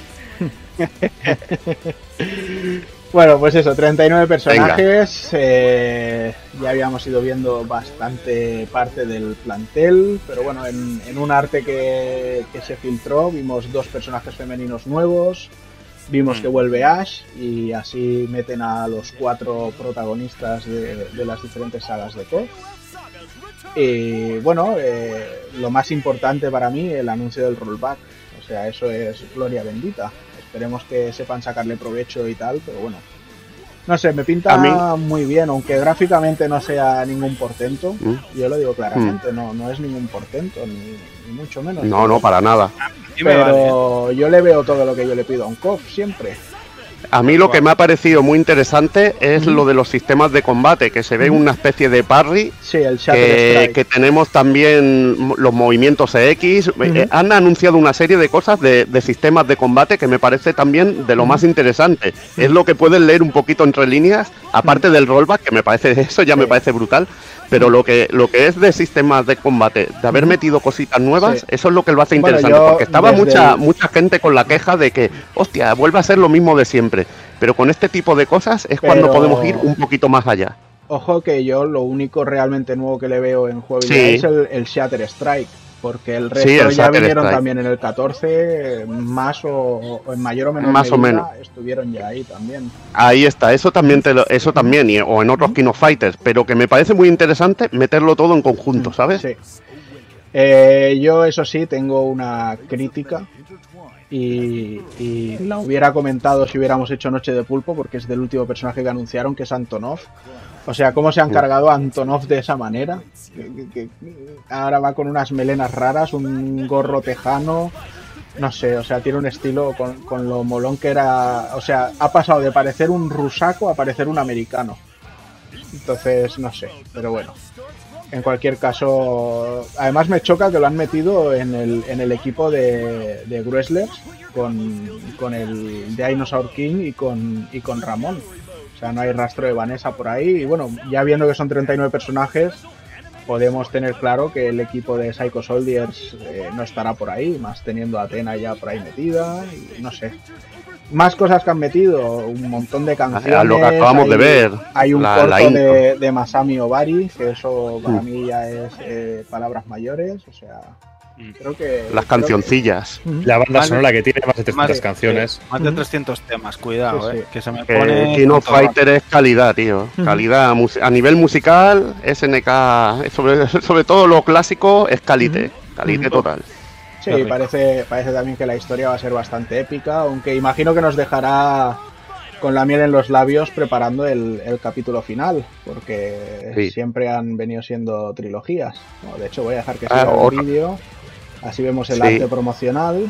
Speaker 5: [laughs]
Speaker 1: Bueno, pues eso, 39 personajes. eh, ya habíamos ido viendo bastante parte del plantel, pero bueno, en, en un arte que, que se filtró vimos dos personajes femeninos nuevos, vimos que vuelve Ash y así meten a los cuatro protagonistas de, de las diferentes sagas de KOF. Y bueno, eh, lo más importante para mí, el anuncio del rollback. O sea, eso es gloria bendita. Esperemos que sepan sacarle provecho y tal, pero bueno. No sé, me pinta
Speaker 3: mí-
Speaker 1: muy bien, aunque gráficamente no sea ningún portento.
Speaker 3: Mm.
Speaker 1: Yo lo digo claramente, no, no es ningún portento, ni, ni mucho menos.
Speaker 3: No, no, para nada.
Speaker 1: Pero yo le veo todo lo que yo le pido a un COF siempre.
Speaker 3: A mí lo que me ha parecido muy interesante es lo de los sistemas de combate, que se ve una especie de parry,
Speaker 1: Sí, el
Speaker 3: que, que tenemos también los movimientos EX. Eh, Han anunciado una serie de cosas de, de sistemas de combate que me parece también de lo más interesante. Es lo que puedes leer un poquito entre líneas, aparte del rollback, que me parece [laughs] eso ya me parece brutal. Pero lo que lo que es de sistemas de combate, de haber metido cositas nuevas,
Speaker 1: Sí.
Speaker 3: eso es lo que lo hace
Speaker 1: Bueno,
Speaker 3: interesante.
Speaker 1: yo
Speaker 3: porque estaba mucha,
Speaker 1: el-
Speaker 3: mucha gente con la queja de que, hostia, vuelve a ser lo mismo de siempre. Pero con este tipo de cosas es cuando podemos ir un poquito más allá.
Speaker 1: Ojo que yo lo único realmente nuevo que le veo en jugabilidad
Speaker 3: Sí.
Speaker 1: es el, el Shatter Strike. Porque el resto
Speaker 3: Sí, el
Speaker 1: ya vinieron
Speaker 3: Strike.
Speaker 1: también en el 14, más o, o en mayor o menor
Speaker 3: Más o menos.
Speaker 1: estuvieron ya ahí también.
Speaker 3: Ahí está, eso también te lo- eso también, y- o en otros King of Fighters, pero que me parece muy interesante meterlo todo en conjunto, ¿sabes?
Speaker 1: Sí. Eh, yo, eso sí, tengo una crítica. Y, y la hubiera comentado si hubiéramos hecho Noche de Pulpo, porque es del último personaje que anunciaron, que es Antonov. O sea, cómo se han cargado a Antonov de esa manera. Que- que- que ahora va con unas melenas raras, un gorro tejano. No sé, o sea, tiene un estilo con, con lo molón que era. O sea, ha pasado de parecer un rusaco a parecer un americano. Entonces, no sé, pero bueno. En cualquier caso, además me choca que lo han metido en el, en el equipo de, de Wrestlers con, con el Dinosaur King y con, y con Ramón. O sea, no hay rastro de Vanessa por ahí. Y bueno, ya viendo que son 39 personajes, podemos tener claro que el equipo de Psycho Soldiers eh, no estará por ahí, más teniendo a Atena ya por ahí metida. Y no sé. Más cosas que han metido, un montón de canciones.
Speaker 3: A lo que acabamos de
Speaker 1: hay-
Speaker 3: ver,
Speaker 1: Hay un
Speaker 3: la-
Speaker 1: corto
Speaker 3: la
Speaker 1: de, de Masami Obari, que eso para
Speaker 3: Mm.
Speaker 1: mí ya es eh, palabras mayores. O sea,
Speaker 4: Mm.
Speaker 1: creo que.
Speaker 3: Las
Speaker 1: creo
Speaker 3: cancioncillas.
Speaker 1: que-.
Speaker 2: La banda
Speaker 7: Vale.
Speaker 2: sonora que tiene más de 300
Speaker 7: Más de-
Speaker 2: canciones.
Speaker 7: Más de
Speaker 1: Ujú.
Speaker 7: 300 temas, cuidado,
Speaker 1: Sí,
Speaker 7: eh, que se me
Speaker 3: Que
Speaker 7: pone... Todo
Speaker 3: Fighter es calidad, tío. Calidad a nivel musical, SNK, sobre, [laughs] sobre todo lo clásico, es calite. Calite total.
Speaker 1: Sí, parece, parece también que la historia va a ser bastante épica, aunque imagino que nos dejará con la miel en los labios preparando el, el capítulo final, porque
Speaker 3: Sí.
Speaker 1: siempre han venido siendo trilogías. No, de hecho, voy a dejar que
Speaker 3: Ah,
Speaker 1: siga el vídeo, así vemos el
Speaker 3: Sí.
Speaker 1: arte promocional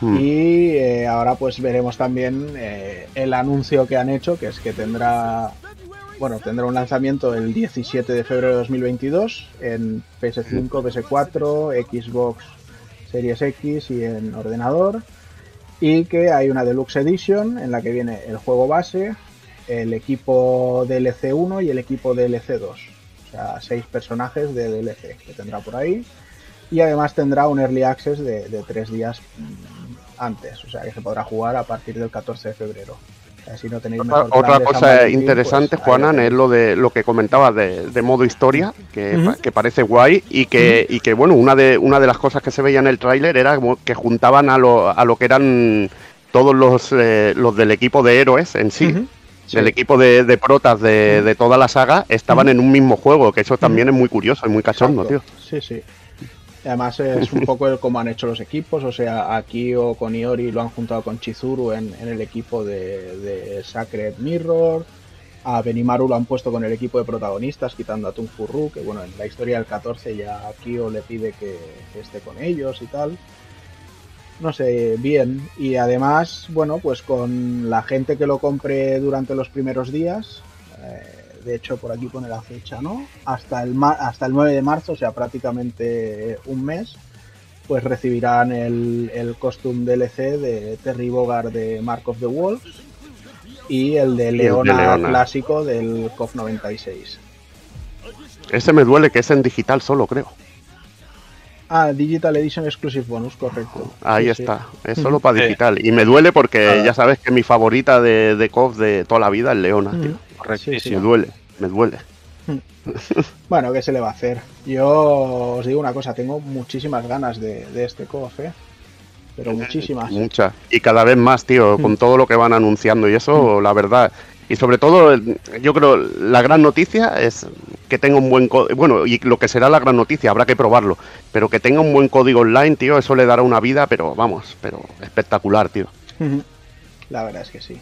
Speaker 3: Mm.
Speaker 1: y eh, ahora pues veremos también eh, el anuncio que han hecho, que es que tendrá bueno, tendrá un lanzamiento el 17 de febrero de 2022 en PS5, PS4, Xbox Series X y en ordenador. Y que hay una Deluxe Edition en la que viene el juego base, el equipo DLC 1 y el equipo DLC 2. O sea, seis personajes de DLC que tendrá por ahí. Y además tendrá un Early Access de, de tres días mm, antes. O sea, que se podrá jugar a partir del 14 de febrero. O sea, si no tenéis
Speaker 3: Otra, cosa interesante,
Speaker 1: pues,
Speaker 3: Juanan, es lo de lo que comentabas de, de modo historia, que, parece guay y que, y que bueno, una de una de las cosas que se veía en el tráiler era que juntaban a lo, a lo que eran todos los, eh, los del equipo de héroes en sí. Del equipo de, de protas de, de toda la saga estaban en un mismo juego, que eso también es muy curioso y muy cachondo, tío.
Speaker 1: Sí, sí. Además es un poco el cómo han hecho los equipos, o sea, aquí o con Iori lo han juntado con Chizuru en, en el equipo de, de Sacred Mirror, a Benimaru lo han puesto con el equipo de protagonistas, quitando a Tunfurru, que bueno, en la historia del 14 ya Kyo le pide que, que esté con ellos y tal. No sé, bien. Y además, bueno, pues con la gente que lo compre durante los primeros días, de hecho por aquí pone la fecha, ¿no? Hasta el, hasta el 9 de marzo, o sea, prácticamente un mes, pues recibirán el, el costume DLC de Terry Bogard de Mark of the Wolves y el de
Speaker 3: de
Speaker 1: Leona, clásico del COF 96.
Speaker 3: Ese me duele que es en digital solo, creo.
Speaker 1: Ah, Digital Edition Exclusive Bonus, correcto.
Speaker 3: Ahí
Speaker 1: Sí, sí.
Speaker 3: está, es solo para digital. Y me duele porque
Speaker 7: Ah.
Speaker 3: ya sabes que mi favorita de, de KOF de toda la vida es Leona, tío.
Speaker 1: Sí, sí.
Speaker 3: Me duele, me duele.
Speaker 1: Bueno, ¿qué se le va a hacer? Yo os digo una cosa, tengo muchísimas ganas de, de este COF, ¿eh? Pero muchísimas.
Speaker 3: Muchas. Y cada vez más, tío,
Speaker 1: Mm.
Speaker 3: con todo lo que van anunciando y eso, la verdad. Y sobre todo, yo creo, la gran noticia es que tenga un buen código. Bueno, y lo que será la gran noticia, habrá que probarlo. Pero que tenga un buen código online, tío, eso le dará una vida, pero vamos, pero espectacular, tío.
Speaker 1: La verdad es que sí.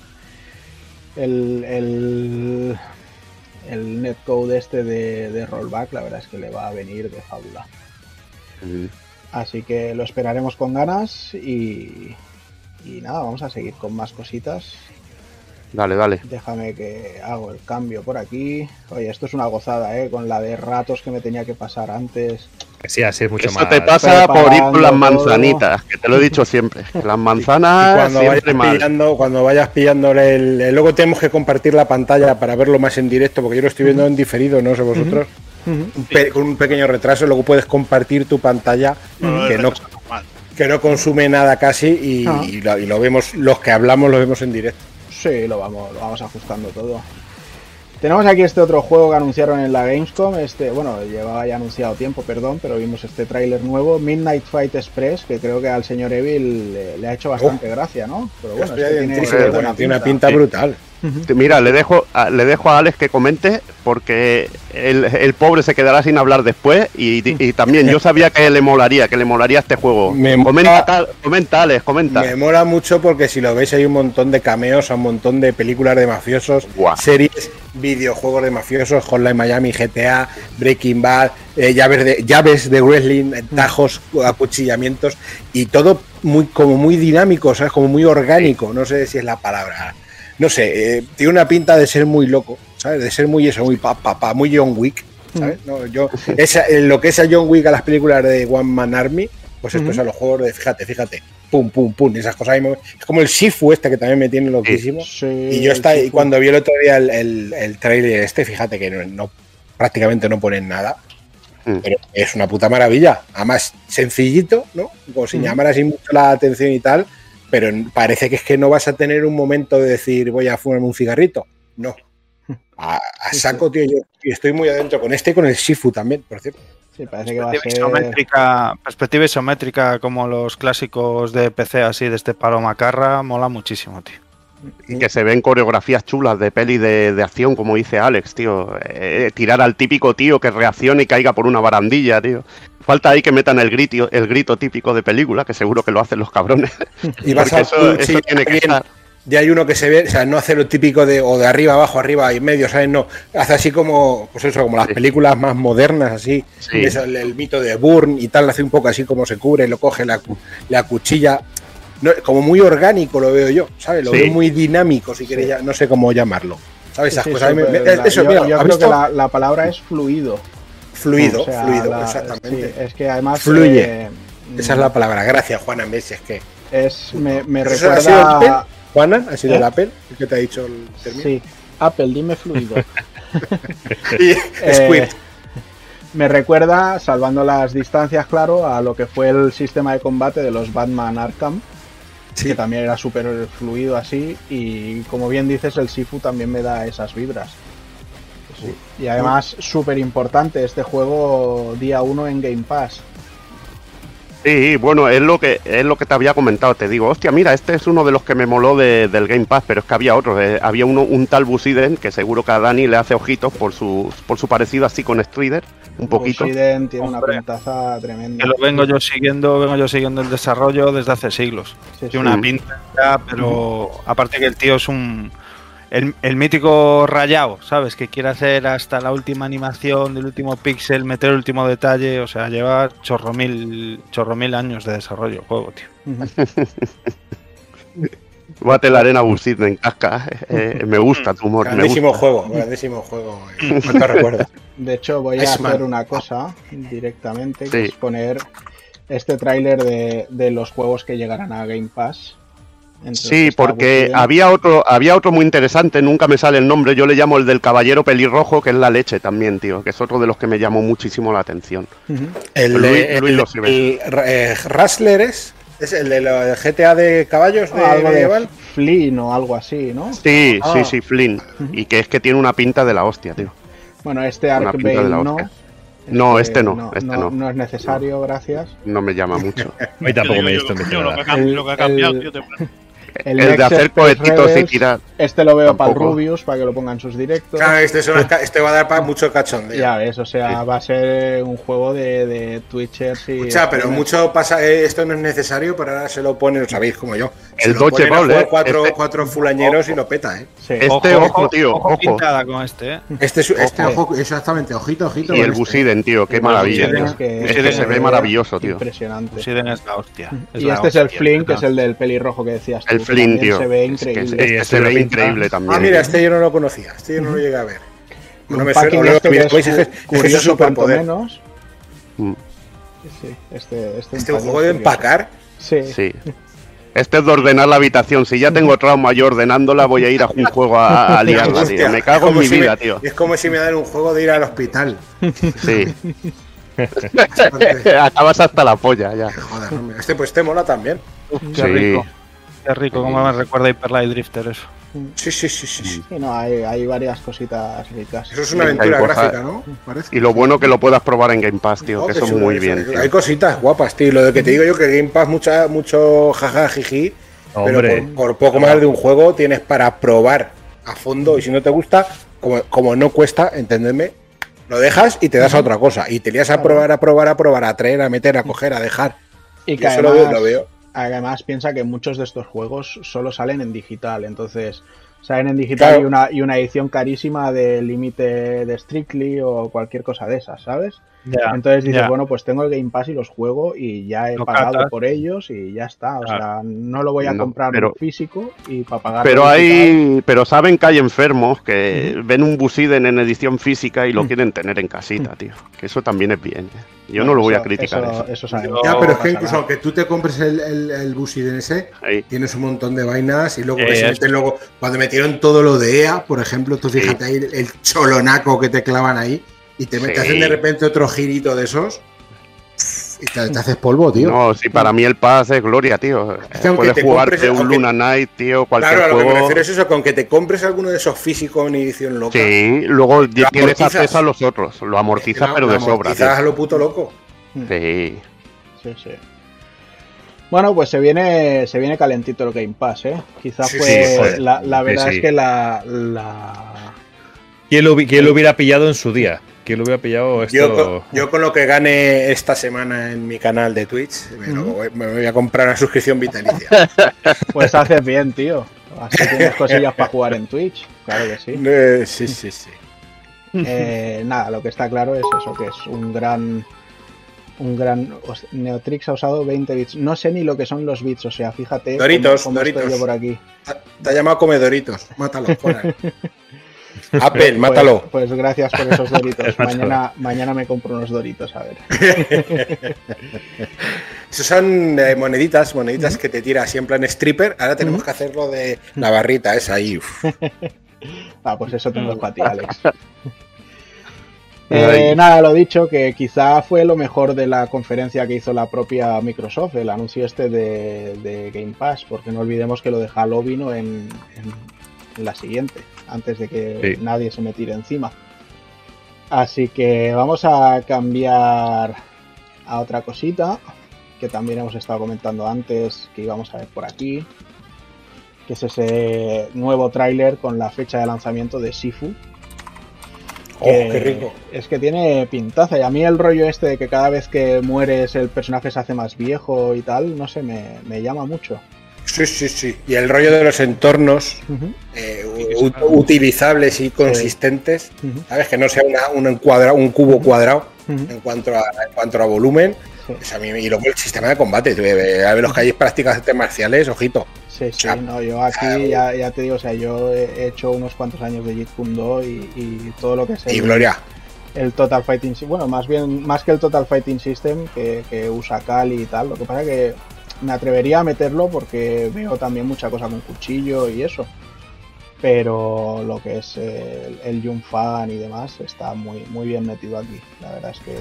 Speaker 1: El, el, el netcode este de, de rollback, la verdad es que le va a venir de fábula. Así que lo esperaremos con ganas y, y nada, vamos a seguir con más cositas.
Speaker 3: Dale, dale.
Speaker 1: Déjame que hago el cambio por aquí. Oye, esto es una gozada, ¿eh? Con la de ratos que me tenía que pasar antes.
Speaker 2: Sí, así es mucho
Speaker 3: Eso
Speaker 2: más.
Speaker 3: te pasa por ir por las manzanitas, que te lo he dicho siempre. [laughs] Las
Speaker 5: Y
Speaker 3: manzanas
Speaker 5: cuando
Speaker 3: siempre
Speaker 5: vayas,
Speaker 3: mal.
Speaker 5: pillando, cuando vayas pillándole el, el- Luego tenemos que compartir la pantalla para verlo más en directo, porque yo lo estoy viendo en diferido, no sé vosotros. Un pe- con un pequeño retraso, luego puedes compartir tu pantalla que, no, que no consume nada casi y,
Speaker 1: Ah.
Speaker 5: y lo, y lo vemos, los que hablamos lo vemos en directo.
Speaker 1: Sí, lo vamos, lo vamos ajustando todo. Tenemos aquí este otro juego que anunciaron en la Gamescom. Este, bueno, llevaba ya anunciado tiempo, perdón, pero vimos este tráiler nuevo, Midnight Fight Express, que creo que al señor Evil le, le ha hecho bastante gracia, ¿no? Pero bueno, este tiene,
Speaker 5: tiene,
Speaker 1: buena
Speaker 5: tiene una
Speaker 1: pinta.
Speaker 3: Mira, le dejo, a, le dejo a Alex que comente porque el, el pobre se quedará sin hablar después y, y también yo sabía que le molaría, que le molaría este juego.
Speaker 5: Me
Speaker 3: comenta,
Speaker 5: mola-
Speaker 3: comenta, Alex, comenta.
Speaker 5: Me mola mucho porque si lo veis hay un montón de cameos, un montón de películas de mafiosos, series, videojuegos de mafiosos, Hotline Miami, GTA, Breaking Bad, eh, llaves de llaves de wrestling, eh, tajos, acuchillamientos y todo muy como muy dinámico, ¿sabes? Como muy orgánico, no sé si es la palabra. No sé, eh, tiene una pinta de ser muy loco, ¿sabes? De ser muy eso, muy pa, pa, pa, muy John Wick, ¿sabes? No, yo esa, en lo que es a John Wick a las películas de One Man Army, pues esto es a los juegos de fíjate, fíjate, pum, pum, pum, esas cosas. ahí me- Es como el Shifu este que también me tiene loquísimo.
Speaker 1: Sí,
Speaker 5: Y yo está, y
Speaker 1: Sifu.
Speaker 5: cuando vi el otro día el, el, el trailer este, fíjate que no, no- prácticamente no ponen nada.
Speaker 3: Mm.
Speaker 5: Pero es una puta maravilla. Además, sencillito, ¿no? Como sin llamar así mucho la atención y tal. Pero parece que es que no vas a tener un momento de decir voy a fumarme un cigarrito. No. A, a saco, tío, yo y estoy muy adentro con este y con el Shifu también, por cierto.
Speaker 1: Sí, parece que va a
Speaker 7: Perspectiva
Speaker 1: ser.
Speaker 7: isométrica, perspectiva isométrica como los clásicos de PC así de este palo macarra, mola muchísimo, tío.
Speaker 3: Y que se ven coreografías chulas de peli de, de acción, como dice Alex, tío. Eh, tirar al típico tío que reaccione y caiga por una barandilla, tío. Falta ahí que metan el grito, el grito típico de película, que seguro que lo hacen los cabrones. [laughs]
Speaker 5: Y vas a
Speaker 3: eso, eso tiene que estar.
Speaker 5: Ya hay uno que se ve, o sea, no hace lo típico de o de arriba, abajo, arriba y medio, ¿sabes? No, hace así como, pues eso, como las
Speaker 3: Sí.
Speaker 5: películas más modernas, así.
Speaker 3: Sí.
Speaker 5: Eso, el, el mito de Burn y tal, hace un poco así como se cubre, lo coge, la, cu- la cuchilla. No, como muy orgánico lo veo yo, ¿sabes? Lo
Speaker 3: Sí.
Speaker 5: veo muy dinámico, si queréis, ya- no sé cómo llamarlo. ¿Sabes? Esas
Speaker 1: Sí,
Speaker 5: cosas.
Speaker 1: sí,
Speaker 5: me- me-
Speaker 1: la-
Speaker 5: eso,
Speaker 1: yo,
Speaker 5: mira,
Speaker 1: yo
Speaker 5: ¿has
Speaker 1: creo que la palabra es fluido.
Speaker 5: Fluido,
Speaker 1: O sea,
Speaker 5: fluido,
Speaker 1: la-
Speaker 5: exactamente.
Speaker 1: sí, es que además.
Speaker 5: Fluye.
Speaker 1: eh,
Speaker 5: Esa es la palabra. Gracias, Juana Messi, es que.
Speaker 1: es, me, me
Speaker 5: ¿Eso ha sido el Apple?
Speaker 1: recuerda.
Speaker 5: Juana, ¿ha sido
Speaker 1: ¿Eh?
Speaker 5: el Apple el que te ha dicho el término?
Speaker 1: Sí, Apple, dime fluido. [laughs] [laughs]
Speaker 5: Y
Speaker 1: Eh,
Speaker 5: Squid.
Speaker 1: me recuerda, salvando las distancias, claro, a lo que fue el sistema de combate de los Batman Arkham,
Speaker 5: Sí.
Speaker 1: que también era súper fluido así, y como bien dices, el Sifu también me da esas vibras. Sí. Y además, súper importante, este juego día 1 en Game Pass.
Speaker 3: Sí, bueno, es lo que es lo que te había comentado. Te digo, hostia, mira, este es uno de los que me moló de- del Game Pass, pero es que había otros. eh, había uno, un tal Busiden que seguro que a Dani le hace ojitos por su, por su parecido así con Strider, un poquito.
Speaker 1: Resident tiene una pintaza tremenda.
Speaker 7: Que lo vengo yo siguiendo, vengo yo siguiendo el desarrollo desde hace siglos.
Speaker 1: Sí, sí.
Speaker 7: Tiene una pinta, ya, pero aparte que el tío es un. El, el mítico rayado, ¿sabes? Que quiere hacer hasta la última animación del último píxel, meter el último detalle. O sea, lleva chorro mil, chorro mil años de desarrollo el juego, tío.
Speaker 3: Bate la arena Busiden en casca. eh, me gusta tu humor. Me
Speaker 5: Grandísimo
Speaker 3: gusta.
Speaker 5: juego, grandísimo juego. eh, recuerdo.
Speaker 1: De hecho, voy a hacer una cosa directamente, que es poner este tráiler de, de los juegos que llegarán a Game Pass.
Speaker 3: Sí, porque había otro, había otro muy interesante, nunca me sale el nombre, yo le llamo el del caballero pelirrojo, que es la leche también, tío, que es otro de los que me llamó muchísimo la atención.
Speaker 5: El,
Speaker 3: Luis-
Speaker 5: de-
Speaker 3: Luis
Speaker 5: el- el, eh, Rustler es, es el de lo- el GTA de caballos de
Speaker 1: algo de
Speaker 5: medieval.
Speaker 1: Flynn o algo así, ¿no?
Speaker 3: Sí,
Speaker 5: Ah.
Speaker 3: sí, sí, Flynn. Y que es que tiene una pinta de la hostia, tío.
Speaker 1: Bueno, este Arkbane no.
Speaker 3: hostia. No, este no, este no.
Speaker 1: No es necesario, gracias.
Speaker 3: No me llama mucho. [laughs]
Speaker 2: Hoy tampoco
Speaker 4: Yo
Speaker 2: me he visto
Speaker 4: lo, que ha,
Speaker 1: El-
Speaker 4: cam- lo que ha cambiado,
Speaker 1: el-
Speaker 4: tío, te- [laughs]
Speaker 1: El,
Speaker 3: El de hacer cohetitos y tirar.
Speaker 1: Este lo veo para el. Rubius, para que lo pongan sus directos.
Speaker 5: Claro, este, es una ca- este va a dar para [laughs] mucho cachondeo.
Speaker 1: Ya ves, o sea, va a ser un juego de, de Twitchers y.
Speaker 5: Escucha, pero
Speaker 1: streamers.
Speaker 5: mucho pasa, eh, esto no es necesario, pero ahora se lo ponen, lo sabéis como yo.
Speaker 3: El
Speaker 5: a
Speaker 3: Ball, eh.
Speaker 5: cuatro,
Speaker 3: Este-
Speaker 5: cuatro fulañeros y lo peta, ¿eh?
Speaker 1: Sí.
Speaker 3: Este, ojo, tío,
Speaker 7: ojo
Speaker 3: ojo.
Speaker 7: pintada con este, ¿eh?
Speaker 5: Este, es- este
Speaker 1: Ojo.
Speaker 5: ojo, exactamente, ojito, ojito.
Speaker 3: Y el
Speaker 5: este.
Speaker 3: Busiden, tío, qué
Speaker 1: El
Speaker 3: maravilla.
Speaker 1: Busiden
Speaker 3: tío.
Speaker 1: que-
Speaker 3: Es que se ve maravilloso, tío.
Speaker 1: Impresionante.
Speaker 7: Busiden es la hostia.
Speaker 1: y
Speaker 7: la
Speaker 1: este es el Flynn, que es el del pelirrojo que decías tú.
Speaker 3: El Flynn, tío.
Speaker 1: Se ve increíble.
Speaker 3: es- es que
Speaker 2: Sí,
Speaker 3: se ve increíble también.
Speaker 5: Ah, mira, este yo no lo conocía, este yo no lo llegué a ver.
Speaker 1: Un
Speaker 5: No me suena,
Speaker 1: este
Speaker 5: lo
Speaker 1: que
Speaker 5: que
Speaker 1: es
Speaker 5: es es un superpoder.
Speaker 1: menos.
Speaker 3: Mm,
Speaker 1: Sí, este, este,
Speaker 5: Este un juego de empacar.
Speaker 1: Sí.
Speaker 3: Sí. [laughs] Este es de ordenar la habitación. Si ya tengo trauma yo ordenándola, voy a ir a un [laughs] juego a, a liarla,
Speaker 5: Hostia,
Speaker 3: tío. Me cago en mi
Speaker 5: si me-
Speaker 3: vida, tío.
Speaker 5: Es como si me dan un juego de ir al hospital.
Speaker 3: Sí. [laughs] Acabas hasta la polla ya.
Speaker 5: Joder, este pues te mola también.
Speaker 7: Qué
Speaker 3: Sí.
Speaker 7: rico. Qué rico, como me recuerda a Hyper Light Drifter eso.
Speaker 5: Sí, sí, sí, sí. sí.
Speaker 1: Sí, no, hay, hay varias cositas ricas.
Speaker 5: Eso es una aventura gráfica, ¿no? Parece.
Speaker 3: Y lo bueno que lo puedas probar en Game Pass, tío, que
Speaker 5: chulo
Speaker 3: muy bien. tío.
Speaker 5: Hay cositas guapas, tío. Lo de que te digo yo que Game Pass mucha, mucho jaja jiji.
Speaker 2: Hombre.
Speaker 5: Pero por, por poco más de un juego tienes para probar a fondo y si no te gusta, como, como no cuesta, entendedme, lo dejas y te das a otra cosa. Y te lías a probar, a probar, a probar, a traer, a meter, a coger, a dejar.
Speaker 1: Y
Speaker 5: Y
Speaker 1: que
Speaker 5: eso lo veo- lo veo.
Speaker 1: Además piensa que muchos de estos juegos solo salen en digital, entonces salen en digital
Speaker 5: Claro.
Speaker 1: y, una, y una edición carísima de límite de Strictly o cualquier cosa de esas, ¿sabes? Entonces dices, bueno, pues tengo el Game Pass y los juego y ya he pagado
Speaker 7: catas.
Speaker 1: por ellos y ya está. O
Speaker 7: Claro.
Speaker 1: sea, no lo voy a
Speaker 3: No,
Speaker 1: comprar
Speaker 3: pero-
Speaker 1: en físico y para pagar.
Speaker 3: Pero hay, pero saben que hay enfermos que ven un Busiden en edición física y lo
Speaker 1: Mm.
Speaker 3: quieren tener en casita, tío. Que eso también es bien. ¿eh? Yo no lo voy a criticar
Speaker 1: Eso,
Speaker 3: eso.
Speaker 1: eso sabemos.
Speaker 6: Ya, pero es que incluso aunque tú te compres el, el, el Busiden ese,
Speaker 3: Ahí.
Speaker 6: tienes un montón de vainas y luego que
Speaker 7: Eh,
Speaker 6: meten luego, cuando metieron todo lo de EA, por ejemplo, tú
Speaker 3: Sí.
Speaker 6: fíjate ahí el, el cholonaco que te clavan ahí y te,
Speaker 3: Sí.
Speaker 6: te hacen de repente otro girito de esos y te, te haces polvo, tío.
Speaker 3: No, sí, para mí el Paz es gloria, tío.
Speaker 6: Es que
Speaker 3: Puedes
Speaker 6: te
Speaker 3: jugarte un Luna Night, tío, cualquier
Speaker 5: Claro, a lo que me
Speaker 3: juego.
Speaker 5: refiero es eso, con que te compres alguno de esos físicos en edición loca.
Speaker 3: Sí, luego tienes
Speaker 5: amortizas.
Speaker 3: acceso a los otros. Lo amortizas,
Speaker 6: Lo-
Speaker 3: pero
Speaker 6: lo
Speaker 3: de sobra,
Speaker 5: Quizás a lo puto loco.
Speaker 3: Sí.
Speaker 1: Sí, sí. Bueno, pues se viene, se viene calentito el Game Pass, ¿eh? Quizás
Speaker 5: Sí,
Speaker 1: fue.
Speaker 2: sí, joder.
Speaker 1: la, verdad
Speaker 2: sí.
Speaker 1: es que la. la...
Speaker 2: ¿Quién lo, quién lo hubiera pillado en su día? ¿Quién lo hubiera pillado esto?
Speaker 5: Yo con, yo con lo que gane esta semana en mi canal de Twitch, me, lo voy, me voy a comprar una suscripción vitalicia. [laughs]
Speaker 1: Pues haces bien, tío. Así tienes cosillas para jugar en Twitch. Claro que sí.
Speaker 5: Eh, sí, sí, sí.
Speaker 1: Eh, nada, lo que está claro es eso, que es un gran. Un gran. Neotrix ha usado 20 bits. No sé ni lo que son los bits, o sea, fíjate.
Speaker 5: Doritos,
Speaker 1: cómo estoy
Speaker 5: Doritos.
Speaker 1: yo por aquí.
Speaker 5: Te- Te ha llamado comedoritos. Mátalo, fuera. [laughs] [laughs] Apple,
Speaker 1: Pues-
Speaker 5: mátalo.
Speaker 1: Pues, gracias por esos doritos. [laughs] Mañana, mañana me compro unos doritos, a ver. [laughs]
Speaker 5: Esos son eh, moneditas, moneditas que te tira así en plan stripper. Ahora tenemos que hacerlo de la barrita esa ahí. uf.
Speaker 1: Ah, pues eso tengo para ti, Alex. Eh, nada, lo dicho, que quizá fue lo mejor de la conferencia que hizo la propia Microsoft, el anuncio este de, de Game Pass, porque no olvidemos que lo de Halo vino en, en- en la siguiente, antes de que
Speaker 2: Sí.
Speaker 1: nadie se me tire encima. Así que vamos a cambiar a otra cosita que también hemos estado comentando antes, que íbamos a ver por aquí, que es ese nuevo tráiler con la fecha de lanzamiento de Sifu.
Speaker 5: Oh, qué rico.
Speaker 1: Es que tiene pintaza. Y a mí el rollo este de que cada vez que mueres el personaje se hace más viejo y tal, no sé, me, me llama mucho.
Speaker 5: Sí, sí, sí. Y el rollo de los entornos eh, utilizables y consistentes. ¿Sabes? Que no sea una, un, cuadra- un cubo cuadrado en cuanto a, en cuanto a volumen.
Speaker 1: Sí.
Speaker 5: Pues a mí, y luego el sistema de combate. Tú, eh, a ver los que hay prácticas de artes marciales, ojito.
Speaker 1: Sí, sí,
Speaker 5: sea,
Speaker 1: no, yo aquí ya, ya te digo, o sea, yo he hecho unos cuantos años de Jeet Kune Do y, y todo lo que es
Speaker 5: Y Gloria.
Speaker 1: el Total Fighting System, bueno, más bien, más que el Total Fighting System que, que usa Kali y tal, lo que pasa que me atrevería a meterlo porque veo también mucha cosa con cuchillo y eso. Pero lo que es el, el Jun Fan y demás está muy, muy bien metido aquí. La verdad es que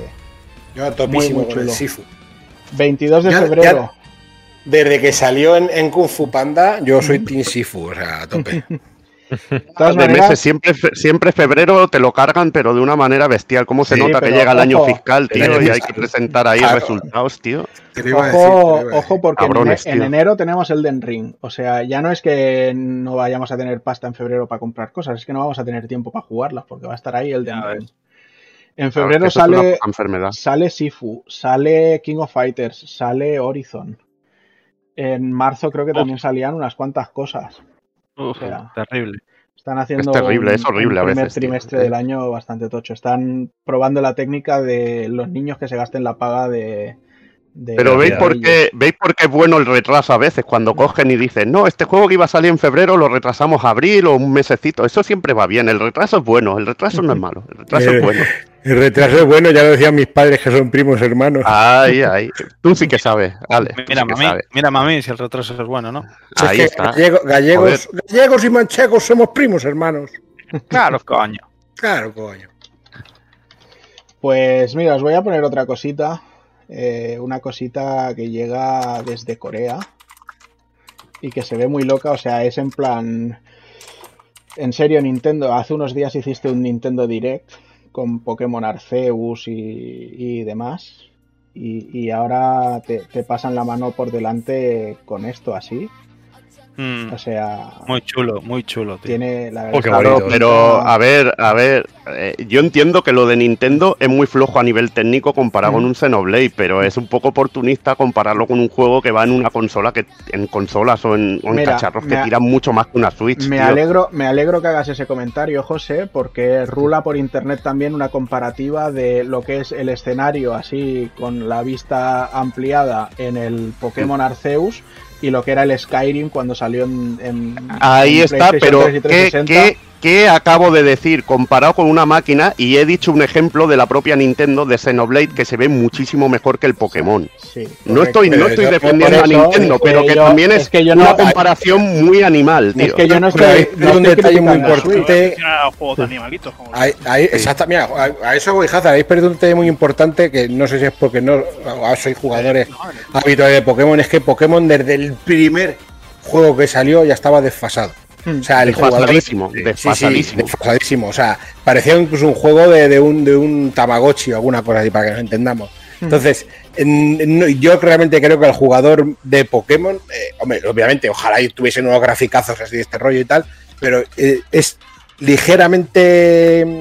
Speaker 5: Yo a topísimo
Speaker 1: Muy, muy
Speaker 5: con el
Speaker 1: chulo.
Speaker 5: Sifu.
Speaker 1: 22 de
Speaker 5: Ya-
Speaker 1: febrero.
Speaker 5: Desde que salió en, en Kung Fu Panda, yo soy Team Sifu, o sea, a tope. [laughs]
Speaker 1: De todas
Speaker 3: de
Speaker 1: maneras,
Speaker 3: meses, siempre, siempre febrero te lo cargan, pero de una manera bestial. ¿Cómo se
Speaker 1: Sí,
Speaker 3: nota que llega el año
Speaker 1: ojo.
Speaker 3: fiscal,
Speaker 5: año
Speaker 3: tío? Y hay que presentar ahí
Speaker 5: Claro.
Speaker 3: resultados, tío.
Speaker 1: Ojo, ojo porque en,
Speaker 3: Cabrones,
Speaker 1: enero tenemos el Den Ring. O sea, ya no es que no vayamos a tener pasta en febrero para comprar cosas, es que no vamos a tener tiempo para jugarlas porque va a estar ahí el Den Ring. En febrero sale, sale Sifu, sale King of Fighters, sale Horizon. En marzo creo que también salían unas cuantas cosas.
Speaker 7: Uf,
Speaker 1: sea,
Speaker 7: terrible.
Speaker 1: Están haciendo
Speaker 3: terrible,
Speaker 1: un-
Speaker 3: es horrible
Speaker 1: un
Speaker 3: a
Speaker 1: primer
Speaker 3: tío.
Speaker 1: trimestre del año bastante tocho. Están probando la técnica de los niños que se gasten la paga de. de
Speaker 3: Pero veis por, qué, veis por qué es bueno el retraso a veces, cuando cogen y dicen, no, este juego que iba a salir en febrero lo retrasamos a abril o un mesecito. Eso siempre va bien, el retraso es bueno, el retraso no es [laughs] malo, el retraso
Speaker 5: Eh,
Speaker 3: es bueno.
Speaker 5: El retraso es bueno, ya lo decían mis padres que son primos hermanos.
Speaker 3: Ay, ay. Tú sí que sabes, Ale.
Speaker 7: Mira,
Speaker 3: sí
Speaker 7: mami,
Speaker 3: sabes.
Speaker 7: mira, mami, si el retroso es bueno, ¿no?
Speaker 5: Es
Speaker 3: Ahí
Speaker 5: que
Speaker 3: está.
Speaker 5: gallego- gallegos, gallegos y manchegos somos primos hermanos.
Speaker 7: Claro, coño.
Speaker 5: Claro, coño.
Speaker 1: Pues mira, os voy a poner otra cosita. eh, una cosita que llega desde Corea y que se ve muy loca. O sea, es en plan. En serio, Nintendo. Hace unos días hiciste un Nintendo Direct con Pokémon Arceus y, y demás. Y, y ahora te, te pasan la mano por delante con esto así.
Speaker 7: Mm,
Speaker 1: O sea,
Speaker 7: muy chulo, muy chulo, tío.
Speaker 1: tiene la
Speaker 2: Oh, bonito.
Speaker 3: Pero a ver, a ver, eh, yo entiendo que lo de Nintendo es muy flojo a nivel técnico comparado con un Xenoblade, pero es un poco oportunista compararlo con un juego que va en una consola que en consolas o en, o en
Speaker 1: Mira,
Speaker 3: cacharros que
Speaker 1: a-
Speaker 3: tiran mucho más que una Switch.
Speaker 1: Me
Speaker 3: tío.
Speaker 1: alegro, me alegro que hagas ese comentario, José, porque rula por internet también una comparativa de lo que es el escenario así con la vista ampliada en el Pokémon Arceus y lo que era el Skyrim cuando salió en, en-
Speaker 3: Ahí
Speaker 1: en
Speaker 3: está, pero
Speaker 1: 3 y
Speaker 3: ¿qué,
Speaker 1: 360.
Speaker 3: qué, qué acabo de decir comparado con una máquina? Y he dicho un ejemplo de la propia Nintendo de Xenoblade que se ve muchísimo mejor que el Pokémon.
Speaker 1: Sí,
Speaker 3: No estoy, no estoy defendiendo
Speaker 1: por
Speaker 3: a
Speaker 1: eso
Speaker 3: Nintendo,
Speaker 1: es que
Speaker 3: pero que
Speaker 1: yo-
Speaker 3: también
Speaker 1: es
Speaker 3: es,
Speaker 1: que yo no-
Speaker 3: una comparación muy animal, tío.
Speaker 1: Es que yo no estoy,
Speaker 5: hay
Speaker 1: no
Speaker 5: un
Speaker 1: estoy
Speaker 5: detalle muy importante.
Speaker 4: Mencionar a
Speaker 5: mira, eso voy, Hazard. Habéis perdido un tema muy importante que no sé si es porque no ah, sois jugadores habituales de Pokémon. Es que Pokémon, desde el primer juego que salió, ya estaba desfasado.
Speaker 1: Hmm.
Speaker 5: O sea, el jugador.
Speaker 3: Desfasadísimo,
Speaker 5: Sí, sí,
Speaker 3: desfasadísimo.
Speaker 5: desfasadísimo. O sea, parecía incluso un juego de, de un, de un Tamagotchi o alguna cosa así, para que nos entendamos. Entonces, en- no- yo realmente creo que el jugador de Pokémon, eh, hombre, obviamente, ojalá tuviesen unos graficazos así de este rollo y tal, pero eh, es ligeramente mm,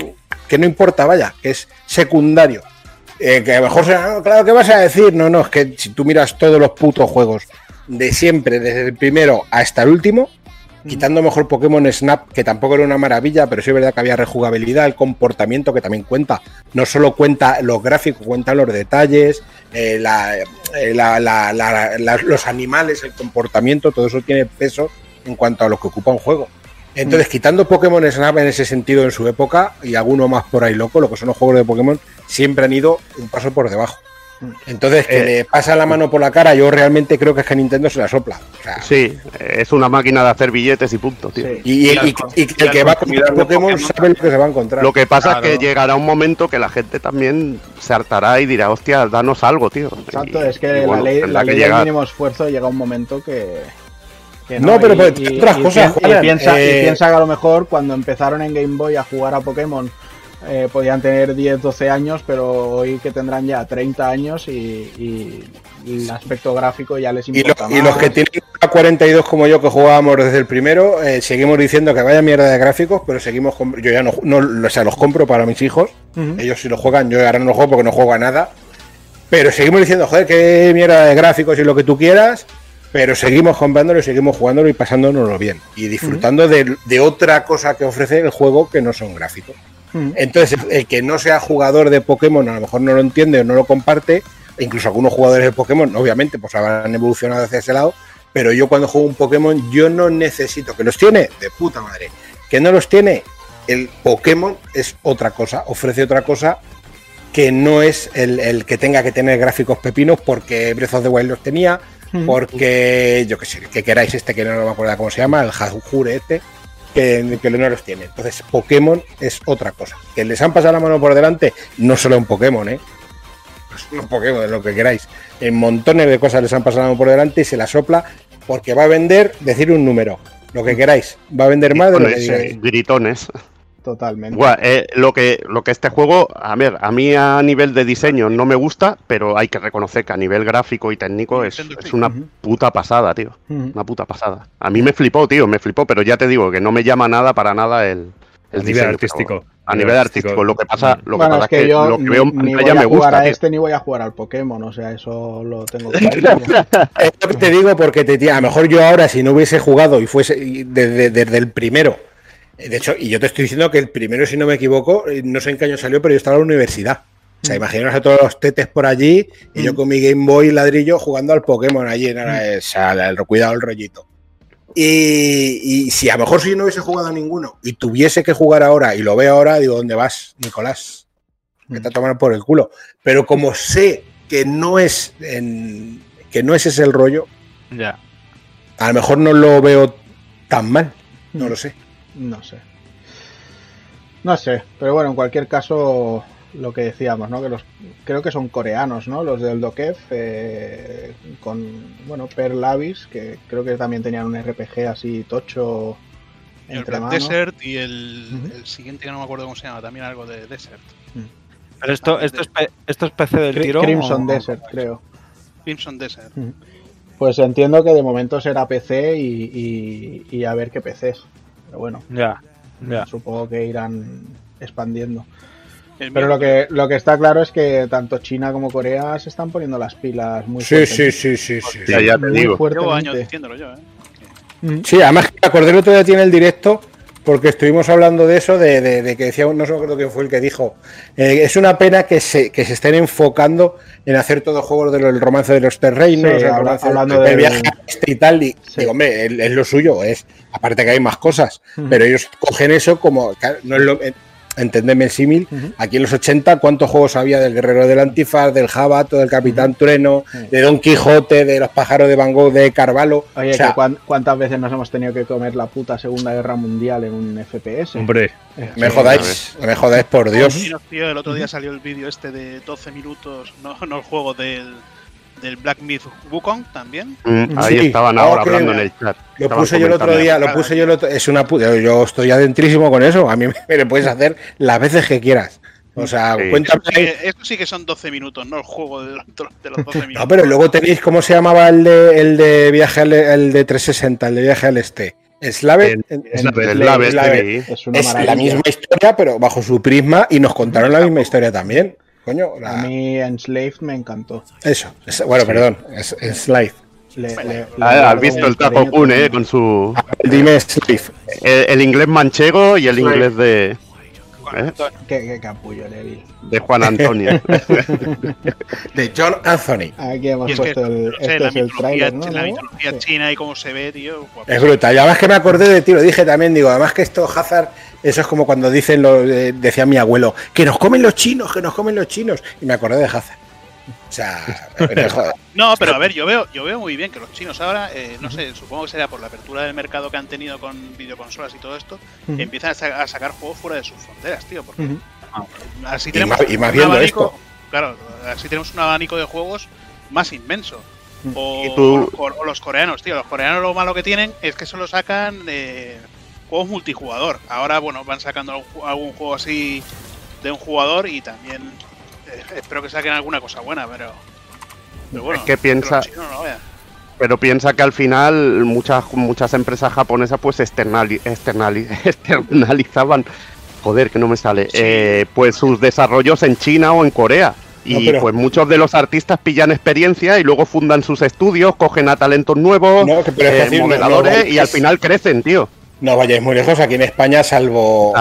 Speaker 5: que no importa, vaya, que es secundario. Eh, que a lo mejor será, "No, claro, ¿qué vas a decir? No, no, es que si tú miras todos los putos juegos de siempre, desde el primero hasta el último, quitando mejor Pokémon Snap, que tampoco era una maravilla, pero sí es verdad que había rejugabilidad, el comportamiento que también cuenta. No solo cuenta los gráficos, cuenta los detalles, eh, la- eh, la- la- la- la- los animales, el comportamiento, todo eso tiene peso en cuanto a lo que ocupa un juego. Entonces, quitando Pokémon Snap en ese sentido en su época y alguno más por ahí loco, lo que son los juegos de Pokémon, siempre han ido un paso por debajo. Entonces, que
Speaker 3: Eh,
Speaker 5: le pasa la mano por la cara, yo realmente creo que es que Nintendo se la sopla. O sea,
Speaker 3: Sí, es una máquina de hacer billetes y punto, tío.
Speaker 1: Sí.
Speaker 5: y, y- y- y que el que va a comprar Pokémon sabe lo que se va a encontrar.
Speaker 3: Lo que pasa
Speaker 7: Claro.
Speaker 3: es que llegará un momento que la gente también se hartará y dirá, hostia, danos algo, tío.
Speaker 1: Exacto,
Speaker 3: Y-
Speaker 1: es que
Speaker 3: y bueno,
Speaker 1: la ley, la
Speaker 3: que
Speaker 1: ley del
Speaker 3: llegar.
Speaker 1: mínimo esfuerzo llega un momento que. que
Speaker 5: No, pero por otras cosas,
Speaker 1: y piensa, y
Speaker 5: eh,
Speaker 1: piensa que a lo mejor cuando empezaron en Game Boy a jugar a Pokémon eh, podían tener 10, 12 años, pero hoy que tendrán ya 30 años y, y- y el aspecto gráfico ya les
Speaker 5: Y, lo-
Speaker 1: importa
Speaker 5: y los
Speaker 1: más.
Speaker 5: que tienen a 42 como yo, que jugábamos desde el primero, eh, seguimos diciendo que vaya mierda de gráficos, pero seguimos Yo ya no, no, o sea, los compro para mis hijos. Ellos sí lo juegan, yo ahora no lo juego porque no juego a nada. Pero seguimos diciendo, joder, qué mierda de gráficos y lo que tú quieras. Pero seguimos comprándolo y seguimos jugándolo y pasándonoslo bien. Y disfrutando de, de otra cosa que ofrece el juego que no son gráficos.
Speaker 1: Ujú.
Speaker 5: Entonces, el que no sea jugador de Pokémon a lo mejor no lo entiende o no lo comparte. Incluso algunos jugadores de Pokémon, obviamente, pues habrán evolucionado hacia ese lado. Pero yo cuando juego un Pokémon, yo no necesito. ¿Que los tiene? De puta madre. ¿Que no los tiene? El Pokémon es otra cosa, ofrece otra cosa que no es el, el que tenga que tener gráficos pepinos porque Breath of the Wild los tenía, porque yo que sé, que queráis este que no me acuerdo cómo se llama, el Hajure este, que, que no los tiene. Entonces, Pokémon es otra cosa. Que les han pasado la mano por delante, no solo un Pokémon, ¿eh? Pues un Pokémon, lo que queráis. En montones de cosas les han pasado la mano por delante y se la sopla porque va a vender, decir un número, lo que queráis. Va a vender más de lo que
Speaker 3: Gritones,
Speaker 5: digáis.
Speaker 3: gritones.
Speaker 1: Totalmente.
Speaker 3: Buah, eh, lo, que, lo que este juego, a ver, a mí a nivel de diseño no me gusta, pero hay que reconocer que a nivel gráfico y técnico es, es una puta pasada, tío. Una puta pasada. A mí me flipó, tío, me flipó, pero ya te digo que no me llama nada para nada el, el
Speaker 2: A nivel
Speaker 3: diseño,
Speaker 2: artístico.
Speaker 3: pero A nivel artístico, lo que pasa, lo que pasa
Speaker 1: es que, yo
Speaker 3: lo que
Speaker 1: ni,
Speaker 3: veo en
Speaker 1: ni voy a
Speaker 3: me
Speaker 1: jugar
Speaker 3: gusta,
Speaker 1: a
Speaker 3: tío.
Speaker 1: este ni voy a jugar al Pokémon, o sea, eso lo tengo [laughs] claro.
Speaker 5: Te digo porque te, tía, a lo mejor yo ahora si no hubiese jugado y fuese desde, desde el primero, de hecho, y yo te estoy diciendo que el primero, si no me equivoco, eh, no sé en qué año salió, pero yo estaba en la universidad. O sea, imaginaos a todos los tetes por allí y yo con mi Game Boy ladrillo jugando al Pokémon allí en el, sea, el, cuidado el rollito. Y, y si a lo mejor si no hubiese jugado a ninguno y tuviese que jugar ahora y lo veo ahora, digo, ¿dónde vas, Nicolás? Que te a tomar por el culo. Pero como sé que no es en- que no es ese el rollo,
Speaker 7: Ya.
Speaker 5: a lo mejor no lo veo tan mal. No lo sé.
Speaker 1: No sé. No sé, pero bueno, en cualquier caso, lo que decíamos, ¿no? Que los creo que son coreanos, ¿no? Los del Dokev, eh, con, bueno, Per Lavis, que creo que también tenían un RPG así tocho
Speaker 4: El
Speaker 1: entre
Speaker 4: Black. Desert y el, siguiente que no me acuerdo cómo se llama, también algo de Desert.
Speaker 7: Pero esto, esto, es, esto es PC del tiro.
Speaker 1: Crimson
Speaker 7: o-
Speaker 1: Desert, creo.
Speaker 4: Crimson Desert.
Speaker 1: Pues entiendo que de momento será PC y, y- y a ver qué PCs. Pero bueno,
Speaker 7: Ya, ya.
Speaker 1: supongo que irán expandiendo. Pero lo que, lo que está claro es que tanto China como Corea se están poniendo las pilas muy
Speaker 5: Sí, sí,
Speaker 1: fuertemente.
Speaker 5: sí, sí, sí.
Speaker 3: Ya, ya te
Speaker 1: Muy
Speaker 3: digo.
Speaker 4: Llevo años diciéndolo yo, ¿eh?
Speaker 1: Mm.
Speaker 5: Sí, además acordé el otro día tiene el directo porque estuvimos hablando de eso, de, de- de que decía, no sé acuerdo quién fue el que dijo, eh, es una pena que se, que se estén enfocando en hacer todo juegos del romance de los terrenos,
Speaker 1: Sí,
Speaker 5: el romance
Speaker 1: hablando
Speaker 5: del viaje este y tal, y
Speaker 1: Sí.
Speaker 5: digo, hombre, es, lo suyo, es aparte que hay más cosas, pero ellos cogen eso como, no es lo, entendedme el símil, aquí en los 80, ¿cuántos juegos había del Guerrero del Antifaz, del Jabato, del Capitán Trueno,
Speaker 1: Sí.
Speaker 5: de Don Quijote, de los pájaros de Van Gogh, de Carvalho?
Speaker 1: Oye,
Speaker 5: O sea,
Speaker 1: ¿cuántas veces nos hemos tenido que comer la puta Segunda Guerra Mundial en un FPS?
Speaker 2: Hombre,
Speaker 1: Eh,
Speaker 5: Me
Speaker 1: sí.
Speaker 5: jodáis, me jodáis por Dios.
Speaker 4: Tío, el otro día salió el vídeo este de 12 minutos, no, no el juego del, del Black Myth Wukong también.
Speaker 3: Mm, ahí
Speaker 5: Sí.
Speaker 3: estaban ahora hablando en el chat.
Speaker 5: Lo
Speaker 3: Estaban
Speaker 5: puse yo el otro día, lo puse yo el otro, es una yo, estoy adentrísimo con eso, a mí [laughs] me, me puedes hacer las veces que quieras. O sea,
Speaker 3: Sí.
Speaker 5: cuéntame.
Speaker 4: Esto sí, que- esto sí que son 12 minutos, no el juego de los, de los 12 minutos. [laughs]
Speaker 5: No, pero luego tenéis, ¿cómo se llamaba el de, el de viaje al, el de 360, el de viaje al este? Slave.
Speaker 2: El-
Speaker 5: en-
Speaker 2: es la-
Speaker 5: en-
Speaker 3: el Lave
Speaker 5: Slave.
Speaker 3: este,
Speaker 1: Es una
Speaker 5: Es la misma historia, pero bajo su prisma y nos contaron la misma historia también. Coño, la-
Speaker 1: A mí Enslaved me encantó.
Speaker 5: eso. es- bueno, perdón, es.
Speaker 1: Le- le- le
Speaker 3: Ah, Has visto el Tajo
Speaker 1: cariño
Speaker 3: Kun, eh, con su.
Speaker 5: Dime Slave.
Speaker 3: El, el inglés manchego y el inglés de. ¿eh?
Speaker 1: Qué, qué capullo, Neville.
Speaker 3: De Juan Antonio. [laughs]
Speaker 5: De John Anthony.
Speaker 1: Aquí hemos puesto el, este es el trailer, ¿no?
Speaker 4: la mitología china y cómo se ve, tío. guapo.
Speaker 5: Es brutal. Y además que me acordé de ti, lo dije también, digo, además que esto Hazard, eso es como cuando dicen, lo, eh, decía mi abuelo, que nos comen los chinos, que nos comen los chinos. Y me acordé de Hazard. O sea. [laughs]
Speaker 4: No, pero a ver, yo veo, yo veo muy bien que los chinos ahora, eh, no sé, supongo que será por la apertura del mercado que han tenido con videoconsolas y todo esto, empiezan a, sa- a sacar juegos fuera de sus fronteras, tío. Porque
Speaker 1: Ujú.
Speaker 4: así
Speaker 5: Y
Speaker 4: tenemos
Speaker 5: más- y más
Speaker 4: un abanico,
Speaker 5: esto.
Speaker 4: claro, así tenemos un abanico de juegos más inmenso. O,
Speaker 3: Y tú-
Speaker 4: o- o los coreanos, tío. Los coreanos lo malo que tienen es que solo sacan eh, juegos multijugador. Ahora, bueno, van sacando algún, juego así de un jugador y también eh, espero que saquen alguna cosa buena, pero. pero bueno,
Speaker 3: Es que piensa-
Speaker 4: no.
Speaker 3: Pero piensa que al final muchas muchas empresas japonesas pues externali- externali- [laughs] externalizaban, joder, que no me sale, eh, pues sus desarrollos en China o en Corea. Y
Speaker 5: No, pero-
Speaker 3: pues muchos de los artistas pillan experiencia y luego fundan sus estudios, cogen a talentos nuevos,
Speaker 5: No, pero
Speaker 3: eh,
Speaker 5: decir, no-
Speaker 3: modeladores
Speaker 5: no,
Speaker 3: y al final crecen, tío.
Speaker 5: No vayáis muy lejos, aquí en España, salvo.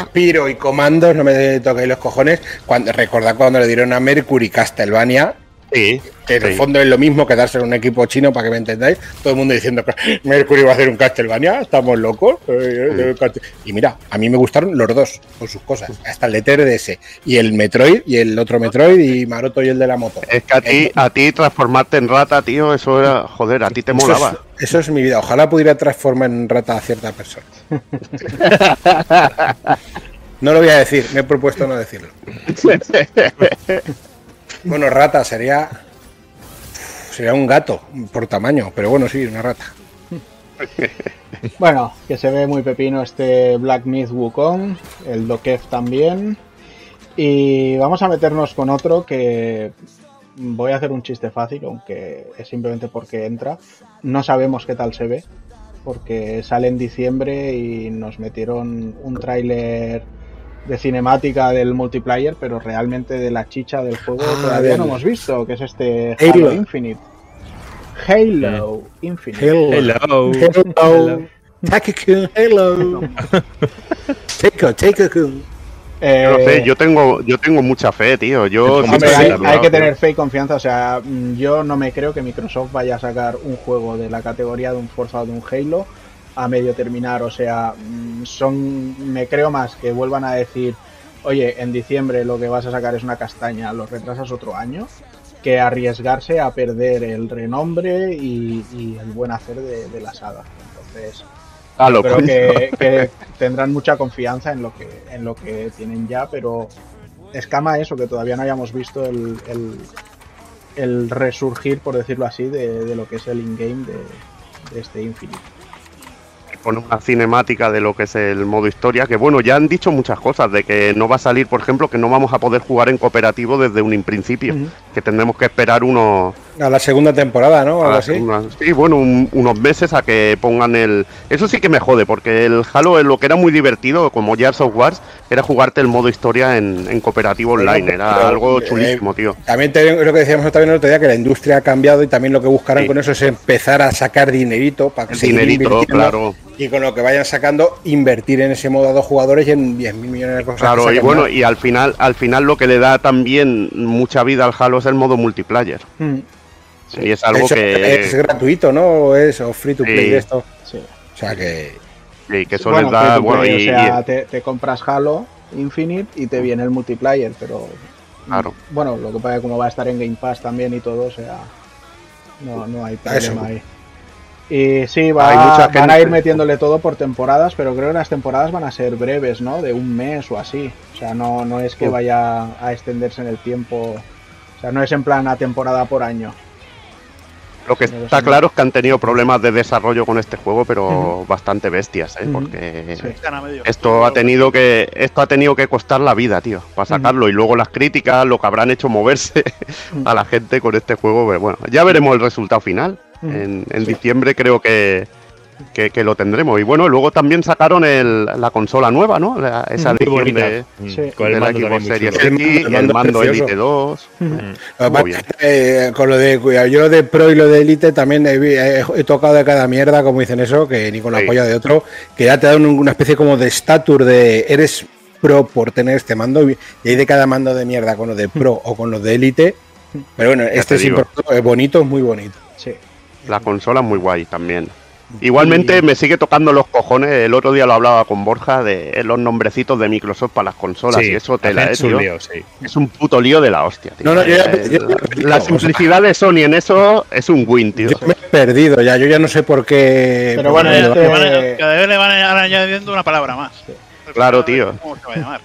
Speaker 5: Spiro y Comandos, no me toquéis los cojones. Cuando, recordad cuando le dieron a Mercury Castlevania,
Speaker 3: Sí,
Speaker 5: que en el fondo es lo mismo que darse un equipo chino, para que me entendáis. Todo el mundo diciendo que Mercury va a hacer un Castlevania, estamos locos. Eh, eh, Castel- Y mira, a mí me gustaron los dos, con sus cosas. Hasta el de 3DS y el Metroid, y el otro Metroid, y Maroto y el de la moto.
Speaker 3: Es que a ti, a ti transformarte en rata, tío, eso era, joder, a ti te
Speaker 5: Eso
Speaker 3: molaba.
Speaker 5: es, eso es mi vida. Ojalá pudiera transformar en rata a cierta persona. [laughs] No lo voy a decir, me he propuesto no decirlo. [laughs] Bueno, rata sería. Sería un gato por tamaño, pero bueno, sí, una rata.
Speaker 1: Bueno, que se ve muy pepino este Black Myth Wukong, el Dokef también. Y vamos a meternos con otro que voy a hacer un chiste fácil, aunque es simplemente porque entra. No sabemos qué tal se ve, porque sale en diciembre y nos metieron un tráiler de cinemática del multiplayer, pero realmente de la chicha del juego
Speaker 5: Ah,
Speaker 1: todavía no hemos visto, que es este
Speaker 5: Halo.
Speaker 1: Halo Infinite. Halo Infinite.
Speaker 2: hello.
Speaker 5: Hello. Take-kun, hello. Take take-kun.
Speaker 1: Eh,
Speaker 3: Yo no sé, yo tengo, yo tengo mucha fe, tío. Yo
Speaker 2: Hombre,
Speaker 1: hay, hay que tener fe y confianza. O sea, mm, yo no me creo que Microsoft vaya a sacar un juego de la categoría de un Forza o de un Halo a medio terminar. O sea, mm, son, me creo más que vuelvan a decir, oye, en diciembre lo que vas a sacar es una castaña, lo retrasas otro año, que arriesgarse a perder el renombre y, y el buen hacer de, de la saga. Entonces,
Speaker 3: Ah, lo
Speaker 1: creo que, que [laughs] tendrán mucha confianza en lo que en lo que tienen ya, pero escama eso que todavía no hayamos visto el, el, el resurgir, por decirlo así, de, de lo que es el in-game de, de este Infinite.
Speaker 3: Pone una cinemática de lo que es el modo historia, que bueno, ya han dicho muchas cosas, de que no va a salir, por ejemplo, que no vamos a poder jugar en cooperativo desde un principio. Que tendremos que esperar unos
Speaker 5: A la segunda temporada, ¿no?
Speaker 3: A la segunda- sí, bueno, un- unos meses a que pongan el. Eso sí que me jode, porque el Halo, lo que era muy divertido, como Gears of Wars, era jugarte el modo historia en, en cooperativo online. Era
Speaker 5: pero,
Speaker 3: algo
Speaker 5: eh,
Speaker 3: chulísimo, tío.
Speaker 5: También te- es lo que decíamos también el otro día, que la industria ha cambiado y también lo que buscarán
Speaker 3: Sí.
Speaker 5: con eso es empezar a sacar dinerito para
Speaker 3: El
Speaker 5: seguir
Speaker 3: dinerito, claro.
Speaker 5: Y con lo que vayan sacando, invertir en ese modo a dos jugadores y en 10 mil millones de cosas.
Speaker 3: Claro, y bueno,
Speaker 5: más.
Speaker 3: y al final, al final lo que le da también mucha vida al Halo es el modo multiplayer.
Speaker 5: Mm.
Speaker 3: Y es algo
Speaker 5: hecho,
Speaker 3: que,
Speaker 5: es gratuito, ¿no? O es o free to play
Speaker 3: Sí.
Speaker 5: esto.
Speaker 1: Sí.
Speaker 5: O sea que.
Speaker 3: sí, que eso
Speaker 1: bueno,
Speaker 3: les da. Bueno,
Speaker 1: play,
Speaker 3: y,
Speaker 1: o sea,
Speaker 3: y-
Speaker 1: te, te compras Halo Infinite y te viene el multiplayer, pero
Speaker 3: Claro.
Speaker 1: bueno, lo que pasa es que como va a estar en Game Pass también y todo, o sea, no, no hay
Speaker 5: eso.
Speaker 1: problema ahí. Y sí, va,
Speaker 3: Hay mucha
Speaker 1: van a ir metiéndole todo por temporadas, pero creo que las temporadas van a ser breves, ¿no? De un mes o así. O sea, no, no es que vaya a extenderse en el tiempo. O sea, no es en plan a temporada por año.
Speaker 3: lo que está claro es que han tenido problemas de desarrollo con este juego, pero bastante bestias, ¿eh? Porque
Speaker 1: Sí.
Speaker 3: Esto ha tenido que esto ha tenido que costar la vida, tío, para sacarlo y luego las críticas, lo que habrán hecho moverse [laughs] a la gente con este juego, pero bueno, ya veremos el resultado final. En, en diciembre creo que, que, que lo tendremos. Y bueno, luego también sacaron el- la consola nueva, ¿no? La- esa
Speaker 1: Muy
Speaker 2: bonita.
Speaker 3: de,
Speaker 1: Sí.
Speaker 2: Con
Speaker 3: de
Speaker 2: el
Speaker 3: la
Speaker 2: mando
Speaker 3: Xbox Series X,
Speaker 5: el mando.
Speaker 3: Elite 2.
Speaker 2: Mm.
Speaker 5: Lo que
Speaker 3: Muy
Speaker 5: pasa
Speaker 3: bien.
Speaker 5: es que, eh, con lo de cuidado, yo de Pro y lo de Elite también he, vi- he- he tocado de cada mierda, como dicen eso, que ni con la
Speaker 3: Sí.
Speaker 5: polla de otro, que ya te dan un- una especie como de status de eres pro por tener este mando, y hay de cada mando de mierda con lo de Pro o con lo de Elite. Pero bueno, este
Speaker 3: te
Speaker 5: es importante, es bonito, es muy bonito.
Speaker 1: Sí.
Speaker 3: La consola es muy guay también. Igualmente me sigue tocando los cojones. El otro día lo hablaba con Borja de los nombrecitos de Microsoft para las consolas y eso
Speaker 2: hacen
Speaker 3: eh,
Speaker 2: su
Speaker 3: tío.
Speaker 2: lío, sí.
Speaker 3: Es un puto lío de la hostia, tío.
Speaker 5: No, no, yo ya-
Speaker 3: Eh,
Speaker 5: yo ya-
Speaker 3: la simplicidad de Sony en eso es un win, tío.
Speaker 5: Yo me he perdido ya, yo ya no sé por qué.
Speaker 1: Pero bueno, este-.
Speaker 4: Cada vez- cada vez le van añadiendo una palabra más.
Speaker 3: Claro, tío.
Speaker 4: ¿Cómo se va a llamar?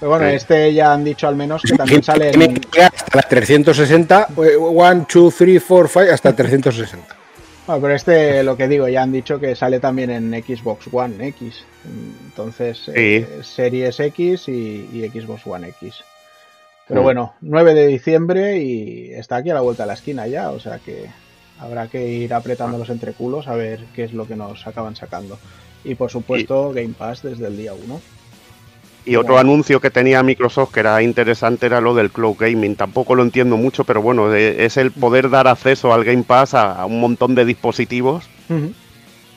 Speaker 1: Pero bueno,
Speaker 3: Sí.
Speaker 1: este ya han dicho al menos que también sale en,
Speaker 5: hasta las 360, 1, 2, 3, 4, 5, hasta 360.
Speaker 1: Bueno, pero este, lo que digo, ya han dicho que sale también en Xbox One X. Entonces, eh, Series X y, y Xbox One X. Pero
Speaker 3: Mm.
Speaker 1: bueno, 9 de diciembre y está aquí a la vuelta de la esquina ya, o sea que habrá que ir apretando los entreculos a ver qué es lo que nos acaban sacando. Y por supuesto, Game Pass desde el día 1.
Speaker 3: Y otro anuncio que tenía Microsoft que era interesante era lo del cloud gaming. Tampoco lo entiendo mucho, pero bueno, es el poder dar acceso al Game Pass a, a un montón de dispositivos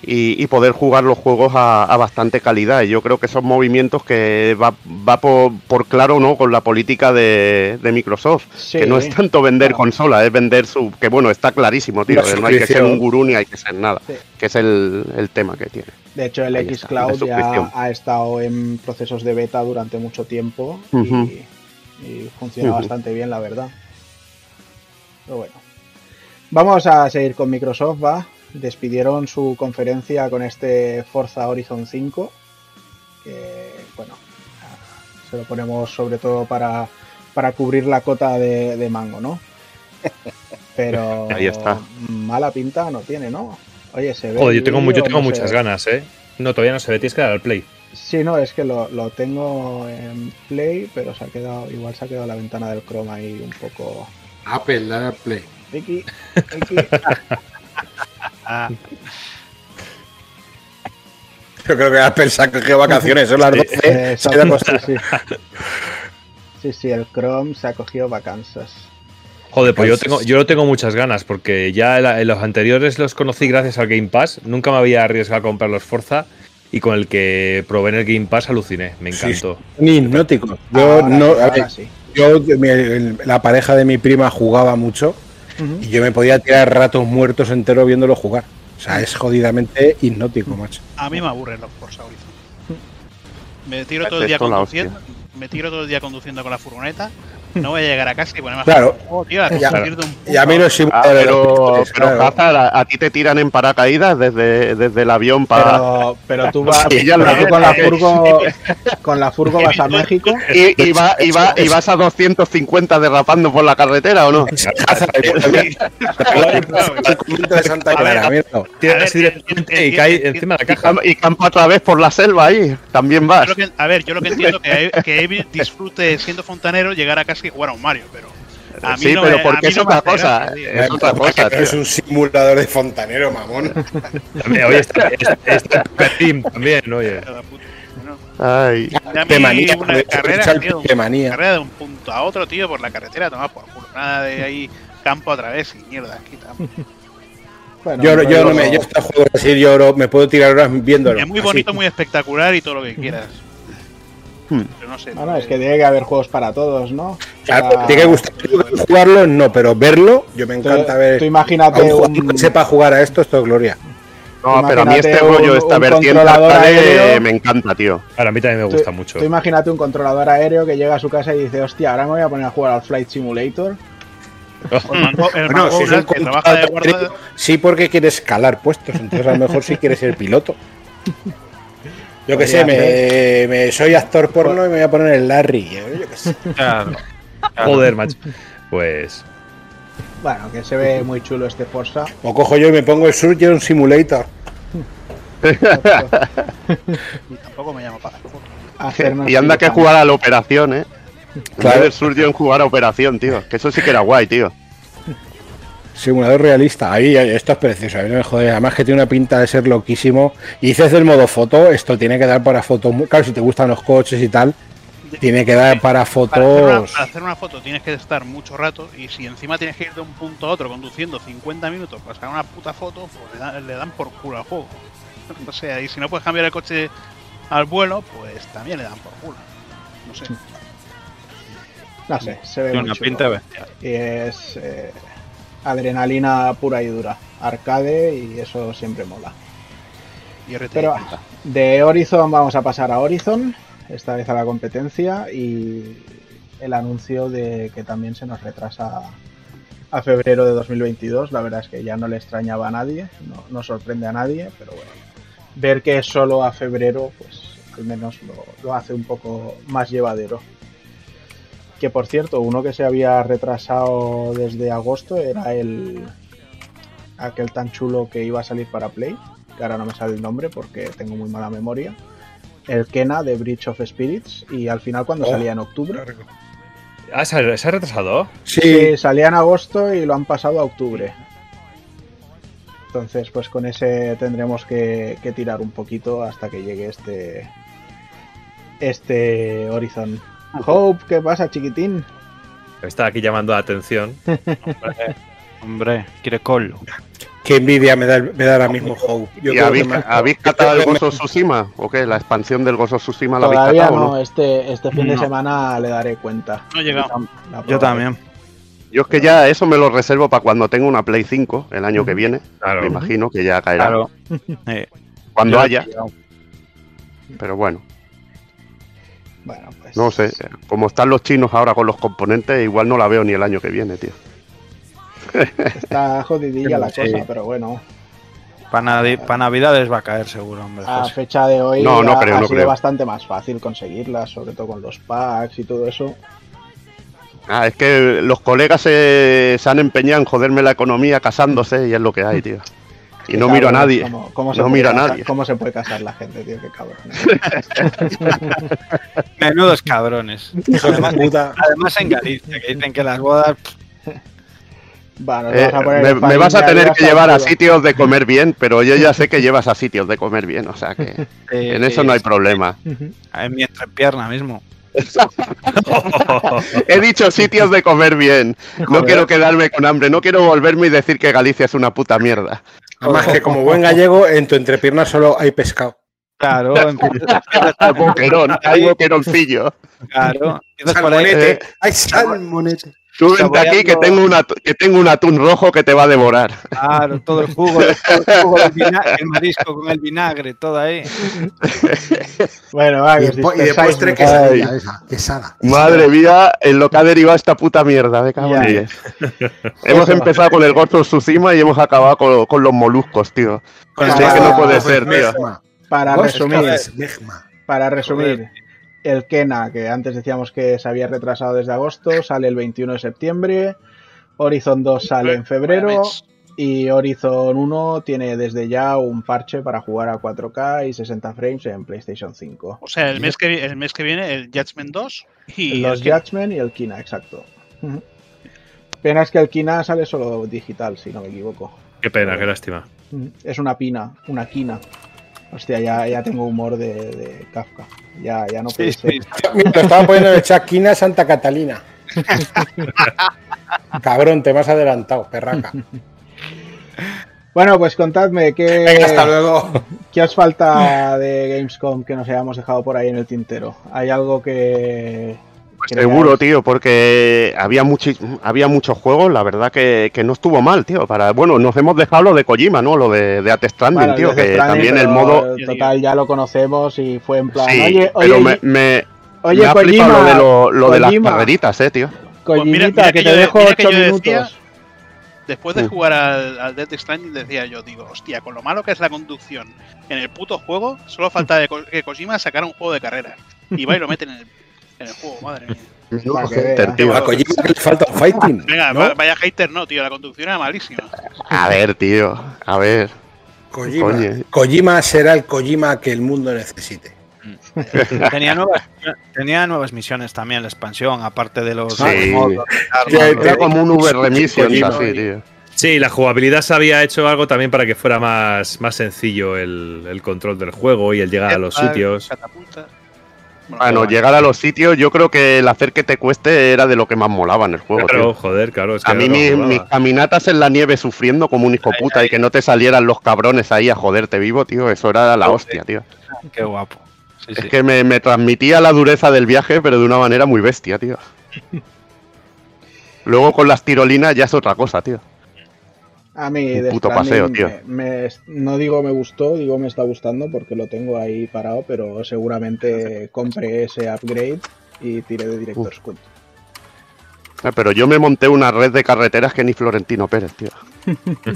Speaker 3: y, y poder jugar los juegos a, a bastante calidad. Y yo creo que son movimientos que va, va por, por claro no con la política de, de Microsoft.
Speaker 1: Sí.
Speaker 3: Que no es tanto vender
Speaker 1: Claro.
Speaker 3: consola, es vender su... Que bueno, está clarísimo, tío. No hay que ser un gurú ni hay que ser nada.
Speaker 1: Sí.
Speaker 3: Que es el, el tema que tiene.
Speaker 1: De hecho, el
Speaker 3: Ahí
Speaker 1: xCloud ya ha estado en procesos de beta durante mucho tiempo y, y funciona bastante bien, la verdad. Pero bueno. Vamos a seguir con Microsoft, va. Despidieron su conferencia con este Forza Horizon 5. Que, bueno, se lo ponemos sobre todo para, para cubrir la cota de, de mango, ¿no? [laughs] Pero
Speaker 3: Ahí está.
Speaker 1: mala pinta no tiene, ¿no? Oye, se ve.
Speaker 2: Joder, yo tengo, mu- yo tengo
Speaker 1: no
Speaker 2: muchas ganas, ¿eh? No, todavía no se ve, tienes que dar al play.
Speaker 1: Sí, no, es que lo, lo tengo en Play, pero se ha quedado, igual se ha quedado la ventana del Chrome ahí un poco.
Speaker 6: Apple, dale al play.
Speaker 1: Vicky, [laughs] Vicky.
Speaker 5: Yo creo que Apple se ha cogido vacaciones, son las 12.
Speaker 1: Eh,
Speaker 5: a
Speaker 1: sí, sí. sí, sí, el Chrome se ha cogido vacanzas.
Speaker 2: Joder, pues yo,
Speaker 5: Pues-
Speaker 2: tengo, yo lo tengo muchas ganas, porque ya en, los anteriores los conocí gracias al Game Pass. Nunca me había arriesgado a comprar los Forza y con el que probé en el Game Pass aluciné, me
Speaker 5: Sí,
Speaker 2: encantó.
Speaker 5: Ni. Yo
Speaker 1: Ahora
Speaker 5: no.
Speaker 1: sí,
Speaker 5: a
Speaker 1: ahora
Speaker 5: ver,
Speaker 1: sí.
Speaker 5: yo, mi- el- la pareja de mi prima jugaba mucho Y yo me podía tirar ratos muertos enteros viéndolo jugar. O sea, es jodidamente hipnótico, macho.
Speaker 4: A mí me aburren los Forza Horizon. Me tiro todo el día conduciendo. Me tiro todo el día conduciendo con la furgoneta. No voy a llegar a casa y ponerme a
Speaker 5: Claro.
Speaker 4: tío, a
Speaker 5: Ya. Y a mí los
Speaker 3: Ah, pero, pero
Speaker 5: claro.
Speaker 3: Hazard, a, a ti te tiran en paracaídas desde, desde el avión para.
Speaker 1: Pero, pero tú vas [laughs]
Speaker 3: Sí,
Speaker 1: pero tú con la furgo [laughs] con la furgo vas a México.
Speaker 3: Y, y, va- y va- y vas a 250 derrapando por la carretera o no? [laughs]
Speaker 5: De Santa Clara,
Speaker 2: y cae
Speaker 4: enti-
Speaker 2: encima de la
Speaker 3: Y,
Speaker 2: caja.
Speaker 3: cam- y campa otra vez por la selva ahí. También vas.
Speaker 4: A ver, yo lo que entiendo que, que Evil disfrute siendo fontanero, llegar a casa y jugar a un Mario, pero. A mí
Speaker 3: Sí,
Speaker 4: no
Speaker 3: pero
Speaker 4: me- a
Speaker 3: porque
Speaker 4: mí
Speaker 3: es
Speaker 4: no
Speaker 3: otra cosa. Es otra cosa,
Speaker 5: Es un simulador de fontanero, mamón. [laughs]
Speaker 2: También, oye, está, está, está Team también, oye.
Speaker 3: Ay.
Speaker 5: De manía,
Speaker 4: una
Speaker 5: de
Speaker 4: carrera, tío,
Speaker 5: de manía.
Speaker 4: carrera de un punto a otro, tío, por la carretera, toma por culo. Nada de ahí campo a través y mierda, quita.
Speaker 1: Bueno,
Speaker 5: Yo, yo no me, yo estos juegos así, yo me puedo tirar horas viéndolo.
Speaker 4: Es muy
Speaker 5: así.
Speaker 4: bonito, muy espectacular y todo lo que quieras.
Speaker 3: Hmm.
Speaker 4: Pero no sé.
Speaker 1: No, no, es que tiene que haber juegos para todos, ¿no?
Speaker 5: Claro,
Speaker 1: Para-
Speaker 5: tiene que gustar jugarlo, no, pero verlo, yo me
Speaker 1: Tú-
Speaker 5: encanta ver.
Speaker 1: Tú
Speaker 5: a
Speaker 1: imagínate
Speaker 5: un jugador
Speaker 1: un,
Speaker 5: que sepa jugar a esto, esto es gloria.
Speaker 3: No, pero a mí este
Speaker 1: Imagínate un-
Speaker 3: rollo, esta
Speaker 1: un
Speaker 3: vertiente
Speaker 1: controlador
Speaker 3: arcade
Speaker 1: aéreo.
Speaker 3: me encanta, tío.
Speaker 2: Ahora, a mí también me
Speaker 1: tú-
Speaker 2: gusta mucho.
Speaker 1: Tú imagínate un controlador aéreo que llega a su casa y dice, hostia, ahora me voy a poner a jugar al Flight Simulator. [laughs]
Speaker 4: El mango, el
Speaker 5: Bueno,
Speaker 4: mango
Speaker 5: si es un
Speaker 4: Black que trabaja de
Speaker 5: controlador
Speaker 4: guarda.
Speaker 5: aéreo, sí porque quiere escalar puestos, entonces a lo mejor sí quiere ser piloto. [laughs] Yo que sé, me, me- soy actor porno y me voy a poner el Larry. Yo, yo qué sé. [laughs]
Speaker 7: Claro.
Speaker 2: Joder, macho. Pues.
Speaker 1: Bueno, que se ve muy chulo este Forza.
Speaker 5: O cojo yo y me pongo el Surgeon Simulator.
Speaker 4: Y tampoco me llamo para el
Speaker 3: Y anda que jugar a la operación, ¿eh?
Speaker 5: Claro.
Speaker 3: Del Surgeon jugar a operación, tío. Que eso sí que era guay, tío.
Speaker 5: Simulador realista. Ahí, ahí, esto es precioso. A mí no me jode. Además que tiene una pinta de ser loquísimo. Y dices del modo foto, esto tiene que dar para fotos. muy- Claro, si te gustan los coches y tal, tiene que dar para
Speaker 4: Para hacer, una,
Speaker 5: fotos.
Speaker 4: para hacer una foto tienes que estar mucho rato y si encima tienes que ir de un punto a otro conduciendo 50 minutos para sacar una puta foto, pues le dan, le dan por culo al juego. [laughs] O sea, y si no puedes cambiar el coche al vuelo, pues también le dan por culo. No sé.
Speaker 1: No sé, se ve
Speaker 7: Tiene una pinta bestial.
Speaker 1: Y es eh, adrenalina pura y dura. Arcade y eso siempre mola.
Speaker 4: Y
Speaker 1: Pero de Horizon vamos a pasar a Horizon, esta vez a la competencia y el anuncio de que también se nos retrasa a febrero de 2022. La verdad es que ya no le extrañaba a nadie, no, no sorprende a nadie, pero bueno, ver que es solo a febrero, pues al menos lo, lo hace un poco más llevadero. Que por cierto, uno que se había retrasado desde agosto era el aquel tan chulo que iba a salir para Play, que ahora no me sale el nombre porque tengo muy mala memoria. El Kena de Bridge of Spirits y al final cuando
Speaker 5: Oh.
Speaker 1: salía en octubre.
Speaker 2: Ah, ¿se ha, se ha retrasado?
Speaker 5: Sí,
Speaker 1: Sí, salía en agosto y lo han pasado a octubre. Entonces, pues con ese tendremos que, que tirar un poquito hasta que llegue este este Horizon. [laughs] Hope, ¿qué pasa, chiquitín?
Speaker 2: Está aquí llamando la atención.
Speaker 7: Hombre, quiere colo.
Speaker 5: qué envidia me da, me da ahora mismo Hope. Yo
Speaker 3: ¿Y habéis, habéis catado el Gozo Tsushima? ¿O qué? ¿La expansión del Gozo Tsushima la habéis
Speaker 1: Todavía
Speaker 3: catado o
Speaker 1: no,
Speaker 3: no?
Speaker 1: este, este fin de semana le daré cuenta.
Speaker 4: No he llegado.
Speaker 7: Yo también.
Speaker 3: Yo es que ya eso me lo reservo para cuando tenga una Play 5 el año que viene.
Speaker 2: Claro.
Speaker 3: Me imagino que ya caerá.
Speaker 7: Claro. [laughs] Eh,
Speaker 3: Cuando
Speaker 7: yo-
Speaker 3: haya, pero bueno,
Speaker 1: Bueno, pues.
Speaker 3: no sé. Como están los chinos ahora con los componentes, igual no la veo ni el año que viene, tío.
Speaker 1: Está jodidilla [laughs] la
Speaker 5: Sí.
Speaker 1: cosa, pero bueno.
Speaker 7: Para Navidades va a caer seguro, hombre.
Speaker 1: A fecha de hoy
Speaker 3: No, no
Speaker 1: ha,
Speaker 3: creo,
Speaker 1: ha
Speaker 3: no
Speaker 1: sido
Speaker 3: creo.
Speaker 1: bastante más fácil conseguirlas, sobre todo con los packs y todo eso.
Speaker 3: Ah, es que los colegas se, se han empeñado en joderme la economía casándose y es lo que hay, tío. [laughs] Y no miro a nadie.
Speaker 1: ¿Cómo, cómo se
Speaker 3: No
Speaker 1: puede
Speaker 3: miro a
Speaker 1: casar-
Speaker 3: nadie.
Speaker 1: ¿Cómo se puede casar la gente, tío? Qué cabrón. [laughs]
Speaker 7: Menudos cabrones. Además en Galicia, que dicen que las bodas.
Speaker 1: Va, nos
Speaker 3: Eh,
Speaker 1: vamos a poner
Speaker 3: me, vas a tener que llevar a sitios de comer bien, pero yo ya sé que llevas a sitios de comer bien, o sea que
Speaker 7: eh,
Speaker 3: en eso no hay problema.
Speaker 7: En mi entrepierna mismo. [laughs]
Speaker 3: He dicho sitios de comer bien. No
Speaker 7: Joder.
Speaker 3: quiero quedarme con hambre, no quiero volverme y decir que Galicia es una puta mierda.
Speaker 5: Además que como buen gallego, en tu entrepierna solo hay pescado.
Speaker 7: Claro, [laughs] empiezas,
Speaker 3: boquerón, al boqueroncillo.
Speaker 7: claro, empiezas por ahí.
Speaker 3: Eh.
Speaker 5: Hay salmonete.
Speaker 3: Tú vente aquí que tengo, una, que tengo un atún rojo que te va a devorar.
Speaker 7: Claro, todo el jugo, todo el, jugo del vinagre, [laughs] el marisco con el vinagre, todo ahí. [laughs]
Speaker 1: Bueno, va,
Speaker 6: Y, y de postre quesadilla, esa, quesada.
Speaker 3: Madre mía, en lo que ha derivado esta puta mierda de diez. [laughs] Hemos empezado con el Ghost of Tsushima y hemos acabado con, con los moluscos, tío.
Speaker 7: El-
Speaker 3: que no puede ser, tío.
Speaker 1: Para resumir, para resumir, el Kena, que antes decíamos que se había retrasado desde agosto, sale el 21 de septiembre. Horizon 2 sale en febrero. Y Horizon 1 tiene desde ya un parche para jugar a 4K y 60 frames en PlayStation 5.
Speaker 4: O sea, el mes que, el mes que viene, el Judgment 2 y
Speaker 1: Los
Speaker 4: el
Speaker 1: Judgment y el Kina, exacto. Pena es que el Kina sale solo digital, si no me equivoco.
Speaker 2: Qué pena, qué lástima.
Speaker 1: Es una pina, una quina. Hostia, ya, ya tengo humor de, de Kafka. Ya, ya no puede
Speaker 7: Sí,
Speaker 1: ser. [laughs]
Speaker 7: sí.
Speaker 5: Lo estaba poniendo en el chat Quina Santa Catalina. [laughs] Cabrón, te me has adelantado, perraca. [laughs]
Speaker 1: Bueno, pues contadme qué,
Speaker 5: Venga, hasta luego.
Speaker 1: qué os falta de Gamescom que nos hayamos dejado por ahí en el tintero. ¿Hay algo que... que
Speaker 3: Seguro, tío, porque había, muchi- había muchos juegos, la verdad que, que no estuvo mal, tío. Para, bueno, nos hemos dejado lo de Kojima, ¿no? Lo de, de Death Stranding,
Speaker 1: Bueno,
Speaker 3: tío, que
Speaker 1: Stranding,
Speaker 3: también el modo...
Speaker 1: Total, ya lo conocemos y fue en plan...
Speaker 3: Sí,
Speaker 1: oye,
Speaker 3: pero
Speaker 1: oye,
Speaker 3: me, me,
Speaker 1: oye,
Speaker 3: me ha flipado
Speaker 1: Kojima,
Speaker 3: lo de, lo, lo de las carreritas, eh, tío.
Speaker 1: Kojimita,
Speaker 4: Pues mira- mira
Speaker 1: que
Speaker 4: que
Speaker 1: te
Speaker 4: yo-
Speaker 1: dejo
Speaker 4: mira que
Speaker 1: 8
Speaker 4: yo
Speaker 1: minutos.
Speaker 4: decía- Después de
Speaker 3: Mm.
Speaker 4: jugar al, al Death Stranding decía yo, digo, hostia, con lo malo que es la conducción en el puto juego, solo falta de Ko- que Kojima sacara un juego de carreras. Y va y lo meten en el, en el juego, madre mía.
Speaker 3: Hater, tío.
Speaker 5: A Kojima que le falta un fighting.
Speaker 4: Venga, vaya hater no, tío, la conducción era malísima.
Speaker 3: A ver, tío, a ver.
Speaker 5: Kojima.
Speaker 3: Coño.
Speaker 5: Kojima será el Kojima que el mundo necesite. [laughs]
Speaker 7: Tenía nuevas, tenía nuevas misiones también la expansión, aparte de los
Speaker 3: Sí.
Speaker 7: modos,
Speaker 3: Era como un Uber Remission
Speaker 5: Kojima.
Speaker 3: así, tío.
Speaker 2: Sí, la jugabilidad se había hecho algo también para que fuera más, más sencillo el, el control del juego y el llegar a los sitios.
Speaker 4: catapulta.
Speaker 3: Bueno, llegar a los sitios, yo creo que el hacer que te cueste era de lo que más molaba en el juego.
Speaker 2: Claro,
Speaker 3: tío.
Speaker 2: joder, claro. Es que
Speaker 3: A mí mis, mis caminatas en la nieve sufriendo como un hijo puta y que no te salieran los cabrones ahí a joderte vivo, tío, eso era la hostia, tío.
Speaker 7: Qué guapo. Sí,
Speaker 3: Es
Speaker 7: sí.
Speaker 3: que me, me transmitía la dureza del viaje, pero de una manera muy bestia, tío. [laughs] Luego con las tirolinas ya es otra cosa, tío.
Speaker 1: A mí,
Speaker 3: Un puto paseo, tío.
Speaker 1: me- me- no digo me gustó, digo me está gustando porque lo tengo ahí parado, pero seguramente compré ese upgrade y tiré de Director's Cut.
Speaker 3: Eh, Pero yo me monté una red de carreteras que ni Florentino Pérez, tío. [laughs]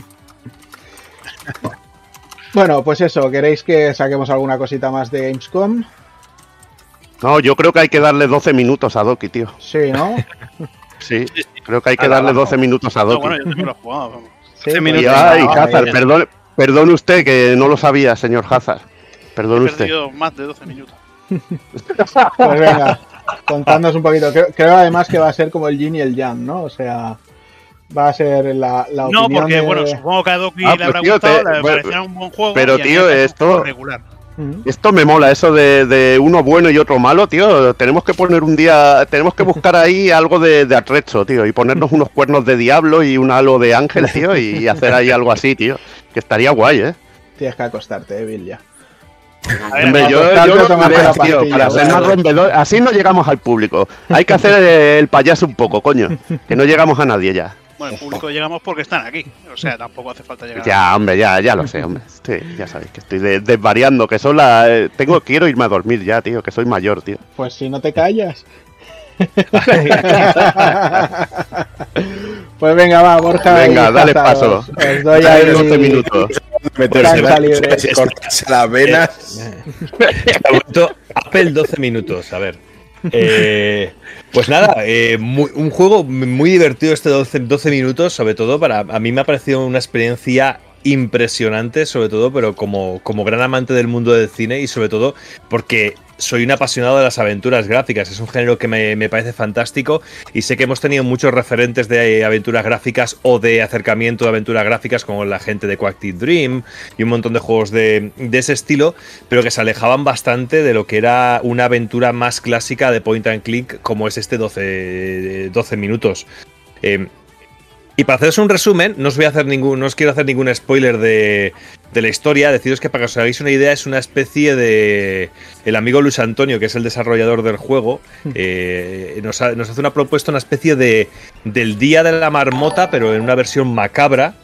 Speaker 1: Bueno, pues eso, ¿queréis que saquemos alguna cosita más de Gamescom?
Speaker 3: No, yo creo que hay que darle 12 minutos a Doki, tío.
Speaker 1: Sí, ¿no? [laughs]
Speaker 3: Sí, creo que hay que darle
Speaker 7: abajo.
Speaker 3: 12 minutos a
Speaker 4: No,
Speaker 3: Doki.
Speaker 4: bueno, yo también lo he jugado. vamos.
Speaker 1: Sí, pues
Speaker 3: Y,
Speaker 1: venga,
Speaker 3: ay,
Speaker 1: va,
Speaker 3: Hazard, perdone, perdone usted que no lo sabía, señor Hazard. Perdone
Speaker 4: He
Speaker 3: usted.
Speaker 4: perdido más de 12 minutos. [laughs]
Speaker 1: Pues venga, contadnos un poquito. Creo, creo además que va a ser como el yin y el yang, ¿no? O sea, va a ser la, la
Speaker 4: No,
Speaker 1: opinión
Speaker 4: porque,
Speaker 1: de-
Speaker 4: bueno, supongo que a Doki
Speaker 3: Ah,
Speaker 4: le
Speaker 3: pues,
Speaker 4: habrá
Speaker 3: tío,
Speaker 4: gustado,
Speaker 3: te-
Speaker 4: le
Speaker 3: bueno,
Speaker 4: parecerá un buen juego.
Speaker 3: pero, tío, esto-
Speaker 4: regular.
Speaker 3: Esto me mola, eso de, de uno bueno y otro malo, tío. Tenemos que poner un día, tenemos que buscar ahí algo de, de atrecho, tío, y ponernos unos cuernos de diablo y un halo de ángel, tío, y hacer ahí algo así, tío. Que estaría guay, ¿eh?
Speaker 1: Tienes que acostarte, eh, Bill, ya.
Speaker 4: A ver,
Speaker 3: Hombre, yo, yo tío, para ser más rompedor. Así no llegamos al público. Hay que hacer el payaso un poco, coño. Que no llegamos a nadie ya.
Speaker 4: Bueno, el público llegamos porque están aquí. O sea, tampoco hace falta llegar.
Speaker 3: Ya, hombre, ya, ya lo sé, hombre. Sí, ya sabéis que estoy de- desvariando, que son las... eh, tengo, quiero irme a dormir ya, tío, que soy mayor, tío.
Speaker 1: Pues si no te callas. [laughs] pues venga, va, Borja.
Speaker 3: Venga, dale paso.
Speaker 1: Os, doy
Speaker 3: Dale
Speaker 1: ahí
Speaker 3: 12 minutos.
Speaker 5: Meterse cortarse las venas. [laughs]
Speaker 2: Ha vuelto Apple 12 minutos, a ver. Eh, pues nada, eh, un juego muy divertido este 12, 12 minutos, sobre todo para a mí me ha parecido una experiencia impresionante, sobre todo, pero como, como gran amante del mundo del cine y sobre todo porque soy un apasionado de las aventuras gráficas, es un género que me, parece fantástico y sé que hemos tenido muchos referentes de aventuras gráficas o de acercamiento de aventuras gráficas como la gente de Quactic Dream y un montón de juegos de, ese estilo, pero que se alejaban bastante de lo que era una aventura más clásica de point and click como es este 12, 12 minutos. Eh, y para haceros un resumen, no os voy a hacer ningún, no os quiero hacer ningún spoiler de, de la historia. Deciros que para que os hagáis una idea, es una especie de. El amigo Luis Antonio, que es el desarrollador del juego, eh, nos, ha- nos hace una propuesta, una especie de. del día de la marmota, pero en una versión macabra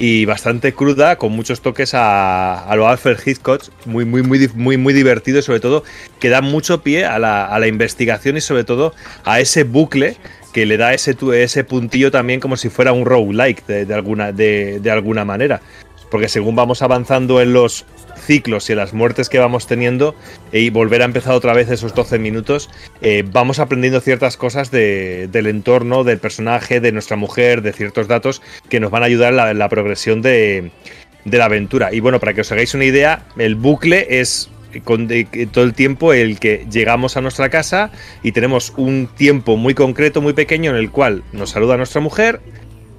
Speaker 2: y bastante cruda, con muchos toques a, a lo Alfred Hitchcock, muy, muy, muy, muy, muy divertido y sobre todo que da mucho pie a la, a la investigación y sobre todo a ese bucle que le da ese, ese puntillo también como si fuera un roguelike de, de alguna, de, de alguna manera. Porque según vamos avanzando en los ciclos y en las muertes que vamos teniendo y volver a empezar otra vez esos 12 minutos, eh, vamos aprendiendo ciertas cosas de- del entorno, del personaje, de nuestra mujer, de ciertos datos que nos van a ayudar en la, la progresión de, de la aventura. Y bueno, para que os hagáis una idea, el bucle es con todo el tiempo el que llegamos a nuestra casa y tenemos un tiempo muy concreto, muy pequeño, en el cual nos saluda nuestra mujer,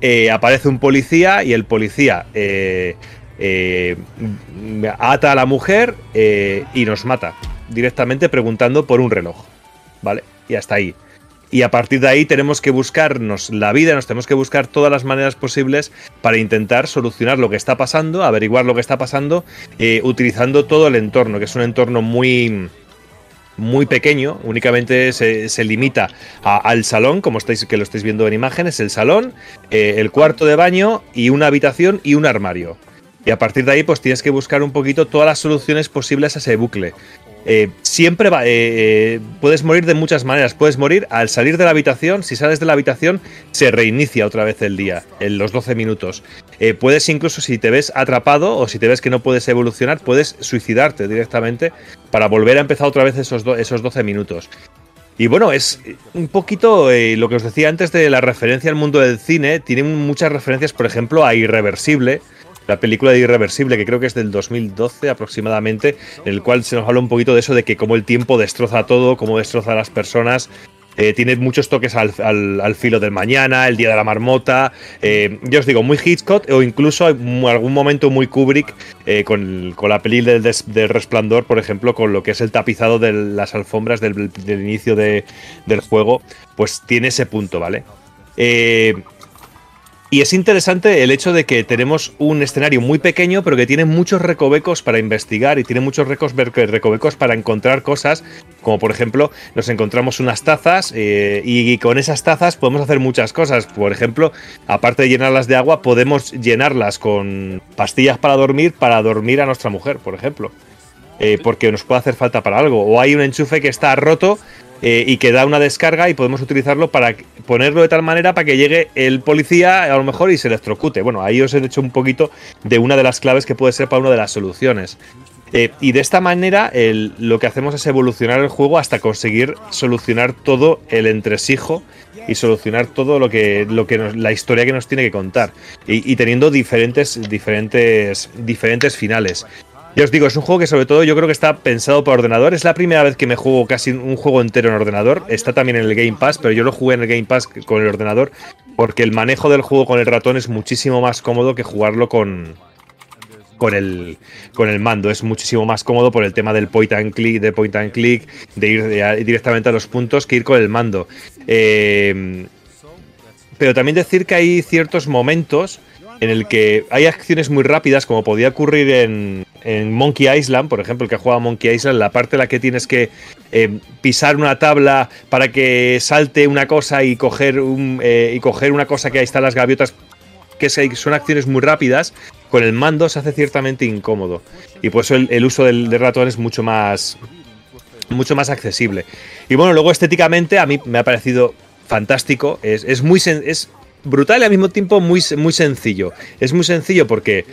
Speaker 2: eh, aparece un policía y el policía eh, eh, ata a la mujer y nos mata directamente preguntando por un reloj. ¿Vale? Y hasta ahí. Y a partir de ahí tenemos que buscarnos la vida, nos tenemos que buscar todas las maneras posibles para intentar solucionar lo que está pasando, averiguar lo que está pasando, eh, utilizando todo el entorno, que es un entorno muy muy pequeño, únicamente se, se limita al salón, como estáis que lo estáis viendo en imágenes, el salón, eh, el cuarto de baño y una habitación y un armario. Y a partir de ahí, pues tienes que buscar un poquito todas las soluciones posibles a ese bucle. Eh, siempre va, eh, eh, puedes morir de muchas maneras. Puedes morir al salir de la habitación. Si sales de la habitación, se reinicia otra vez el día, en los 12 minutos. Eh, puedes incluso, si te ves atrapado o si te ves que no puedes evolucionar, puedes suicidarte directamente para volver a empezar otra vez esos, esos 12 minutos. Y bueno, es un poquito lo que os decía antes de la referencia al mundo del cine. Tiene muchas referencias, por ejemplo, a Irreversible, la película de Irreversible, que creo que es del 2012 aproximadamente, en el cual se nos habla un poquito de eso, de que cómo el tiempo destroza todo, cómo destroza a las personas. Eh, tiene muchos toques al, al- filo del mañana, el día de la marmota. eh, yo os digo, muy Hitchcock o incluso algún momento muy Kubrick eh, con, con la peli del, del resplandor, por ejemplo, con lo que es el tapizado de las alfombras del, del inicio de- del juego, pues tiene ese punto, ¿vale? Eh, y es interesante el hecho de que tenemos un escenario muy pequeño, pero que tiene muchos recovecos para investigar y tiene muchos recovecos para encontrar cosas, como por ejemplo, nos encontramos unas tazas eh, y con esas tazas podemos hacer muchas cosas. Por ejemplo, aparte de llenarlas de agua, podemos llenarlas con pastillas para dormir, para dormir a nuestra mujer, por ejemplo. Eh, porque nos puede hacer falta para algo. O hay un enchufe que está roto eh, y que da una descarga y podemos utilizarlo para ponerlo de tal manera para que llegue el policía a lo mejor y se electrocute. Bueno, ahí os he hecho un poquito de una de las claves que puede ser para una de las soluciones. Eh, y de esta manera lo que hacemos es evolucionar el juego hasta conseguir solucionar todo el entresijo y solucionar todo lo que, lo que la historia que nos tiene que contar. Y, y teniendo diferentes, diferentes, diferentes finales. Ya os digo, es un juego que sobre todo yo creo que está pensado para ordenador. Es la primera vez que me juego casi un juego entero en ordenador. Está también en el Game Pass, pero yo lo jugué en el Game Pass con el ordenador porque el manejo del juego con el ratón es muchísimo más cómodo que jugarlo con, con el, con el mando. Es muchísimo más cómodo por el tema del point and click, de point and click, de ir directamente a los puntos que ir con el mando. Eh, pero también decir que hay ciertos momentos en el que hay acciones muy rápidas, como podía ocurrir en, Monkey Island, por ejemplo, el que juega Monkey Island, la parte en la que tienes que eh, pisar una tabla para que salte una cosa y coger, eh, una cosa que ahí están las gaviotas, que son acciones muy rápidas, con el mando se hace ciertamente incómodo. Y por eso el, uso del, del ratón es mucho más, mucho más accesible. Y bueno, luego estéticamente a mí me ha parecido fantástico. Es, es muy es brutal y al mismo tiempo muy, muy sencillo. Es muy sencillo porque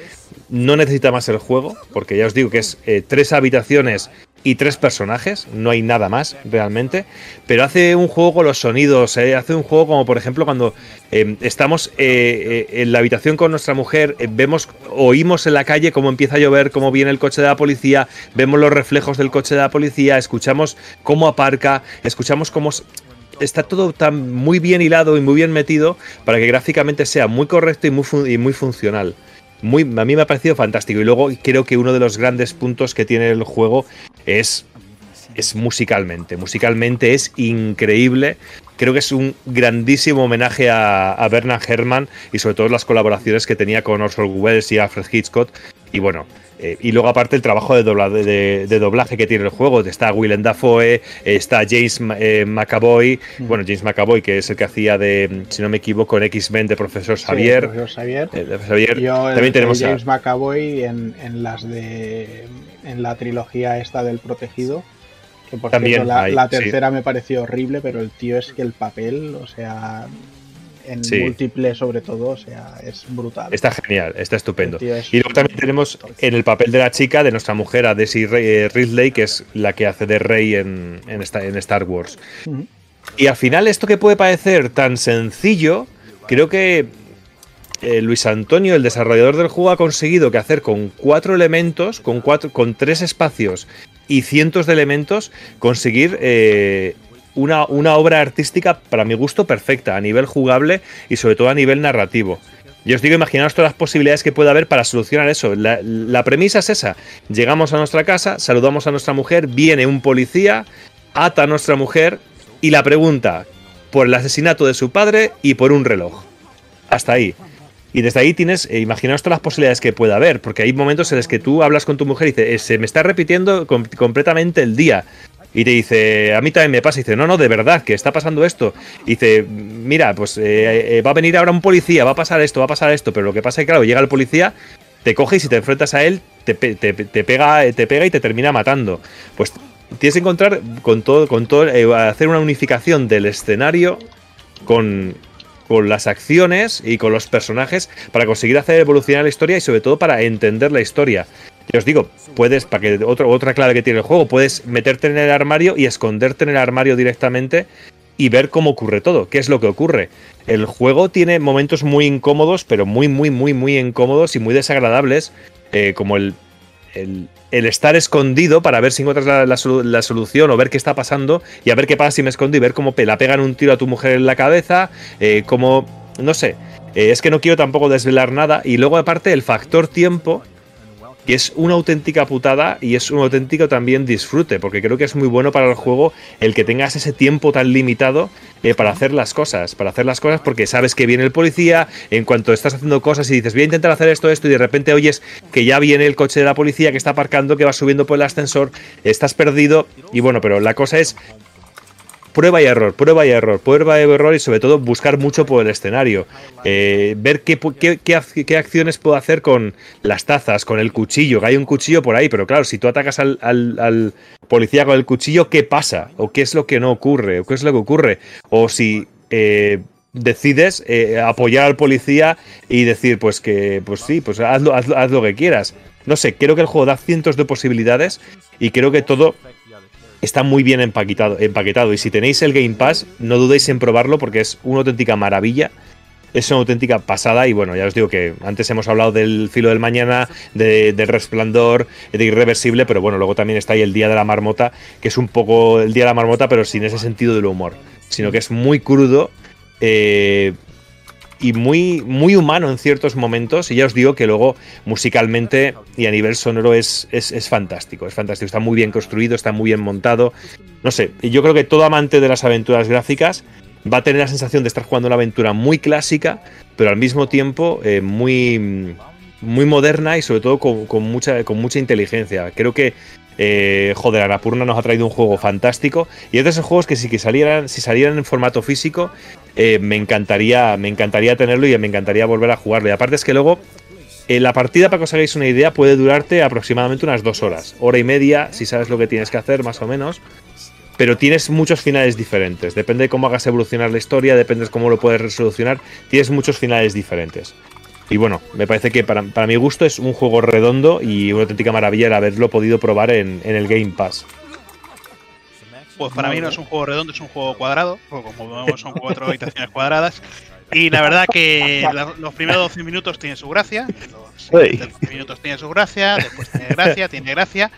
Speaker 2: no necesita más el juego, porque ya os digo que es eh, tres habitaciones y tres personajes, no hay nada más realmente, pero hace un juego con los sonidos, eh, hace un juego como por ejemplo cuando eh, estamos eh, en la habitación con nuestra mujer, vemos, oímos en la calle cómo empieza a llover, cómo viene el coche de la policía, vemos los reflejos del coche de la policía, escuchamos cómo aparca, escuchamos cómo está todo tan muy bien hilado y muy bien metido para que gráficamente sea muy correcto y muy, muy funcional. Muy, a mí me ha parecido fantástico. Y luego creo que uno de los grandes puntos que tiene el juego es, es musicalmente. Musicalmente es increíble. Creo que es un grandísimo homenaje a, a Bernard Herrmann y sobre todo las colaboraciones que tenía con Orson Welles y Alfred Hitchcock. Y bueno, eh, y luego aparte el trabajo de, dobla- de- de doblaje que tiene el juego. Está Willem Dafoe, está James eh, McAvoy, bueno, James McAvoy, que es el que hacía de, si no me equivoco, en X-Men de Profesor Xavier.
Speaker 1: Sí, profesor Xavier.
Speaker 2: Eh, de Profesor Xavier.
Speaker 1: Yo,
Speaker 2: También
Speaker 1: el
Speaker 2: tenemos a-
Speaker 1: James McAvoy en, en las de. en la trilogía esta del protegido. Que por
Speaker 2: También
Speaker 1: cierto, la,
Speaker 2: hay,
Speaker 1: la
Speaker 2: sí.
Speaker 1: tercera me pareció horrible, pero el tío es que el papel, o sea. En
Speaker 2: Sí.
Speaker 1: múltiple, sobre todo, o sea, es brutal.
Speaker 2: Está genial, está estupendo.
Speaker 1: Es-
Speaker 2: Y luego también tenemos en el papel de la chica, de nuestra mujer, a Ray- eh, Ridley, que es la que hace de Rey en, en esta- en Star Wars. Y al final, esto que puede parecer tan sencillo, creo que eh, Luis Antonio, el desarrollador del juego, ha conseguido que hacer con cuatro elementos, con, cuatro, con tres espacios y cientos de elementos, conseguir eh, una, una obra artística, para mi gusto, perfecta, a nivel jugable y sobre todo a nivel narrativo. Yo os digo, imaginaos todas las posibilidades que puede haber para solucionar eso. La, premisa es esa. Llegamos a nuestra casa, saludamos a nuestra mujer, viene un policía, ata a nuestra mujer y la pregunta por el asesinato de su padre y por un reloj. Hasta ahí. Y desde ahí tienes, eh, imaginaos todas las posibilidades que pueda haber, porque hay momentos en los que tú hablas con tu mujer y dices, "Eh, se me está repitiendo com- completamente el día. Y te dice, a mí también me pasa. Y dice, no, no, de verdad, que está pasando esto. Y dice, mira, pues eh, eh, va a venir ahora un policía, va a pasar esto, va a pasar esto. Pero lo que pasa es que, claro, llega el policía, te coge y si te enfrentas a él, te, te- pega, te pega y te termina matando. Pues tienes que encontrar con todo, con todo, eh, hacer una unificación del escenario con, con las acciones y con los personajes para conseguir hacer evolucionar la historia y sobre todo para entender la historia. Ya os digo, puedes, para que otro, otra clave que tiene el juego, puedes meterte en el armario y esconderte en el armario directamente y ver cómo ocurre todo, qué es lo que ocurre. El juego tiene momentos muy incómodos, pero muy, muy, muy, muy incómodos y muy desagradables, eh, como el, el, el estar escondido para ver si encuentras la, la solu- la solución o ver qué está pasando y a ver qué pasa si me escondo y ver cómo la pegan un tiro a tu mujer en la cabeza, eh, como, no sé, eh, es que no quiero tampoco desvelar nada y luego aparte el factor tiempo que es una auténtica putada y es un auténtico también disfrute, porque creo que es muy bueno para el juego el que tengas ese tiempo tan limitado eh, para hacer las cosas, para hacer las cosas porque sabes que viene el policía, en cuanto estás haciendo cosas y dices voy a intentar hacer esto, esto y de repente oyes que ya viene el coche de la policía que está aparcando, que va subiendo por el ascensor, estás perdido y bueno, pero la cosa es prueba y error, prueba y error, prueba y error y sobre todo buscar mucho por el escenario. Eh, ver qué, qué, qué ac- qué acciones puedo hacer con las tazas, con el cuchillo, que hay un cuchillo por ahí, pero claro, si tú atacas al, policía con el cuchillo, ¿qué pasa? ¿O qué es lo que no ocurre? ¿O qué es lo que ocurre? O si... eh, decides eh, apoyar al policía y decir pues que pues sí pues hazlo- haz lo que quieras no sé creo que el juego da cientos de posibilidades y creo que todo está muy bien empaquetado, empaquetado. Y si tenéis el Game Pass, no dudéis en probarlo porque es una auténtica maravilla. Es una auténtica pasada y bueno, ya os digo que antes hemos hablado del filo del mañana, de, del resplandor, de irreversible, pero bueno, luego también está ahí el día de la marmota, que es un poco el día de la marmota, pero sin ese sentido del humor, sino que es muy crudo eh, y muy, muy humano en ciertos momentos. Y ya os digo que luego musicalmente y a nivel sonoro es, es, es fantástico, es fantástico, está muy bien construido, está muy bien montado. No sé, yo creo que todo amante de las aventuras gráficas va a tener la sensación de estar jugando una aventura muy clásica, pero al mismo tiempo eh, muy, muy moderna y sobre todo con, con mucha, con mucha inteligencia. Creo que, eh, joder, Arapurna nos ha traído un juego fantástico y es de esos juegos que si, que salieran, si salieran en formato físico, eh, me, encantaría, me encantaría tenerlo y me encantaría volver a jugarlo. Y aparte es que luego eh, la partida, para que os hagáis una idea, puede durarte aproximadamente unas dos horas, hora y media, si sabes lo que tienes que hacer, más o menos. Pero tienes muchos finales diferentes. Depende de cómo hagas evolucionar la historia, depende de cómo lo puedes resolucionar. Tienes muchos finales diferentes. Y bueno, me parece que para, para mi gusto es un juego redondo y una auténtica maravilla el haberlo podido probar en, en el Game Pass.
Speaker 4: Pues para mí no es un juego redondo, es un juego cuadrado, porque como vemos son cuatro [laughs] habitaciones cuadradas. Y la verdad que los primeros 12 minutos tienen su gracia, los siguientes 12 minutos tienen su gracia, después tiene gracia, tiene gracia,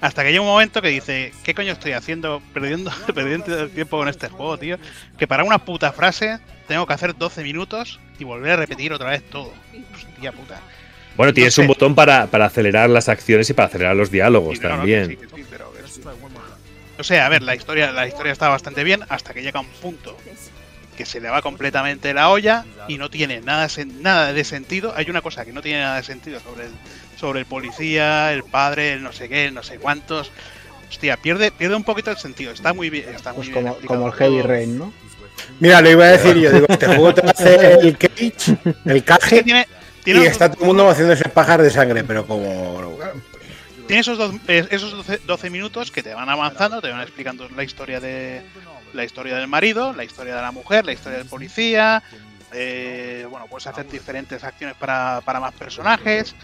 Speaker 4: hasta que llega un momento que dice, ¿qué coño estoy haciendo? Perdiendo, [laughs] perdiendo el tiempo con este juego, tío. Que para una puta frase tengo que hacer 12 minutos y volver a repetir otra vez todo. Hostia puta.
Speaker 2: Bueno, tienes
Speaker 4: sé.
Speaker 2: un botón para, para acelerar las acciones y para acelerar los diálogos
Speaker 4: Sí, no, no,
Speaker 2: también.
Speaker 4: que sí, sí, pero O sea, a ver, la historia, la historia está bastante bien hasta que llega un punto que se le va completamente la olla y no tiene nada, sen- nada de sentido. Hay una cosa que no tiene nada de sentido sobre el, sobre el policía, el padre, el no sé qué, el no sé cuántos. Hostia, pierde, pierde un poquito el sentido. Está muy bien. Está
Speaker 1: Pues
Speaker 4: muy bien
Speaker 1: como, como el Heavy. Rain, ¿no?
Speaker 5: Mira, lo iba a decir yo. Digo, este juego te hace [laughs] el cage, el
Speaker 4: Es que
Speaker 5: caje,
Speaker 4: tiene,
Speaker 5: y
Speaker 4: tiene,
Speaker 5: está todo el mundo haciéndose pajas de sangre, pero como.
Speaker 4: tiene esos, eh, esos 12, 12 minutos que te van avanzando, te van explicando la historia de la historia del marido, la historia de la mujer, la historia del policía. eh, bueno, puedes hacer diferentes acciones para, para más personajes.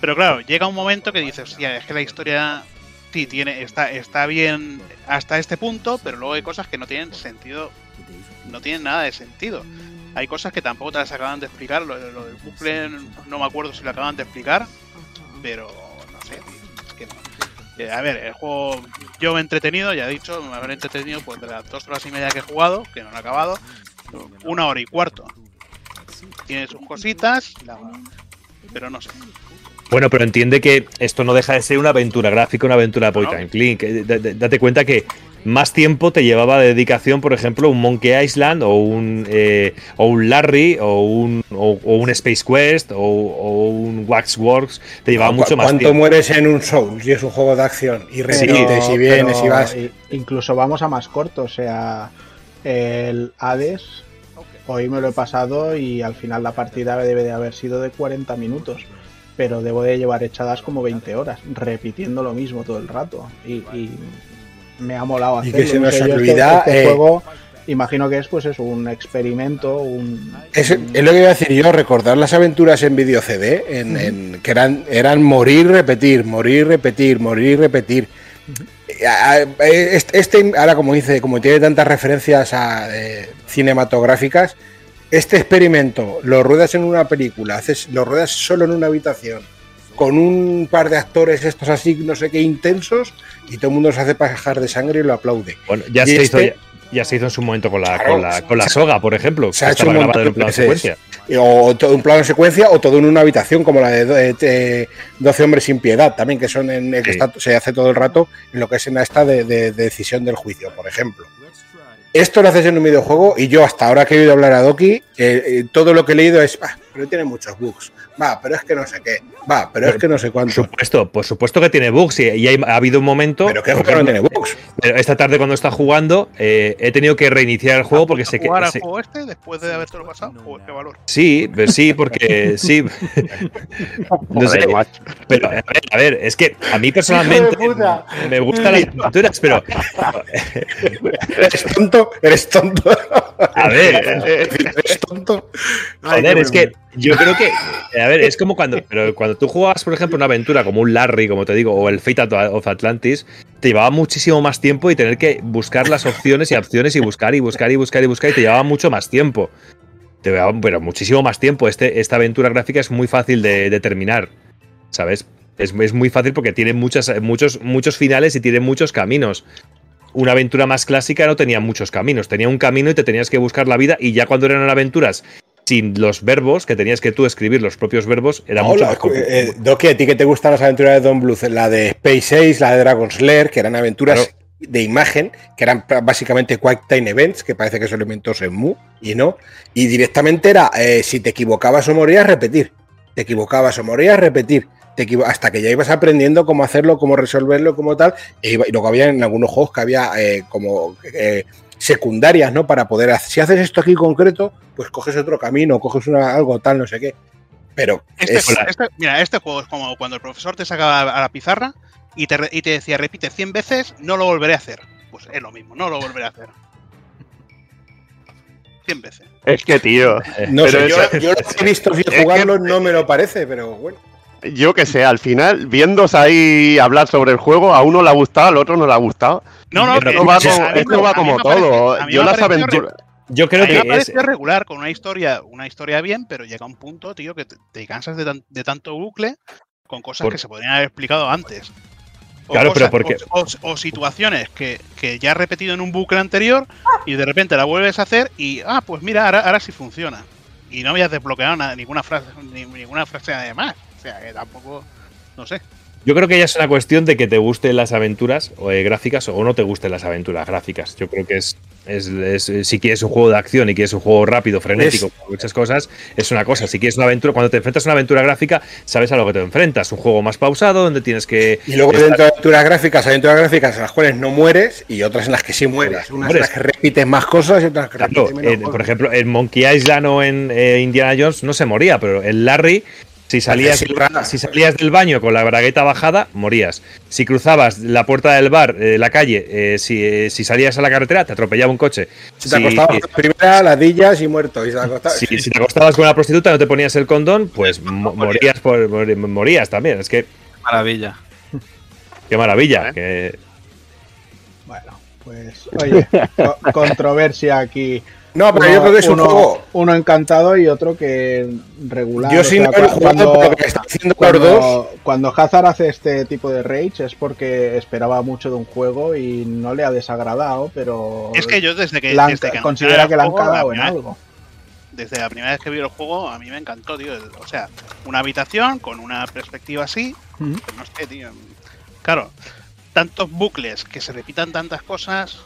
Speaker 4: Pero claro, llega un momento que dices, hostia, es que la historia sí tiene, está, está bien hasta este punto, pero luego hay cosas que no tienen sentido, no tienen nada de sentido. hay cosas que tampoco te las acaban de explicar. Lo, lo del bucle no me acuerdo si lo acaban de explicar, pero no sé. Es que no. Eh, A ver, el juego yo me he entretenido, ya he dicho, me habré entretenido pues de las dos horas y media que he jugado, que no lo he acabado, una hora y cuarto. Tiene sus cositas, la- pero no sé.
Speaker 2: Bueno, pero entiende que esto no deja de ser una aventura gráfica, una aventura point
Speaker 4: No.
Speaker 2: and click. Eh, Date cuenta que más tiempo te llevaba de dedicación, por ejemplo, un Monkey Island o un, eh, o un Larry o un, o, o un Space Quest o, o un Waxworks. Te llevaba
Speaker 5: ¿Cu-
Speaker 2: mucho más
Speaker 5: ¿Cuánto
Speaker 2: tiempo.
Speaker 5: mueres en un Souls? Y es un juego de acción. Y repites y vienes y vas.
Speaker 1: Incluso vamos a más corto, o sea, el Hades, hoy me lo he pasado y al final la partida debe de haber sido de 40 minutos, pero debo de llevar echadas como 20 horas, repitiendo lo mismo todo el rato. Y, y me ha molado
Speaker 5: Y
Speaker 1: hacerlo.
Speaker 5: que se nos
Speaker 1: este- este
Speaker 5: eh,
Speaker 1: juego, imagino que es pues eso, un experimento, un...
Speaker 5: Es,
Speaker 1: un-
Speaker 5: es lo que iba a decir yo, recordar las aventuras en video CD, en, en- que eran, eran morir, repetir, morir, repetir, morir, repetir. Eh, Este, este, ahora como dice, como tiene tantas referencias a, eh, cinematográficas, este experimento lo ruedas en una película, haces, lo ruedas solo en una habitación, con un par de actores estos así, no sé qué, intensos, y todo el mundo se hace pajar de sangre y lo aplaude.
Speaker 2: Bueno, ya
Speaker 5: Y
Speaker 2: se, hizo,
Speaker 5: este-
Speaker 2: ya, ya se hizo en su momento con la,
Speaker 5: Claro,
Speaker 2: con la, con la soga, por ejemplo.
Speaker 5: se ha
Speaker 2: que
Speaker 5: hecho un
Speaker 2: en un
Speaker 5: de
Speaker 2: plano
Speaker 5: veces.
Speaker 2: secuencia.
Speaker 5: O todo un plano de secuencia o todo en una habitación, como la de do- eh, eh, 12 hombres sin piedad, también, que son en que
Speaker 2: Sí.
Speaker 5: está- se hace todo el rato en lo que es en esta de, de- de decisión del juicio, por ejemplo. Esto lo haces en un videojuego y yo hasta ahora que he oído hablar a Doki, eh, eh, todo lo que he leído es, "Ah, pero tiene muchos bugs, va, pero es que no sé qué, va, pero es que no sé
Speaker 2: Por
Speaker 5: cuánto.
Speaker 2: supuesto, por supuesto que tiene bugs y, y hay- ha habido un momento.
Speaker 5: Pero que
Speaker 2: por
Speaker 5: juego no tiene bugs.
Speaker 2: pero esta tarde cuando está jugando eh, he tenido que reiniciar el juego porque se, que-
Speaker 4: jugar al
Speaker 2: se-
Speaker 4: juego este después de habértelo pasado? Joder, qué valor.
Speaker 2: Sí, pues sí, porque [laughs] sí. [laughs] no sé, pero a ver, a ver, es que a mí personalmente me gustan las aventuras, pero
Speaker 5: Eres tonto, eres tonto.
Speaker 2: a ver,
Speaker 5: eres tonto.
Speaker 2: Joder, es que yo creo que, a ver, es como cuando, pero cuando tú jugabas, por ejemplo, una aventura como un Larry, como te digo, o el Fate of Atlantis, te llevaba muchísimo más tiempo y tener que buscar las opciones y opciones y buscar y buscar y buscar y buscar y te llevaba mucho más tiempo. Te llevaba, pero muchísimo más tiempo. Este, esta aventura gráfica es muy fácil de, de terminar, ¿sabes? Es, es muy fácil porque tiene muchas, muchos, muchos finales y tiene muchos caminos. Una aventura más clásica no tenía muchos caminos, tenía un camino y te tenías que buscar la vida y ya cuando eran aventuras sin los verbos, que tenías que tú escribir los propios verbos, era mucho más complicado.
Speaker 5: eh, Doki, a ti que te gustan las aventuras de Don Bluth, la de Space Ace, la de Dragon's Lair, que eran aventuras
Speaker 2: Claro.
Speaker 5: de imagen, que eran básicamente Quick Time Events, que parece que eso lo inventó Mu y no. Y directamente era, eh, si te equivocabas o morías, repetir. Te equivocabas o morías, repetir. Te hasta que ya ibas aprendiendo cómo hacerlo, cómo resolverlo, cómo tal. E y luego había en algunos juegos que había eh, como eh, secundarias, ¿no? Para poder hacer. Si haces esto aquí concreto, pues coges otro camino, coges una, algo tal, no sé qué. Pero
Speaker 4: Este,
Speaker 5: es-
Speaker 4: este- mira, este juego es como cuando el profesor te sacaba a la pizarra y te, re- y te decía, repite 100 veces, no lo volveré a hacer. Pues es lo mismo, no lo volveré a hacer. 100 veces.
Speaker 3: Es que, tío,
Speaker 5: No
Speaker 3: Pero
Speaker 5: sé, yo, lo que he visto sin
Speaker 3: que-
Speaker 5: jugarlo no me lo parece, pero bueno.
Speaker 3: Yo que sé, al final, viéndose ahí hablar sobre el juego, a uno le ha gustado, al otro no le ha gustado.
Speaker 4: No, no,
Speaker 3: Esto
Speaker 4: que-
Speaker 3: va como, esto va como
Speaker 4: parece-
Speaker 3: todo. Yo las aventuras.
Speaker 2: Yo creo
Speaker 4: a mí
Speaker 2: que
Speaker 4: me
Speaker 2: es,
Speaker 4: regular, con una historia, una historia bien, pero llega un punto, tío, que te, te cansas de, tan- de tanto bucle con cosas
Speaker 2: Por-
Speaker 4: que se podrían haber explicado antes. O
Speaker 2: Claro, pero porque-
Speaker 4: o, o- o situaciones que, que ya has repetido en un bucle anterior y de repente la vuelves a hacer y, ah, pues mira, ahora, ahora sí funciona. Y no habías desbloqueado nada- ninguna frase, ni- ninguna frase además. O sea, que tampoco, no sé.
Speaker 2: yo creo que ya es una cuestión de que te gusten las aventuras o, eh, gráficas o no te gusten las aventuras gráficas. Yo creo que es, es, es- si quieres un juego de acción y quieres un juego rápido, frenético, con muchas cosas, es una cosa. Si quieres una aventura, cuando te enfrentas a una aventura gráfica, sabes a lo que te enfrentas. Un juego más pausado donde tienes que
Speaker 5: Y luego
Speaker 2: estar-
Speaker 5: dentro de aventuras gráficas, aventuras gráficas en las cuales no mueres y otras en las que sí mueres. Unas en las que repites más cosas y otras que repites menos
Speaker 2: por ejemplo, en Monkey Island o en eh, Indiana Jones no se moría, pero en Larry, si salías,
Speaker 5: Sí, claro.
Speaker 2: si salías del baño con la bragueta bajada, morías. Si cruzabas la puerta del bar, eh, la calle, eh, si, eh, si salías a la carretera, te atropellaba un coche.
Speaker 5: Si te
Speaker 2: Si-
Speaker 5: acostabas con la primera, ladillas y muerto. Y te
Speaker 2: si, si te acostabas con una prostituta y no te ponías el condón, pues mo- morías, por, mor- morías también. Es que,
Speaker 7: Maravilla.
Speaker 2: qué maravilla.
Speaker 3: ¿Eh?
Speaker 2: que-
Speaker 1: Bueno, pues oye, co- controversia aquí
Speaker 5: No, pero yo creo que es un
Speaker 1: uno,
Speaker 5: juego.
Speaker 1: uno encantado y otro que regular.
Speaker 5: Yo
Speaker 1: o
Speaker 5: sin
Speaker 1: sea,
Speaker 5: haber
Speaker 1: cu-
Speaker 5: jugado, por lo que está haciendo los
Speaker 1: cuando,
Speaker 5: dos.
Speaker 1: cuando Hazard hace este tipo de rage es porque esperaba mucho de un juego y no le ha desagradado, pero
Speaker 4: Es que yo desde que,
Speaker 1: la han-
Speaker 4: desde que
Speaker 1: considera que le han cagado en
Speaker 4: primera-
Speaker 1: algo.
Speaker 4: Desde la primera vez que vi el juego, a mí me encantó, tío. O sea, una habitación con una perspectiva así, pues no sé, tío. Claro, tantos bucles, que se repitan tantas cosas.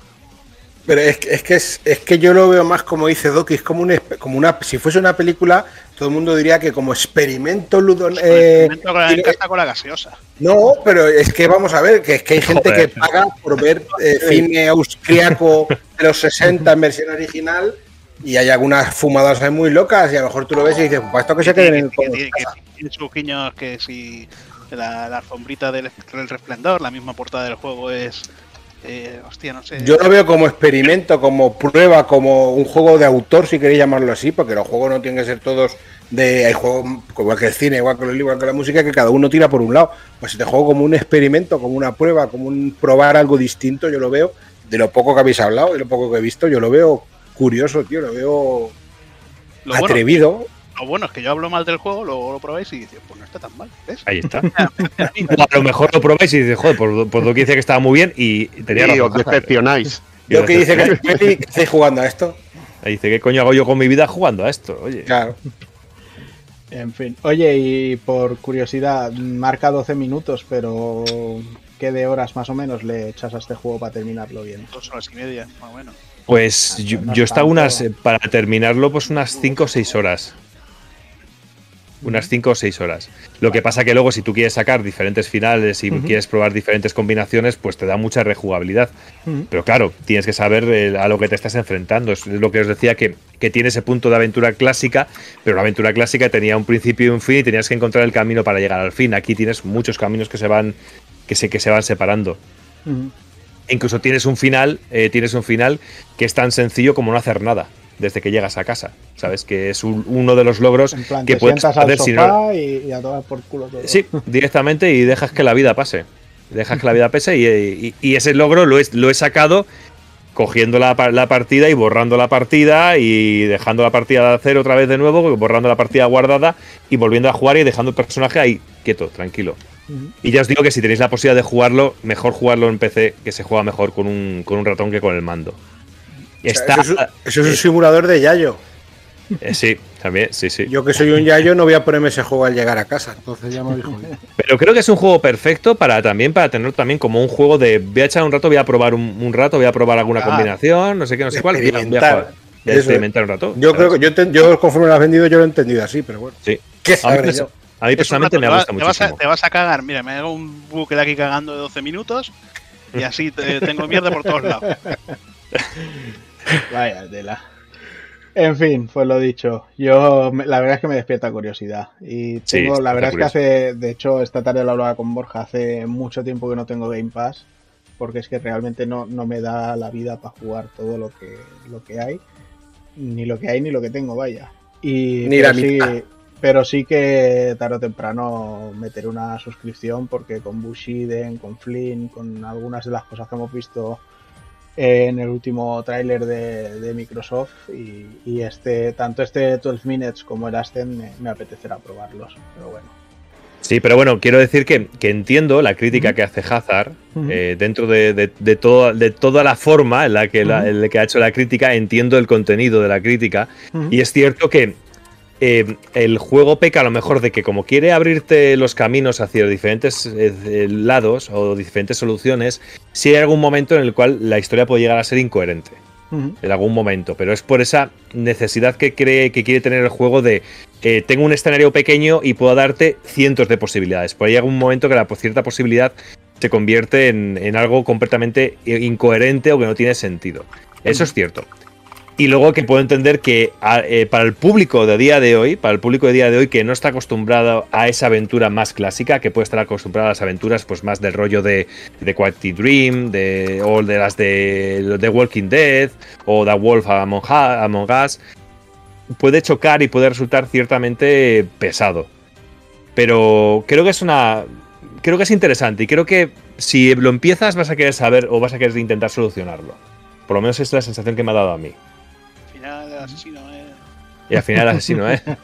Speaker 5: Pero es, que- es que es, es que yo lo veo más como dice Doki, es como un como una si fuese una película, todo el mundo diría que como experimento ludon
Speaker 4: Pues,
Speaker 5: eh,
Speaker 4: experimento con la- en
Speaker 5: y-
Speaker 4: casa con la gaseosa.
Speaker 5: no, pero es que vamos a ver, que es que hay gente
Speaker 2: Joder.
Speaker 5: que paga por ver eh, cine austriaco de los 60 en versión original y hay algunas fumadas ahí muy locas y a lo mejor tú lo ves y dices, pues esto que se queden en el
Speaker 4: tiene-
Speaker 5: en
Speaker 4: que
Speaker 5: casa".
Speaker 4: tiene sus guiños, que si la, la alfombrita del, del resplandor, la misma portada del juego es. Eh, hostia, no sé.
Speaker 5: Yo lo veo como experimento, como prueba, como un juego de autor, si queréis llamarlo así, porque los juegos no tienen que ser todos de. Hay juegos igual que el cine, igual que los libros, igual que la música, que cada uno tira por un lado. Pues este juego como un experimento, como una prueba, como un probar algo distinto, yo lo veo, de lo poco que habéis hablado y lo poco que he visto, yo lo veo curioso, tío, lo veo
Speaker 4: lo, bueno,
Speaker 5: atrevido.
Speaker 4: Lo bueno es que yo hablo mal del juego, luego lo probáis y dices, pues no está tan mal. ¿ves?
Speaker 2: Ahí está. [laughs] O a lo mejor lo probáis y dices, joder, por, por lo que dice que estaba muy bien y tenía
Speaker 3: Y
Speaker 2: razón.
Speaker 3: os decepcionáis.
Speaker 5: Yo que dice que estáis jugando a esto.
Speaker 2: Ahí dice, ¿qué coño hago yo con mi vida jugando a esto? Oye.
Speaker 5: Claro.
Speaker 1: En fin. Oye, y por curiosidad, marca 12 minutos, pero ¿qué de horas más o menos le echas a este juego para terminarlo bien?
Speaker 4: Dos horas y media, más o menos.
Speaker 2: Pues
Speaker 1: Ah,
Speaker 2: yo,
Speaker 1: no
Speaker 2: yo estaba unas, eh, para terminarlo, pues unas 5 o 6 horas. Unas 5 o 6 horas. Lo que pasa que luego si tú quieres sacar diferentes finales y quieres probar diferentes combinaciones, pues te da mucha rejugabilidad. Pero claro, tienes que saber eh, a lo que te estás enfrentando. Es lo que os decía que, que tiene ese punto de aventura clásica, pero la aventura clásica tenía un principio y un fin y tenías que encontrar el camino para llegar al fin. Aquí tienes muchos caminos que se van, que se, que se van separando. Incluso tienes un final, eh, tienes un final que es tan sencillo como no hacer nada desde que llegas a casa. ¿Sabes? Que es un- uno de los logros
Speaker 1: En plan,
Speaker 2: que
Speaker 1: te
Speaker 2: puedes
Speaker 1: al
Speaker 2: hacer si no.
Speaker 1: sofá y, y a tomar por culo todo.
Speaker 2: Sí, directamente y dejas que la vida pase. Dejas que la vida pase y, y- y ese logro lo he, lo he sacado cogiendo la, pa- la partida y borrando la partida y dejando la partida de hacer otra vez de nuevo, borrando la partida guardada y volviendo a jugar y dejando el personaje ahí quieto, tranquilo. Y ya os digo que si tenéis la posibilidad de jugarlo, mejor jugarlo en PC, que se juega mejor con un, con un ratón que con el mando.
Speaker 5: O sea,
Speaker 2: Está,
Speaker 5: eso, es, eso es un simulador de Yayo.
Speaker 2: eh, sí, también, sí, sí.
Speaker 5: Yo que soy un Yayo no voy a ponerme ese juego al llegar a casa. Entonces ya me dijo. [laughs]
Speaker 2: Pero creo que es un juego perfecto para también para tener también como un juego de voy a echar un rato, voy a probar un, un rato, voy a probar alguna
Speaker 5: Ah,
Speaker 2: combinación, no sé qué, no sé cuál. voy a- voy a
Speaker 5: experimentar.
Speaker 2: jugar, voy a
Speaker 5: Eso
Speaker 2: experimentar un rato.
Speaker 5: Yo creo que yo, te- yo conforme lo has vendido, yo lo he entendido así, pero bueno.
Speaker 2: Sí.
Speaker 5: ¿Qué
Speaker 2: A mí,
Speaker 5: sabré
Speaker 2: perso-
Speaker 5: yo?
Speaker 2: a mí
Speaker 4: Es un
Speaker 2: personalmente
Speaker 4: rato,
Speaker 2: me gusta
Speaker 4: te vas a,
Speaker 2: muchísimo.
Speaker 4: te vas a cagar. Mira, me hago un bucle aquí cagando de 12 minutos y así te- tengo mierda por todos lados. [laughs]
Speaker 1: Vaya tela. En fin, pues lo dicho. Yo, la verdad es que me despierta curiosidad. Y
Speaker 2: Sí,
Speaker 1: tengo, la verdad es que hace, de hecho, esta tarde lo hablaba con Borja, hace mucho tiempo que no tengo Game Pass, porque es que realmente no, no me da la vida para jugar todo lo que, lo que hay, ni lo que hay ni lo que tengo, vaya. Y,
Speaker 5: Ni
Speaker 1: pero
Speaker 5: la
Speaker 1: sí,
Speaker 5: mitad.
Speaker 1: pero sí que tarde o temprano meteré una suscripción porque con Bushiden, con Flynn, con algunas de las cosas que hemos visto en el último tráiler de, de Microsoft y, y este tanto este 12 Minutes como el Ascent me, me apetecerá probarlos, pero bueno.
Speaker 2: Sí, pero bueno, quiero decir que, que entiendo la crítica que hace Hazard eh, dentro de, de, de todo- de toda la forma en la que, la, en la que ha hecho la crítica, entiendo el contenido de la crítica. Y es cierto que eh, el juego peca a lo mejor de que como quiere abrirte los caminos hacia diferentes eh, eh, lados o diferentes soluciones, sí hay algún momento en el cual la historia puede llegar a ser incoherente en algún momento, pero es por esa necesidad que cree que quiere tener el juego de eh, tengo un escenario pequeño y puedo darte cientos de posibilidades. Pero hay algún momento que la cierta posibilidad se convierte en, en algo completamente incoherente o que no tiene sentido. Eso es cierto. Y luego que puedo entender que eh, para el público de día de hoy, para el público de día de hoy que no está acostumbrado a esa aventura más clásica, que puede estar acostumbrado a las aventuras pues más del rollo de, de Quality Dream, de, o de las de, de Walking Dead, o The Wolf Among, Among Us, puede chocar y puede resultar ciertamente pesado. Pero creo que es una. Creo que es interesante y creo que si lo empiezas vas a querer saber o vas a querer intentar solucionarlo. Por lo menos es la sensación que me ha dado a mí.
Speaker 4: Asesino, ¿eh?
Speaker 2: Y al final el asesino, ¿eh? [laughs]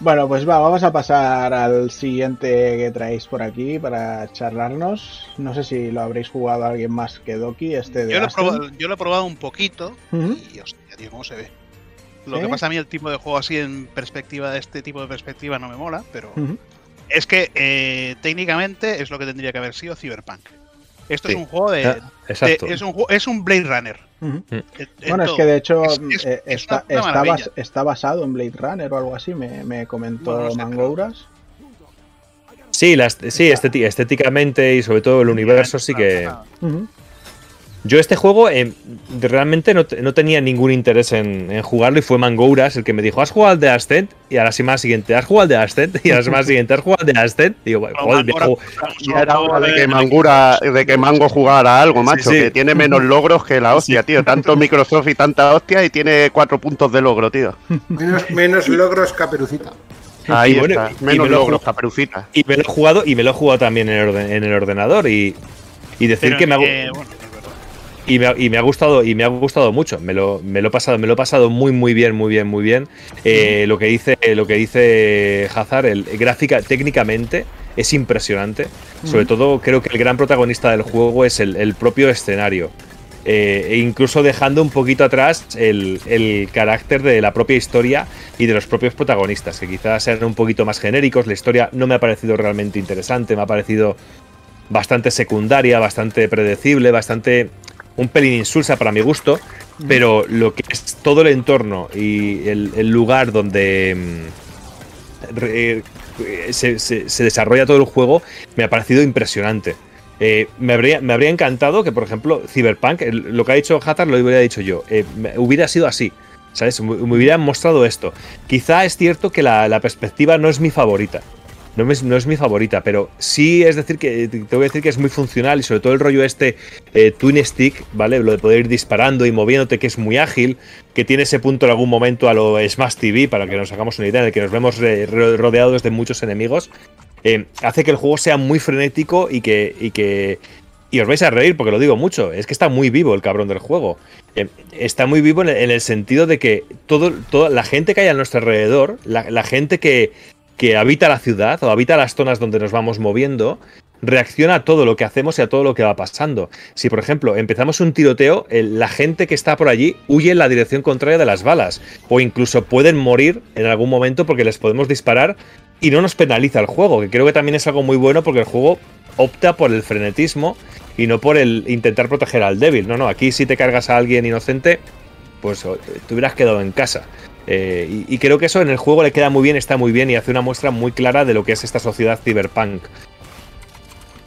Speaker 1: Bueno, pues va, vamos a pasar al siguiente que traéis por aquí para charlarnos. No sé si lo habréis jugado alguien más que Doki, este de
Speaker 4: Yo lo, he probado, yo lo he probado un poquito y hostia, tío, cómo se ve. Lo que pasa a mí el tipo de juego así en perspectiva de este tipo de perspectiva no me mola, pero es que eh, técnicamente es lo que tendría que haber sido Cyberpunk. Esto
Speaker 2: Sí.
Speaker 4: es un juego de,
Speaker 2: Ah,
Speaker 4: de-
Speaker 2: Exacto.
Speaker 4: es un es un Blade Runner.
Speaker 1: Bueno, es que de hecho
Speaker 4: Es- es-
Speaker 1: eh,
Speaker 4: es
Speaker 1: está, está,
Speaker 4: maravilla.
Speaker 1: bas- está basado en Blade Runner o algo así, me, me comentó
Speaker 4: Bueno, no sé,
Speaker 1: Mangouras.
Speaker 2: Sí, las- sí estéti- estéticamente y sobre todo el universo sí que... Yo este juego eh, realmente no, no tenía ningún interés en, en jugarlo y fue Mangouras el que me dijo, ¿has jugado al de Ascent? Y a la semana siguiente, ¿has jugado al de Ascent? Y a la semana siguiente, ¿has jugado al de Ascent? Digo,
Speaker 4: Pero
Speaker 2: joder, viejo,
Speaker 3: Ya era hora de que Mangura, de que Mango jugara algo, macho,
Speaker 2: sí.
Speaker 3: que tiene menos logros que la hostia, tío. Tanto Microsoft y tanta hostia y tiene cuatro puntos de logro, tío.
Speaker 5: Menos, menos logros caperucita.
Speaker 3: Ahí
Speaker 2: Y bueno,
Speaker 3: está,
Speaker 2: y- y
Speaker 3: menos
Speaker 2: me lo
Speaker 3: logros, caperucita.
Speaker 2: y me lo he jugado y me lo he jugado también en el, orden- en el ordenador y, y decir
Speaker 4: Pero,
Speaker 2: que me ha, gu-
Speaker 4: eh, bueno, es verdad.
Speaker 2: Y me, ha- y me ha gustado y me ha gustado mucho. Me lo, me lo he pasado me lo he pasado muy muy bien muy bien muy bien. Eh, lo que dice lo que dice Hazard el gráfica técnicamente es impresionante. Sobre todo creo que el gran protagonista del juego es el, el propio escenario. Eh, e incluso dejando un poquito atrás el, el carácter de la propia historia y de los propios protagonistas que quizás sean un poquito más genéricos. La historia no me ha parecido realmente interesante me ha parecido bastante secundaria, bastante predecible, bastante un pelín insulsa para mi gusto, pero lo que es todo el entorno y el, el lugar donde mm, re- eh, se, se- se desarrolla todo el juego me ha parecido impresionante. Eh, me, habría, me habría encantado que, por ejemplo, Cyberpunk, lo que ha dicho Hazard lo hubiera dicho yo, eh, hubiera sido así. ¿Sabes? Me me hubieran mostrado esto. Quizá es cierto que la, la perspectiva no es mi favorita. No es, no es mi favorita, pero sí es decir que te voy a decir que es muy funcional y sobre todo el rollo este eh, twin stick, ¿vale? Lo de poder ir disparando y moviéndote, que es muy ágil, que tiene ese punto en algún momento a lo Smash TV, para que nos hagamos una idea, en el que nos vemos eh, ro- rodeados de muchos enemigos, eh, hace que el juego sea muy frenético y que, y que y os vais a reír porque lo digo mucho, es que está muy vivo el cabrón del juego. Eh, está muy vivo en el, en el sentido de que todo, toda la gente que hay a nuestro alrededor, la gente que, que habita la ciudad o habita las zonas donde nos vamos moviendo, reacciona a todo lo que hacemos y a todo lo que va pasando. Si, por ejemplo, empezamos un tiroteo, la gente que está por allí huye en la dirección contraria de las balas. O incluso pueden morir en algún momento porque les podemos disparar y no nos penaliza el juego, que creo que también es algo muy bueno porque el juego opta por el frenetismo y no por el intentar proteger al débil. No, no, aquí si te cargas a alguien inocente, pues te hubieras quedado en casa. Eh, y, creo que eso en el juego le queda muy bien, está muy bien y hace una muestra muy clara de lo que es esta sociedad cyberpunk.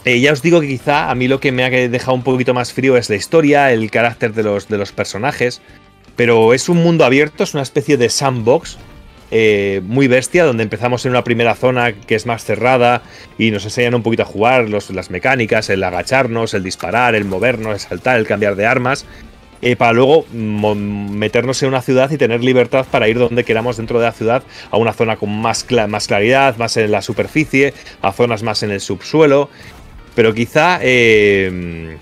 Speaker 2: Eh, ya os digo que quizá a mí lo que me ha dejado un poquito más frío es la historia, el carácter de los, de los personajes, pero es un mundo abierto, es una especie de sandbox eh, muy bestia, donde empezamos en una primera zona que es más cerrada y nos enseñan un poquito a jugar los- las mecánicas, el agacharnos, el disparar, el movernos, el saltar, el cambiar de armas, eh, para luego mo- meternos en una ciudad y tener libertad para ir donde queramos dentro de la ciudad, a una zona con más, más claridad, más en la superficie, a zonas más en el subsuelo, pero quizá... eh,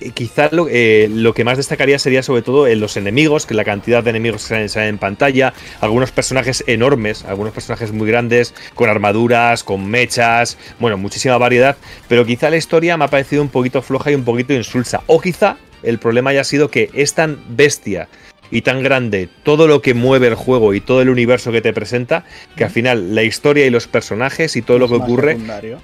Speaker 2: eh, Quizá lo, eh, lo que más destacaría sería sobre todo en los enemigos, que la cantidad de enemigos que salen en pantalla, algunos personajes enormes, algunos personajes muy grandes, con armaduras, con mechas, bueno, muchísima variedad, pero quizá la historia me ha parecido un poquito floja y un poquito insulsa. O quizá el problema haya sido que es tan bestia y tan grande todo lo que mueve el juego y todo el universo que te presenta, que al final la historia y los personajes y todo lo que ocurre
Speaker 1: secundario.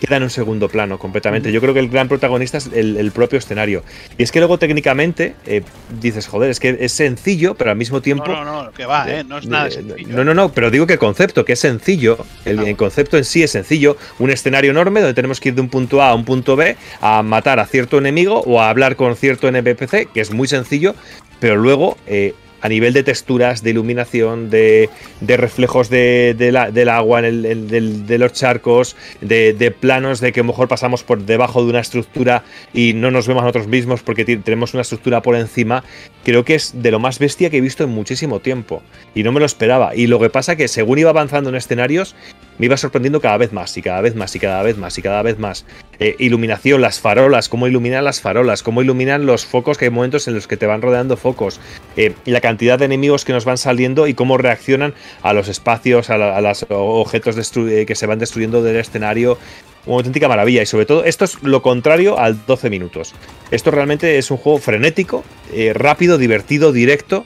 Speaker 2: Queda en un segundo plano completamente. Yo creo que el gran protagonista es el, el propio escenario. Y es que luego técnicamente eh, dices, joder, es que es sencillo, pero al mismo tiempo...
Speaker 4: No, no, no, que va, ¿eh? No es nada sencillo.
Speaker 2: No, no, no, pero digo que el concepto, que es sencillo, el, el concepto en sí es sencillo, un escenario enorme donde tenemos que ir de un punto A a un punto B a matar a cierto enemigo o a hablar con cierto NPC, que es muy sencillo, pero luego eh, a nivel de texturas, de iluminación, de, de reflejos de, la- del agua en el- de los charcos, de, planos de que a lo mejor pasamos por debajo de una estructura y no nos vemos a nosotros mismos porque tenemos una estructura por encima, creo que es de lo más bestia que he visto en muchísimo tiempo. Y no me lo esperaba. Y lo que pasa que según iba avanzando en escenarios, me iba sorprendiendo cada vez más y cada vez más y cada vez más y cada vez más. Eh, iluminación, las farolas, cómo iluminan las farolas, cómo iluminan los focos, que hay momentos en los que te van rodeando focos, eh, la cantidad de enemigos que nos van saliendo y cómo reaccionan a los espacios, a, los objetos eh, que se van destruyendo del escenario. Una auténtica maravilla y sobre todo esto es lo contrario al 12 minutos. Esto realmente es un juego frenético, eh, rápido, divertido, directo.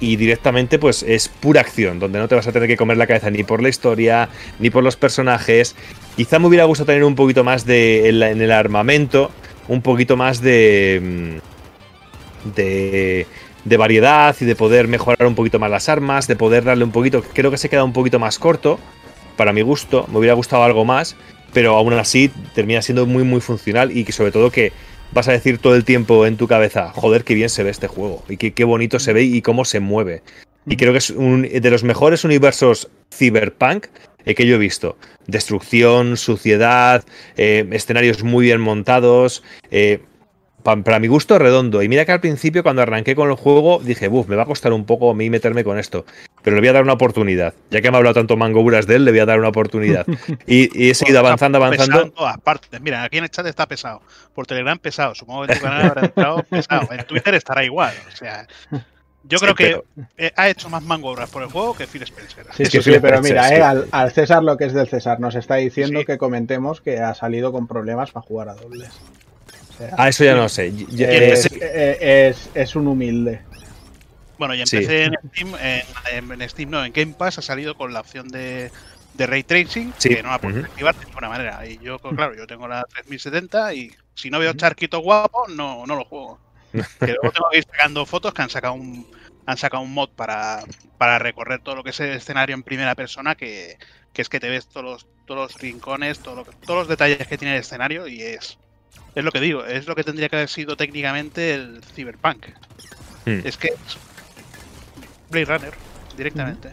Speaker 2: Y directamente pues es pura acción, donde no te vas a tener que comer la cabeza ni por la historia, ni por los personajes. Quizá me hubiera gustado tener un poquito más de en, el armamento, un poquito más de mm, de de variedad y de poder mejorar un poquito más las armas, de poder darle un poquito, creo que se queda un poquito más corto para mi gusto, me hubiera gustado algo más, pero aún así termina siendo muy muy funcional y que sobre todo que vas a decir todo el tiempo en tu cabeza, joder, qué bien se ve este juego y qué, qué bonito se ve y cómo se mueve. Y creo que es un, de los mejores universos cyberpunk eh, que yo he visto. Destrucción, suciedad, eh, escenarios muy bien montados. eh, pa- para mi gusto, redondo. Y mira que al principio, cuando arranqué con el juego, dije, buf, me va a costar un poco a mí meterme con esto. Pero le voy a dar una oportunidad. Ya que me ha hablado tanto Mangoburas de él, le voy a dar una oportunidad. [laughs] Y, y he seguido avanzando, avanzando.
Speaker 4: en todas partes. Mira, aquí en el chat está pesado. Por Telegram pesado. Supongo que en tu canal habrá entrado pesado. En Twitter estará igual. O sea, yo
Speaker 2: Sí,
Speaker 4: creo que
Speaker 2: pero-
Speaker 4: eh, ha hecho más mango obras por el juego que Phil Spencer.
Speaker 1: Sí, sí, sí, pero mira, eh, al, al César lo que es del César nos está diciendo
Speaker 4: Sí.
Speaker 1: que comentemos que ha salido con problemas para jugar a dobles. O sea,
Speaker 2: Ah, eso ya no sé.
Speaker 1: Es, eh, es- es un humilde.
Speaker 4: Bueno, y
Speaker 2: Sí.
Speaker 4: empecé en Steam, en, en Steam no, en Game Pass ha salido con la opción de, de Ray Tracing,
Speaker 2: Sí.
Speaker 4: que no la puedes
Speaker 2: Ujú.
Speaker 4: activar de ninguna manera. Y yo, pues, claro, yo tengo la 3070 y si no veo charquito guapo, no, no lo juego. [laughs] Que luego tengo que ir sacando fotos que han sacado un, han sacado un mod para, para recorrer todo lo que es el escenario en primera persona, que, que es que te ves todos los, todos los rincones, todo lo todos los detalles que tiene el escenario y es, es lo que digo, es lo que tendría que haber sido técnicamente el Cyberpunk.
Speaker 2: Hmm.
Speaker 4: Es que Blade Runner, directamente.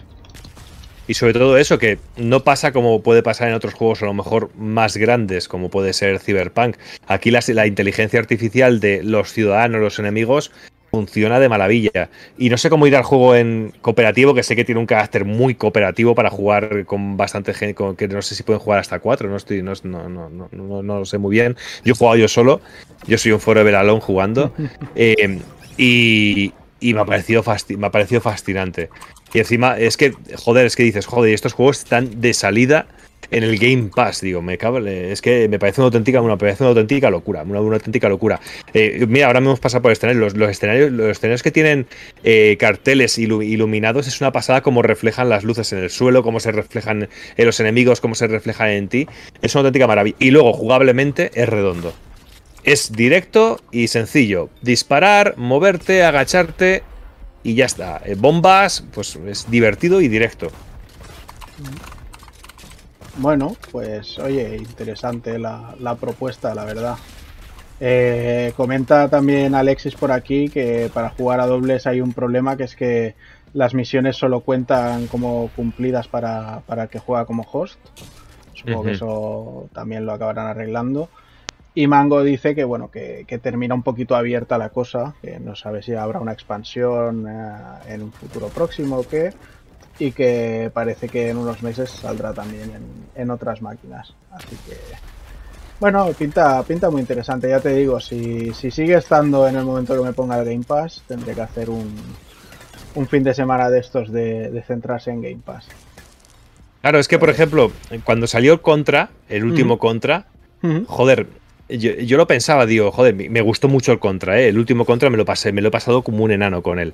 Speaker 2: Y sobre todo eso, que no pasa como puede pasar en otros juegos a lo mejor más grandes, como puede ser Cyberpunk. Aquí la, la inteligencia artificial de los ciudadanos, los enemigos, funciona de maravilla. Y no sé cómo ir al juego en cooperativo, que sé que tiene un carácter muy cooperativo para jugar con bastante gente, con- que no sé si pueden jugar hasta cuatro, no estoy, no, no, no, no, no- no lo sé muy bien. Yo he jugado yo solo, yo soy un forever alone jugando. [laughs] eh, y, y me ha parecido me ha parecido fascinante. Y encima, es que, joder, es que dices, joder, estos juegos están de salida en el Game Pass, digo, me cago, es que me parece una auténtica, una, parece una auténtica locura, una, auténtica locura. Eh, mira, ahora me hemos pasado por escenarios, los, los escenarios, los escenarios que tienen eh, carteles ilu- iluminados es una pasada como reflejan las luces en el suelo, cómo se reflejan en los enemigos, cómo se reflejan en ti, es una auténtica maravilla. Y luego, jugablemente, es redondo. Es directo y sencillo. Disparar, moverte, agacharte y ya está. Eh, bombas, pues es divertido y directo.
Speaker 1: Bueno, pues oye, interesante la, la propuesta, la verdad. Eh, comenta también Alexis por aquí que para jugar a dobles hay un problema que es que las misiones solo cuentan como cumplidas para, para el que juega como host. Supongo que eso también lo acabarán arreglando. Y Mango dice que bueno, que, que termina un poquito abierta la cosa, que no sabe si habrá una expansión eh, en un futuro próximo o qué, y que parece que en unos meses saldrá también en, en otras máquinas. Así que bueno, pinta, pinta muy interesante, ya te digo, si, si sigue estando en el momento que me ponga el Game Pass, tendré que hacer un, un fin de semana de estos de, de centrarse en Game Pass.
Speaker 2: Claro, es que, por ejemplo, cuando salió Contra, el último. Contra, joder, yo, yo lo pensaba, digo, joder, me gustó mucho el Contra, ¿eh? El último Contra me lo pasé, me lo he pasado como un enano con él.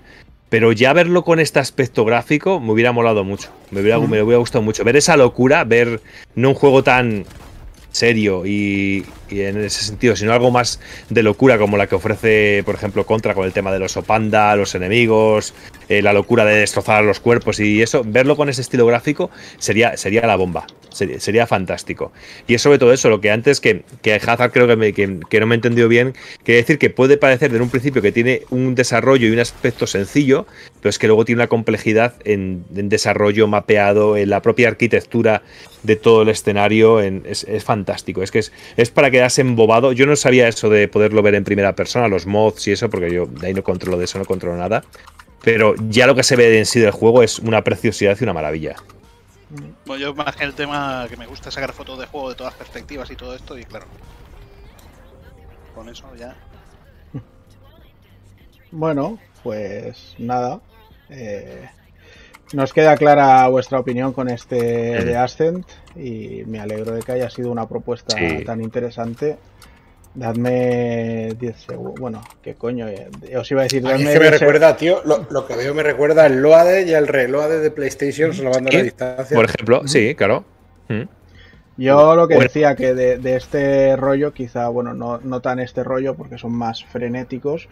Speaker 2: Pero ya verlo con este aspecto gráfico me hubiera molado mucho. Me hubiera, me hubiera gustado mucho. Ver esa locura, ver no un juego tan serio y, y en ese sentido, sino algo más de locura como la que ofrece, por ejemplo, Contra con el tema de los Opanda, los enemigos, eh, la locura de destrozar los cuerpos y eso, verlo con ese estilo gráfico sería, sería la bomba. Sería, fantástico. Y es sobre todo eso, lo que antes que, que Hazard creo que, que- que no me he entendido bien, quiere decir que puede parecer de un principio que tiene un desarrollo y un aspecto sencillo, pero es que luego tiene una complejidad en, desarrollo mapeado, en la propia arquitectura de todo el escenario, en- es, es fantástico. Es que es, es para quedarse embobado. Yo no sabía eso de poderlo ver en primera persona, los mods y eso, porque yo de ahí no controlo de eso, no controlo nada. Pero ya lo que se ve en sí del juego es una preciosidad y una maravilla.
Speaker 4: Bueno, yo más que el tema que me gusta sacar fotos de juego de todas perspectivas y todo esto, y claro. Con eso ya.
Speaker 1: Bueno, pues nada. eh, nos queda clara vuestra opinión con este de Ascent y me alegro de que haya sido una propuesta
Speaker 2: Sí.
Speaker 1: tan interesante. Dadme 10 segundos. Bueno, ¿qué coño? Eh, Os iba a decir,
Speaker 5: A mí
Speaker 1: dadme
Speaker 5: es que me
Speaker 1: 10 seg-
Speaker 5: recuerda, tío, lo, lo que veo me recuerda el Loade y el reloade de PlayStation salvando
Speaker 2: Sí,
Speaker 5: la distancia.
Speaker 2: Por ejemplo, sí, claro. Mm.
Speaker 1: Yo lo que decía que de, de este rollo, quizá, bueno, no, no tan este rollo porque son más frenéticos,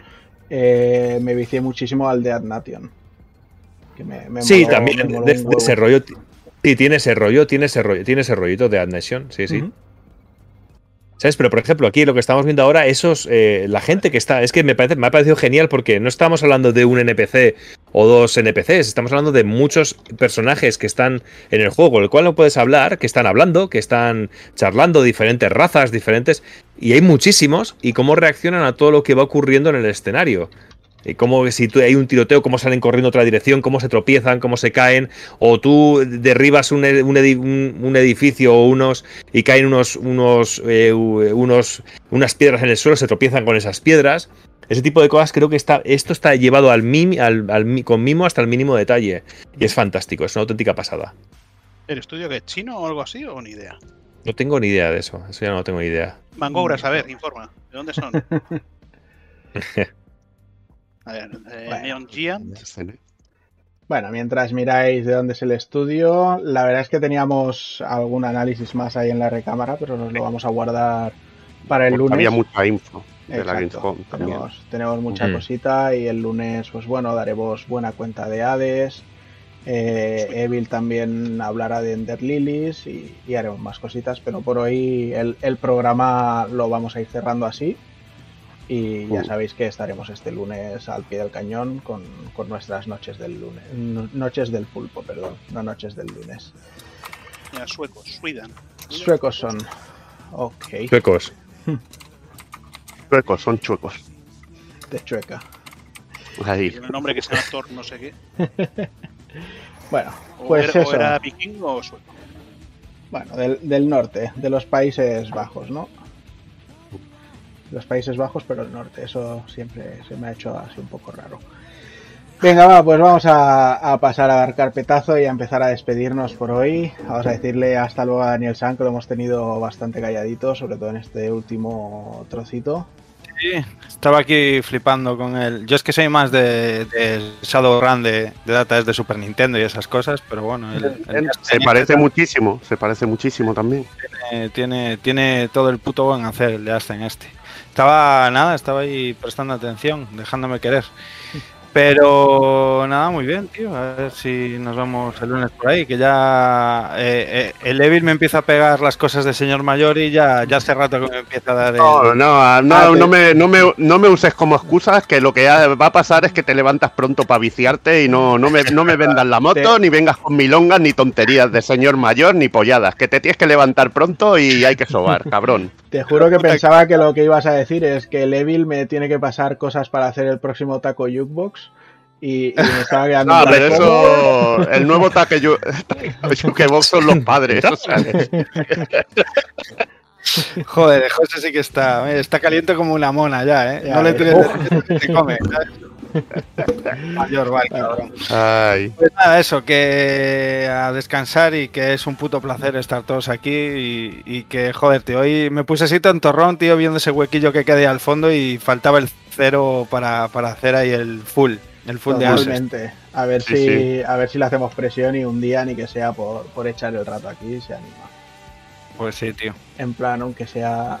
Speaker 1: eh, me vicié muchísimo al de Adnation. Que me, me
Speaker 2: Sí,
Speaker 1: moló-
Speaker 2: también
Speaker 1: me
Speaker 2: de, de
Speaker 1: huevo.
Speaker 2: ese rollo. Sí, tiene ese rollo, tiene ese rollo, tiene ese rollito de Adnation, sí, sí. ¿Sabes? Pero por ejemplo, aquí lo que estamos viendo ahora, esos, eh, la gente que está, es que me, parece, me ha parecido genial porque no estamos hablando de un NPC o dos NPCs, estamos hablando de muchos personajes que están en el juego, con el cual no puedes hablar, que están hablando, que están charlando, diferentes razas, diferentes, y hay muchísimos, y cómo reaccionan a todo lo que va ocurriendo en el escenario. Y cómo si tú, hay un tiroteo, cómo salen corriendo en otra dirección, cómo se tropiezan, cómo se caen, o tú derribas un, un edi- un- un edificio o unos y caen unos, unos, eh, u- unos, unas piedras en el suelo, se tropiezan con esas piedras. Ese tipo de cosas creo que está, esto está llevado al, con mimo hasta el mínimo detalle. Y es fantástico, es una auténtica pasada.
Speaker 4: ¿El estudio que es chino o algo así o ni idea?
Speaker 2: No tengo ni idea de eso, eso ya no tengo ni idea.
Speaker 4: Mangouras, a ver, informa. ¿De dónde son? [laughs] A ver, eh,
Speaker 1: Bueno.
Speaker 4: Neon Giant.
Speaker 1: Bueno, mientras miráis de dónde es el estudio, la verdad es que teníamos algún análisis más ahí en la recámara, pero nos lo vamos a guardar para el
Speaker 3: Porque
Speaker 1: lunes.
Speaker 3: Había mucha info de la
Speaker 1: Exacto.
Speaker 3: Gamescom también.
Speaker 1: Tenemos, tenemos mucha cosita y el lunes, pues bueno, daremos buena cuenta de Hades. Eh, Evil también hablará de Ender Lilies y, y haremos más cositas, pero por hoy el, el programa lo vamos a ir cerrando así. Y ya sabéis que estaremos este lunes al pie del cañón con, con nuestras noches del lunes. no- Noches del pulpo, perdón, no noches del lunes.
Speaker 4: Mira, suecos, Sweden.
Speaker 1: Suecos son. Ok,
Speaker 2: Suecos.
Speaker 3: Chuecos, son chuecos.
Speaker 1: de chueca.
Speaker 3: Ahí.
Speaker 4: Tiene el nombre que se llama Thor, no sé qué. [laughs]
Speaker 1: Bueno,
Speaker 4: O,
Speaker 1: pues
Speaker 4: era, o
Speaker 1: eso.
Speaker 4: era vikingo o sueco.
Speaker 1: Bueno, del, del norte, de los Países Bajos, ¿no? Los Países Bajos, pero el norte, eso siempre se me ha hecho así un poco raro. Venga, va, pues vamos a, a pasar a dar carpetazo y a empezar a despedirnos por hoy. Vamos a decirle hasta luego a Daniel San, que lo hemos tenido bastante calladito, sobre todo en este último trocito.
Speaker 7: Sí, estaba aquí flipando con el. Yo es que soy más de, de Shadowrun de, de Data es de Super Nintendo y esas cosas, pero bueno, el- el-
Speaker 3: Se parece muchísimo, se parece muchísimo también.
Speaker 7: tiene, tiene, tiene todo el puto buen hacer el de Aston este. Estaba nada, estaba ahí prestando atención, dejándome querer. Pero nada, muy bien, tío. A ver si nos vemos el lunes por ahí. Que ya eh, eh, el Evil me empieza a pegar las cosas de señor mayor y ya, ya hace rato que me empieza a dar el.
Speaker 3: No, no, no,
Speaker 1: Ah,
Speaker 3: no,
Speaker 1: te-
Speaker 3: me, no, me, no me uses como excusas que lo que va a pasar es que te levantas pronto para viciarte y no, no, me, no me vendas la moto, [laughs] ni vengas con milongas, ni tonterías de señor mayor, ni polladas. Que te tienes que levantar pronto y hay que sobar, [laughs] cabrón.
Speaker 1: Te juro que pensaba que lo que ibas a decir es que el Evil me tiene que pasar cosas para hacer el próximo taco jukebox y, y me estaba [laughs] quedando plan,
Speaker 3: pero eso, el nuevo taque yu- Box son los padres. o sea, [laughs]
Speaker 7: Joder, José sí que está. eh, Está caliente como una mona ya, ¿eh?
Speaker 1: Ya
Speaker 7: no le tienes se come. ¿sabes? Mayor, vale, cabrón.
Speaker 3: ay.
Speaker 7: Pues nada, eso, que a descansar y que es un puto placer estar todos aquí y, y que, joder, tío, hoy me puse así tan torrón, tío, viendo ese huequillo que quedé al fondo y faltaba el cero para, para hacer ahí el full, el full de.
Speaker 1: A ver
Speaker 3: Sí,
Speaker 1: si
Speaker 3: sí.
Speaker 1: a ver si le hacemos presión y un día ni que sea por, por echar el rato aquí se anima.
Speaker 7: Pues sí, tío.
Speaker 1: En plan, aunque sea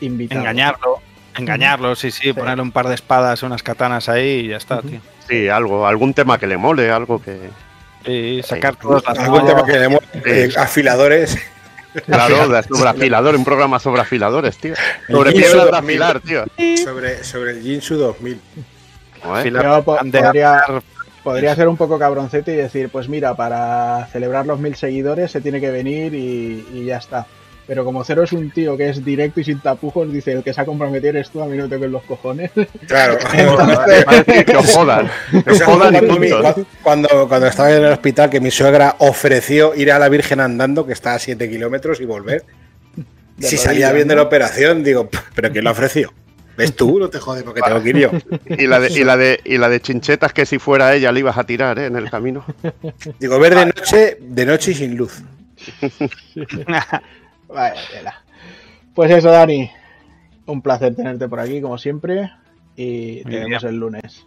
Speaker 1: invitado.
Speaker 7: Engañarlo, engañarlo, sí, sí, ponerle un par de espadas, unas katanas ahí y ya está, tío.
Speaker 3: Sí, algo, algún tema que le mole, algo que.
Speaker 7: Y sacar todas las
Speaker 5: Algún tema que le mole, eh, afiladores.
Speaker 3: Claro, [laughs] sobre afilador, un programa sobre afiladores, tío. Sobre piedras de
Speaker 5: 2000.
Speaker 3: afilar, tío.
Speaker 5: Sobre, sobre el Jinsu 2000.
Speaker 7: Afilar,
Speaker 1: Yo po- podría, podría ser un poco cabroncete y decir, pues mira, para celebrar los mil seguidores se tiene que venir y, y ya está. Pero como Cero es un tío que es directo y sin tapujos, dice, el que se ha comprometido eres tú, a mí no te ven los cojones.
Speaker 5: Claro. [laughs]
Speaker 3: que os jodan. Que os jodan y
Speaker 5: cuando,
Speaker 3: punto.
Speaker 5: cuando, cuando estaba en el hospital, que mi suegra ofreció ir a la Virgen andando, que está a 7 kilómetros, y volver.
Speaker 1: De
Speaker 5: si
Speaker 1: rodillas,
Speaker 5: salía bien de la operación, digo, ¿pero quién lo ofreció? ¿Ves tú? No te jodes porque tengo que ir yo. [laughs]
Speaker 3: Y la, de, y, la de, y la de chinchetas que si fuera ella le ibas a tirar ¿eh? en el camino. [laughs]
Speaker 5: Digo, ver de noche, de noche y sin luz. [laughs]
Speaker 1: Tela. Pues eso, Dani. Un placer tenerte por aquí, como siempre. Y te vemos el lunes.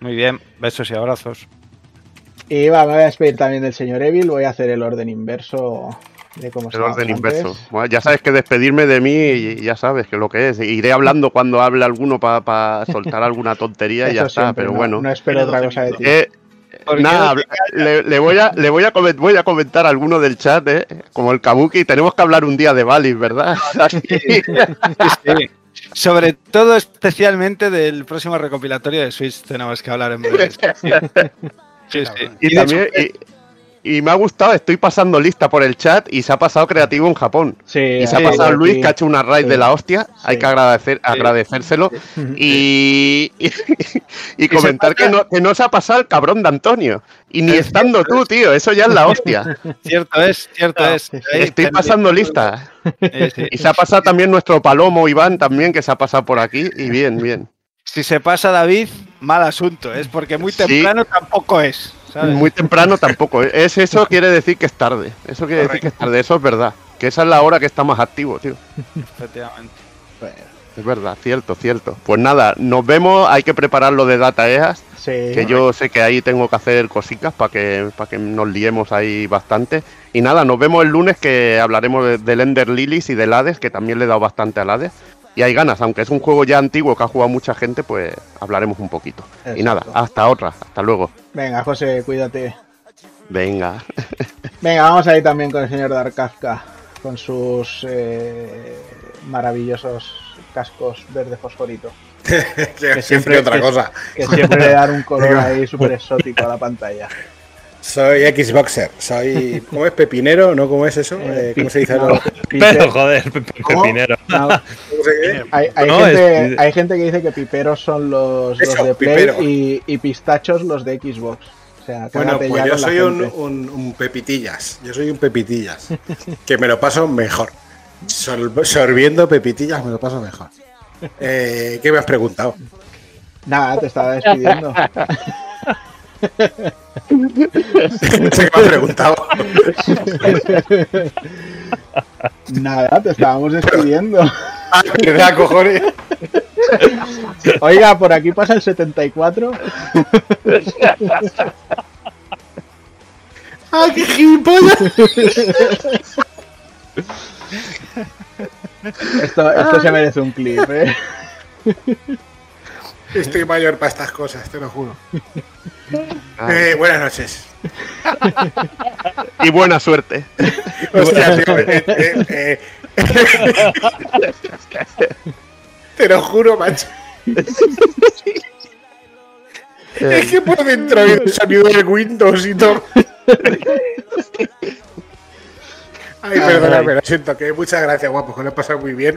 Speaker 7: Muy bien, besos y abrazos.
Speaker 1: Y va, me voy a despedir también del señor Evil. Voy a hacer el orden inverso de cómo
Speaker 3: El orden inverso. Bueno, ya sabes que despedirme de mí y ya sabes que lo que es. Iré hablando cuando hable alguno para soltar alguna tontería y [laughs] ya está. Pero
Speaker 1: no-
Speaker 3: bueno.
Speaker 1: No espero otra
Speaker 4: 12
Speaker 1: cosa de ti.
Speaker 3: Eh,
Speaker 7: ¿Por qué
Speaker 3: nada, le, le voy a, le voy a, comen- voy a comentar a alguno del chat, ¿eh? como el Kabuki. Tenemos que hablar un día de Valis, ¿verdad? [laughs]
Speaker 7: Sí. Sobre todo, especialmente del próximo recopilatorio de Switch, tenemos que hablar en breve. [laughs] Sí, sí.
Speaker 3: Y, también,
Speaker 7: hecho,
Speaker 3: y, y me ha gustado, estoy pasando lista por el chat y se ha pasado creativo en Japón.
Speaker 1: Sí,
Speaker 3: Y se ha pasado
Speaker 1: aquí-
Speaker 3: Luis, que ha hecho una raid
Speaker 1: sí.
Speaker 3: de la hostia. Hay que agradecer, agradecérselo. [laughs] Y, y, y comentar que no, que no se ha pasado el cabrón de Antonio. Y ni estando tú, tío. Eso ya es la hostia. [laughs]
Speaker 7: cierto es, cierto es.
Speaker 3: Estoy pasando lista. Y se ha pasado también nuestro Palomo Iván también, que se ha pasado por aquí. Y bien, bien.
Speaker 7: Si se pasa David, mal asunto, es porque muy
Speaker 3: Sí.
Speaker 7: temprano tampoco es. ¿Sabes?
Speaker 3: Muy temprano tampoco. Es eso [laughs] quiere decir que es tarde. Eso quiere decir que es tarde. Eso es verdad. Que esa es la hora que está más activo, tío.
Speaker 7: Efectivamente.
Speaker 3: Es verdad, cierto, cierto. Pues nada, nos vemos. Hay que preparar lo de Data EAS.
Speaker 1: Sí,
Speaker 3: que yo sé que ahí tengo que hacer cositas para que, para que nos liemos ahí bastante. Y nada, nos vemos el lunes que hablaremos de- del Ender Lilies y del Hades, que también le he dado bastante al Hades. Y hay ganas, aunque es un juego ya antiguo que ha jugado mucha gente, pues hablaremos un poquito. Y nada, hasta otra, hasta luego.
Speaker 1: Venga, José, cuídate.
Speaker 3: Venga. [laughs] [laughs]
Speaker 1: Venga, vamos a ir también con el señor Dark Kafka, con sus eh, maravillosos cascos verde fosforito. [laughs]
Speaker 5: que
Speaker 1: siempre-
Speaker 5: siempre otra
Speaker 1: que-
Speaker 5: cosa.
Speaker 1: Que siempre le dan un color ahí súper exótico a la pantalla.
Speaker 5: Soy Xboxer. Soy. ¿Cómo es? ¿Pepinero? ¿No? ¿Cómo es eso? Eh, ¿Cómo se dice?
Speaker 1: No,
Speaker 2: Pero joder. Pepinero. [laughs]
Speaker 1: hay, hay
Speaker 2: No,
Speaker 1: gente,
Speaker 2: es-
Speaker 1: hay gente que dice que piperos son los, los de Play y, y pistachos los de Xbox. O sea,
Speaker 5: Bueno, pues yo soy un, un- un pepitillas. Yo soy un pepitillas. que me lo paso mejor. Sol- sorbiendo pepitillas me lo paso mejor. Eh, ¿Qué me has preguntado?
Speaker 1: Nada, te estaba despidiendo. [laughs]
Speaker 5: Qué me has preguntado.
Speaker 1: Nada, te estábamos despidiendo.
Speaker 5: Ah, ¿verdad, cojones?
Speaker 1: Oiga, por aquí pasa el 74.
Speaker 5: ¡Ay, qué gilipollas!
Speaker 1: Esto, esto se merece un clip, ¿eh?
Speaker 5: Estoy mayor para estas cosas, te lo juro. Eh, buenas noches.
Speaker 3: Y buena suerte.
Speaker 5: Hostia, tío, eh, eh, eh. [laughs] Te lo juro, macho. Es que por dentro había el sonido de Windows y todo. Ay, perdóname, lo siento, que muchas gracias, guapo, que lo he pasado muy bien.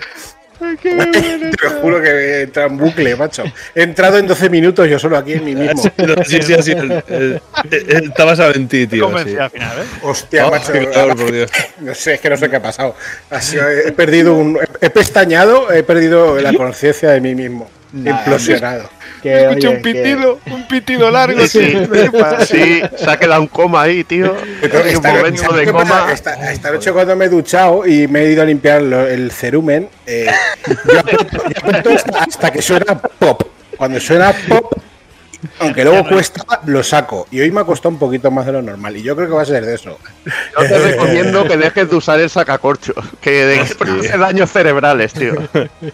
Speaker 5: [laughs] Te lo juro que he entrado en bucle, macho. He entrado en 12 minutos yo solo aquí en mí mismo. [laughs]
Speaker 2: Sí, sí, sí. el- el- el- Está basado en ti, tío.
Speaker 4: al final, ¿eh?
Speaker 5: Hostia,
Speaker 2: Oh,
Speaker 5: macho.
Speaker 2: por Dios.
Speaker 5: No sé, es que no sé qué ha pasado. Ha sido- he perdido un. He pestañado, he perdido la conciencia de mí mismo.
Speaker 1: Nada,
Speaker 5: implosionado.
Speaker 1: Que, oye,
Speaker 7: un
Speaker 1: que-
Speaker 7: pitido, un pitido largo,
Speaker 3: Sí, sí, se ha quedado un coma ahí, tío.
Speaker 5: Entonces,
Speaker 3: un
Speaker 5: esta,
Speaker 3: momento
Speaker 5: ¿sabes
Speaker 3: de coma.
Speaker 5: Esta, esta noche cuando me he duchado y me he ido a limpiar lo- el cerumen, eh, yo yo hasta que suena pop. Cuando suena pop, aunque luego cuesta, lo saco. Y hoy me ha costado un poquito más de lo normal. Y yo creo que va a ser de eso.
Speaker 3: Yo te recomiendo que dejes de usar el sacacorcho, que de que produce daños cerebrales, tío.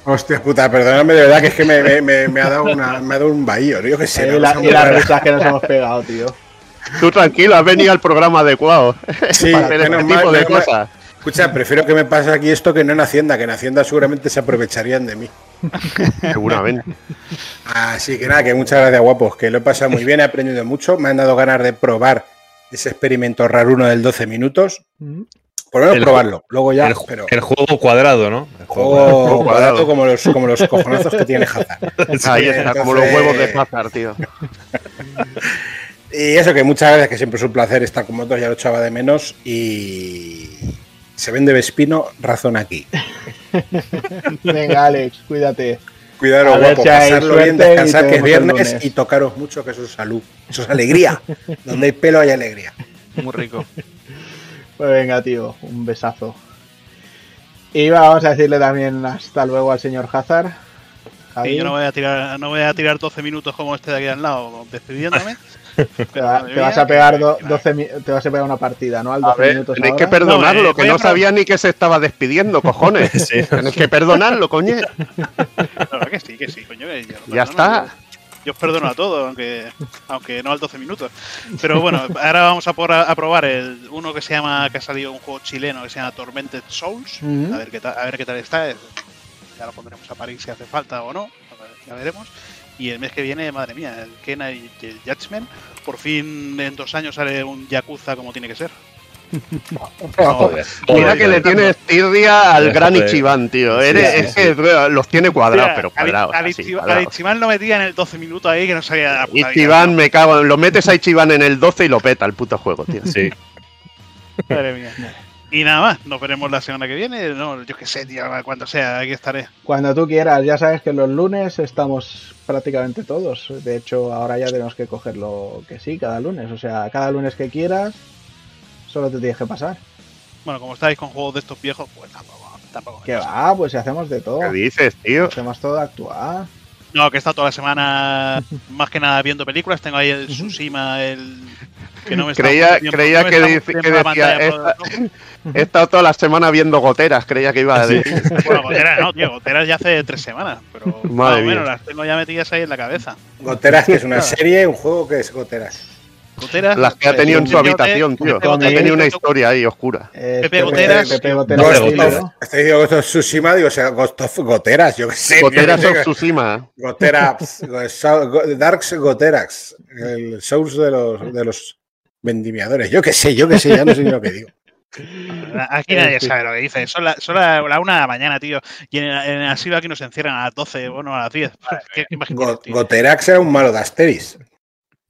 Speaker 5: Hostia puta, perdóname de verdad que es que me, me- me- me ha dado una, me ha dado un bahío. Yo qué sé.
Speaker 1: y, las risas que nos hemos pegado, tío.
Speaker 3: Tú tranquilo, has venido al programa adecuado
Speaker 5: Sí,
Speaker 3: para hacer este tipo
Speaker 5: mal,
Speaker 3: de cosas.
Speaker 5: Escucha, prefiero que me pase aquí esto que no en Hacienda, que en Hacienda seguramente se aprovecharían de mí. [laughs]
Speaker 3: Seguramente.
Speaker 5: Así que nada, que muchas gracias, guapos, que lo he pasado muy bien, he aprendido mucho, me han dado ganas de probar ese experimento raruno del 12 minutos, por lo menos
Speaker 2: El
Speaker 5: probarlo. Luego ya,
Speaker 2: el,
Speaker 5: pero
Speaker 2: el juego cuadrado, ¿no? El
Speaker 5: juego cuadrado como los, como los cojonazos que tiene Hazard. [laughs]
Speaker 3: Ahí está, como los huevos de Hazard, tío. [laughs]
Speaker 5: Y eso que muchas veces que siempre es un placer estar con vosotros, ya lo echaba de menos. Y se vende Vespino, razón aquí. [laughs]
Speaker 1: Venga, Alex, cuídate.
Speaker 5: Cuidaros,
Speaker 1: A
Speaker 5: guapo, pasarlo bien, descansar que es viernes y tocaros mucho, que eso es salud. Eso es alegría. [laughs] Donde hay pelo hay alegría.
Speaker 7: Muy rico.
Speaker 1: Pues venga, tío, un besazo. Y vamos a decirle también hasta luego al señor Hazard.
Speaker 4: Y yo no voy a tirar, no voy a tirar 12 minutos como este de aquí al lado, despidiéndome. [laughs] [laughs]
Speaker 1: te, va-
Speaker 4: madre
Speaker 1: te vas a pegar
Speaker 4: que-
Speaker 1: do-
Speaker 4: que-
Speaker 1: 12 mi- te vas a pegar una partida, ¿no? Al
Speaker 3: A
Speaker 1: 12
Speaker 3: ver,
Speaker 1: minutos
Speaker 3: tenéis que perdonarlo,
Speaker 4: No, eh,
Speaker 3: que
Speaker 4: a
Speaker 3: no sabía ni que se estaba despidiendo, cojones. [laughs]
Speaker 2: Sí.
Speaker 3: Tenéis que perdonarlo, coño. [laughs]
Speaker 4: Claro que sí, que sí, coño. que
Speaker 3: Ya está.
Speaker 4: Yo, os perdono a todos, aunque, aunque no al 12 minutos. Pero bueno, ahora vamos a, por, a probar el, uno que se llama, que ha salido un juego chileno que se llama Tormented Souls.
Speaker 1: Ujú.
Speaker 4: A ver qué tal, a ver qué tal está. Ya lo pondremos a París si hace falta o no. a ver, Ya veremos. Y el mes que viene, madre mía, el Kena y el Judgment. Por fin en dos años sale un Yakuza como tiene que ser. [laughs]
Speaker 2: Joder,
Speaker 3: Mira
Speaker 2: joder,
Speaker 3: que le tienes tirria al
Speaker 2: Joder.
Speaker 3: gran Ichiban, tío. Eres,
Speaker 2: sí,
Speaker 3: es que tío, los tiene cuadrados,
Speaker 4: Mira,
Speaker 3: pero cuadrados.
Speaker 4: al, al
Speaker 3: cuadrados.
Speaker 4: Ichiban lo metía en el 12 minutos ahí que no sabía la puta vida,
Speaker 3: Ichiban, me cago. Lo metes a Ichiban en el 12 y lo peta el puto juego, tío.
Speaker 2: Sí.
Speaker 4: Madre mía. Y nada más, nos veremos la semana que viene. No, yo qué sé, tío, cuando sea, aquí estaré.
Speaker 1: Cuando tú quieras, ya sabes que los lunes estamos prácticamente todos. De hecho, ahora ya tenemos que cogerlo que sí, cada lunes. O sea, cada lunes que quieras, solo te tienes que pasar.
Speaker 4: Bueno, como estáis con juegos de estos viejos, pues tampoco. tampoco
Speaker 1: Que va, pues si hacemos de todo.
Speaker 3: ¿Qué dices, tío?
Speaker 1: Hacemos todo actuar.
Speaker 4: No, que he estado toda la semana [laughs] más que nada viendo películas. Tengo ahí el Tsushima, el. Que no me está
Speaker 3: Creía-
Speaker 4: tiempo-
Speaker 3: creía
Speaker 4: no me
Speaker 3: que dice- que
Speaker 4: en la
Speaker 3: decía, [laughs] He estado toda la semana viendo goteras, creía que iba a decir. [laughs]
Speaker 4: Bueno, Goteras no, tío, Goteras ya hace tres semanas, pero más
Speaker 3: Madre
Speaker 4: o menos
Speaker 3: mía.
Speaker 4: las tengo ya metidas ahí en la cabeza.
Speaker 5: Goteras, que es una serie, un juego que es Goteras.
Speaker 4: Goteras.
Speaker 3: Las que ha tenido en su habitación, tío. Ha tenido una historia ahí oscura.
Speaker 1: Es
Speaker 4: Pepe Goteras.
Speaker 1: Pepe Goteras.
Speaker 5: Estoy diciendo Ghost of Tsushima, digo, o sea, Ghost of Goteras, yo qué sé.
Speaker 3: Goteras of Tsushima.
Speaker 5: Goteras, Go- Go- Darks Goterax, el Source de los, de los vendimiadores. Yo qué sé, yo qué sé, ya no sé ni lo que digo. [laughs]
Speaker 4: Aquí nadie sabe lo que dice. Son la, son la, la una de la mañana, tío. Y en, en el asilo aquí nos encierran a las 12, bueno, a las 10. [laughs] ¿Qué, qué imagen
Speaker 5: Go-
Speaker 4: tienes, tío?
Speaker 5: Goterax era un malo de Asteris.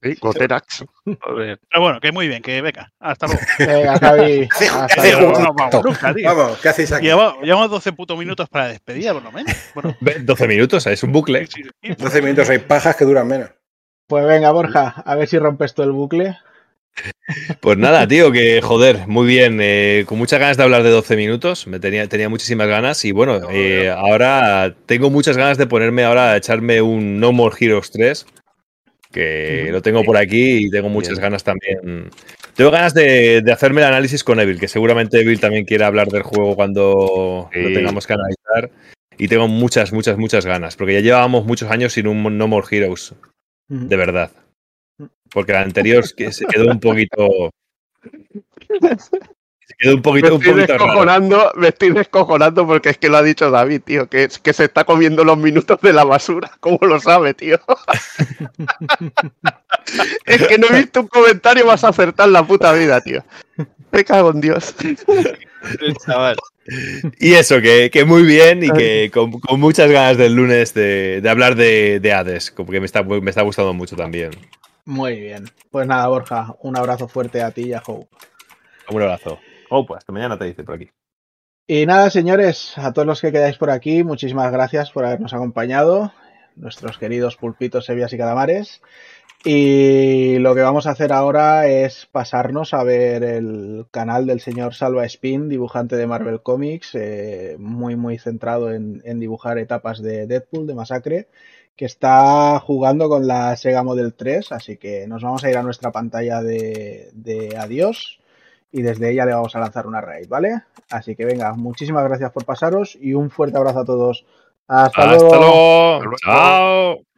Speaker 3: Sí, Goterax.
Speaker 4: Pero bueno, que muy bien, que venga. Hasta luego. [laughs]
Speaker 1: Venga, Javi. [laughs]
Speaker 4: Vamos nunca, tío.
Speaker 5: Vamos, ¿qué hacéis aquí?
Speaker 4: Llevamos, llevamos 12 putos minutos para despedida, por lo menos. Bueno,
Speaker 2: Ve, 12 minutos, es un bucle.
Speaker 4: sí, sí, sí. [laughs]
Speaker 5: 12 minutos hay pajas que duran menos.
Speaker 1: Pues venga, Borja, a ver si rompes todo el bucle.
Speaker 2: Pues nada, tío, que joder, muy bien. eh, con muchas ganas de hablar de 12 minutos. Me tenía, tenía muchísimas ganas. Y bueno, eh, ahora tengo muchas ganas de ponerme ahora a echarme un No More Heroes 3. Que lo tengo por aquí y tengo muchas ganas también. Tengo ganas de, de hacerme el análisis con Evil, que seguramente Evil también quiere hablar del juego cuando
Speaker 3: Sí.
Speaker 2: lo tengamos que analizar. Y tengo muchas, muchas, muchas ganas. Porque ya llevábamos muchos años sin un No More Heroes. De verdad. Porque el anterior se quedó un poquito. [laughs] Se quedó un
Speaker 3: Me
Speaker 2: un
Speaker 3: estoy
Speaker 2: raro.
Speaker 3: descojonando, me estoy descojonando porque es que lo ha dicho David, tío, que, que se está comiendo los minutos de la basura. [laughs] ¿Cómo lo sabe, tío? [laughs] es que no he visto un comentario más acertado en la puta vida, tío. Me cago en Dios.
Speaker 7: El chaval.
Speaker 2: Y eso, que, que muy bien y que con, con muchas ganas del lunes de, de hablar de, de Hades, como que me está, me está gustando mucho también.
Speaker 1: Muy bien. Pues nada, Borja, un abrazo fuerte a ti y a Hope.
Speaker 2: Un abrazo. Oh, pues hasta mañana te dice por aquí.
Speaker 1: Y nada, señores, a todos los que quedáis por aquí, muchísimas gracias por habernos acompañado, nuestros queridos pulpitos, sevias y calamares. Y lo que vamos a hacer ahora es pasarnos a ver el canal del señor Salva Spin, dibujante de Marvel Comics, eh, muy muy centrado en, dibujar etapas de Deadpool, de Masacre, que está jugando con la Sega Model 3, así que nos vamos a ir a nuestra pantalla de adiós y desde ella le vamos a lanzar una raid, ¿vale? Así que venga, muchísimas gracias por pasaros y un fuerte abrazo a todos. Hasta,
Speaker 2: Hasta
Speaker 1: luego.
Speaker 2: luego.
Speaker 3: Hasta luego.
Speaker 2: Chao.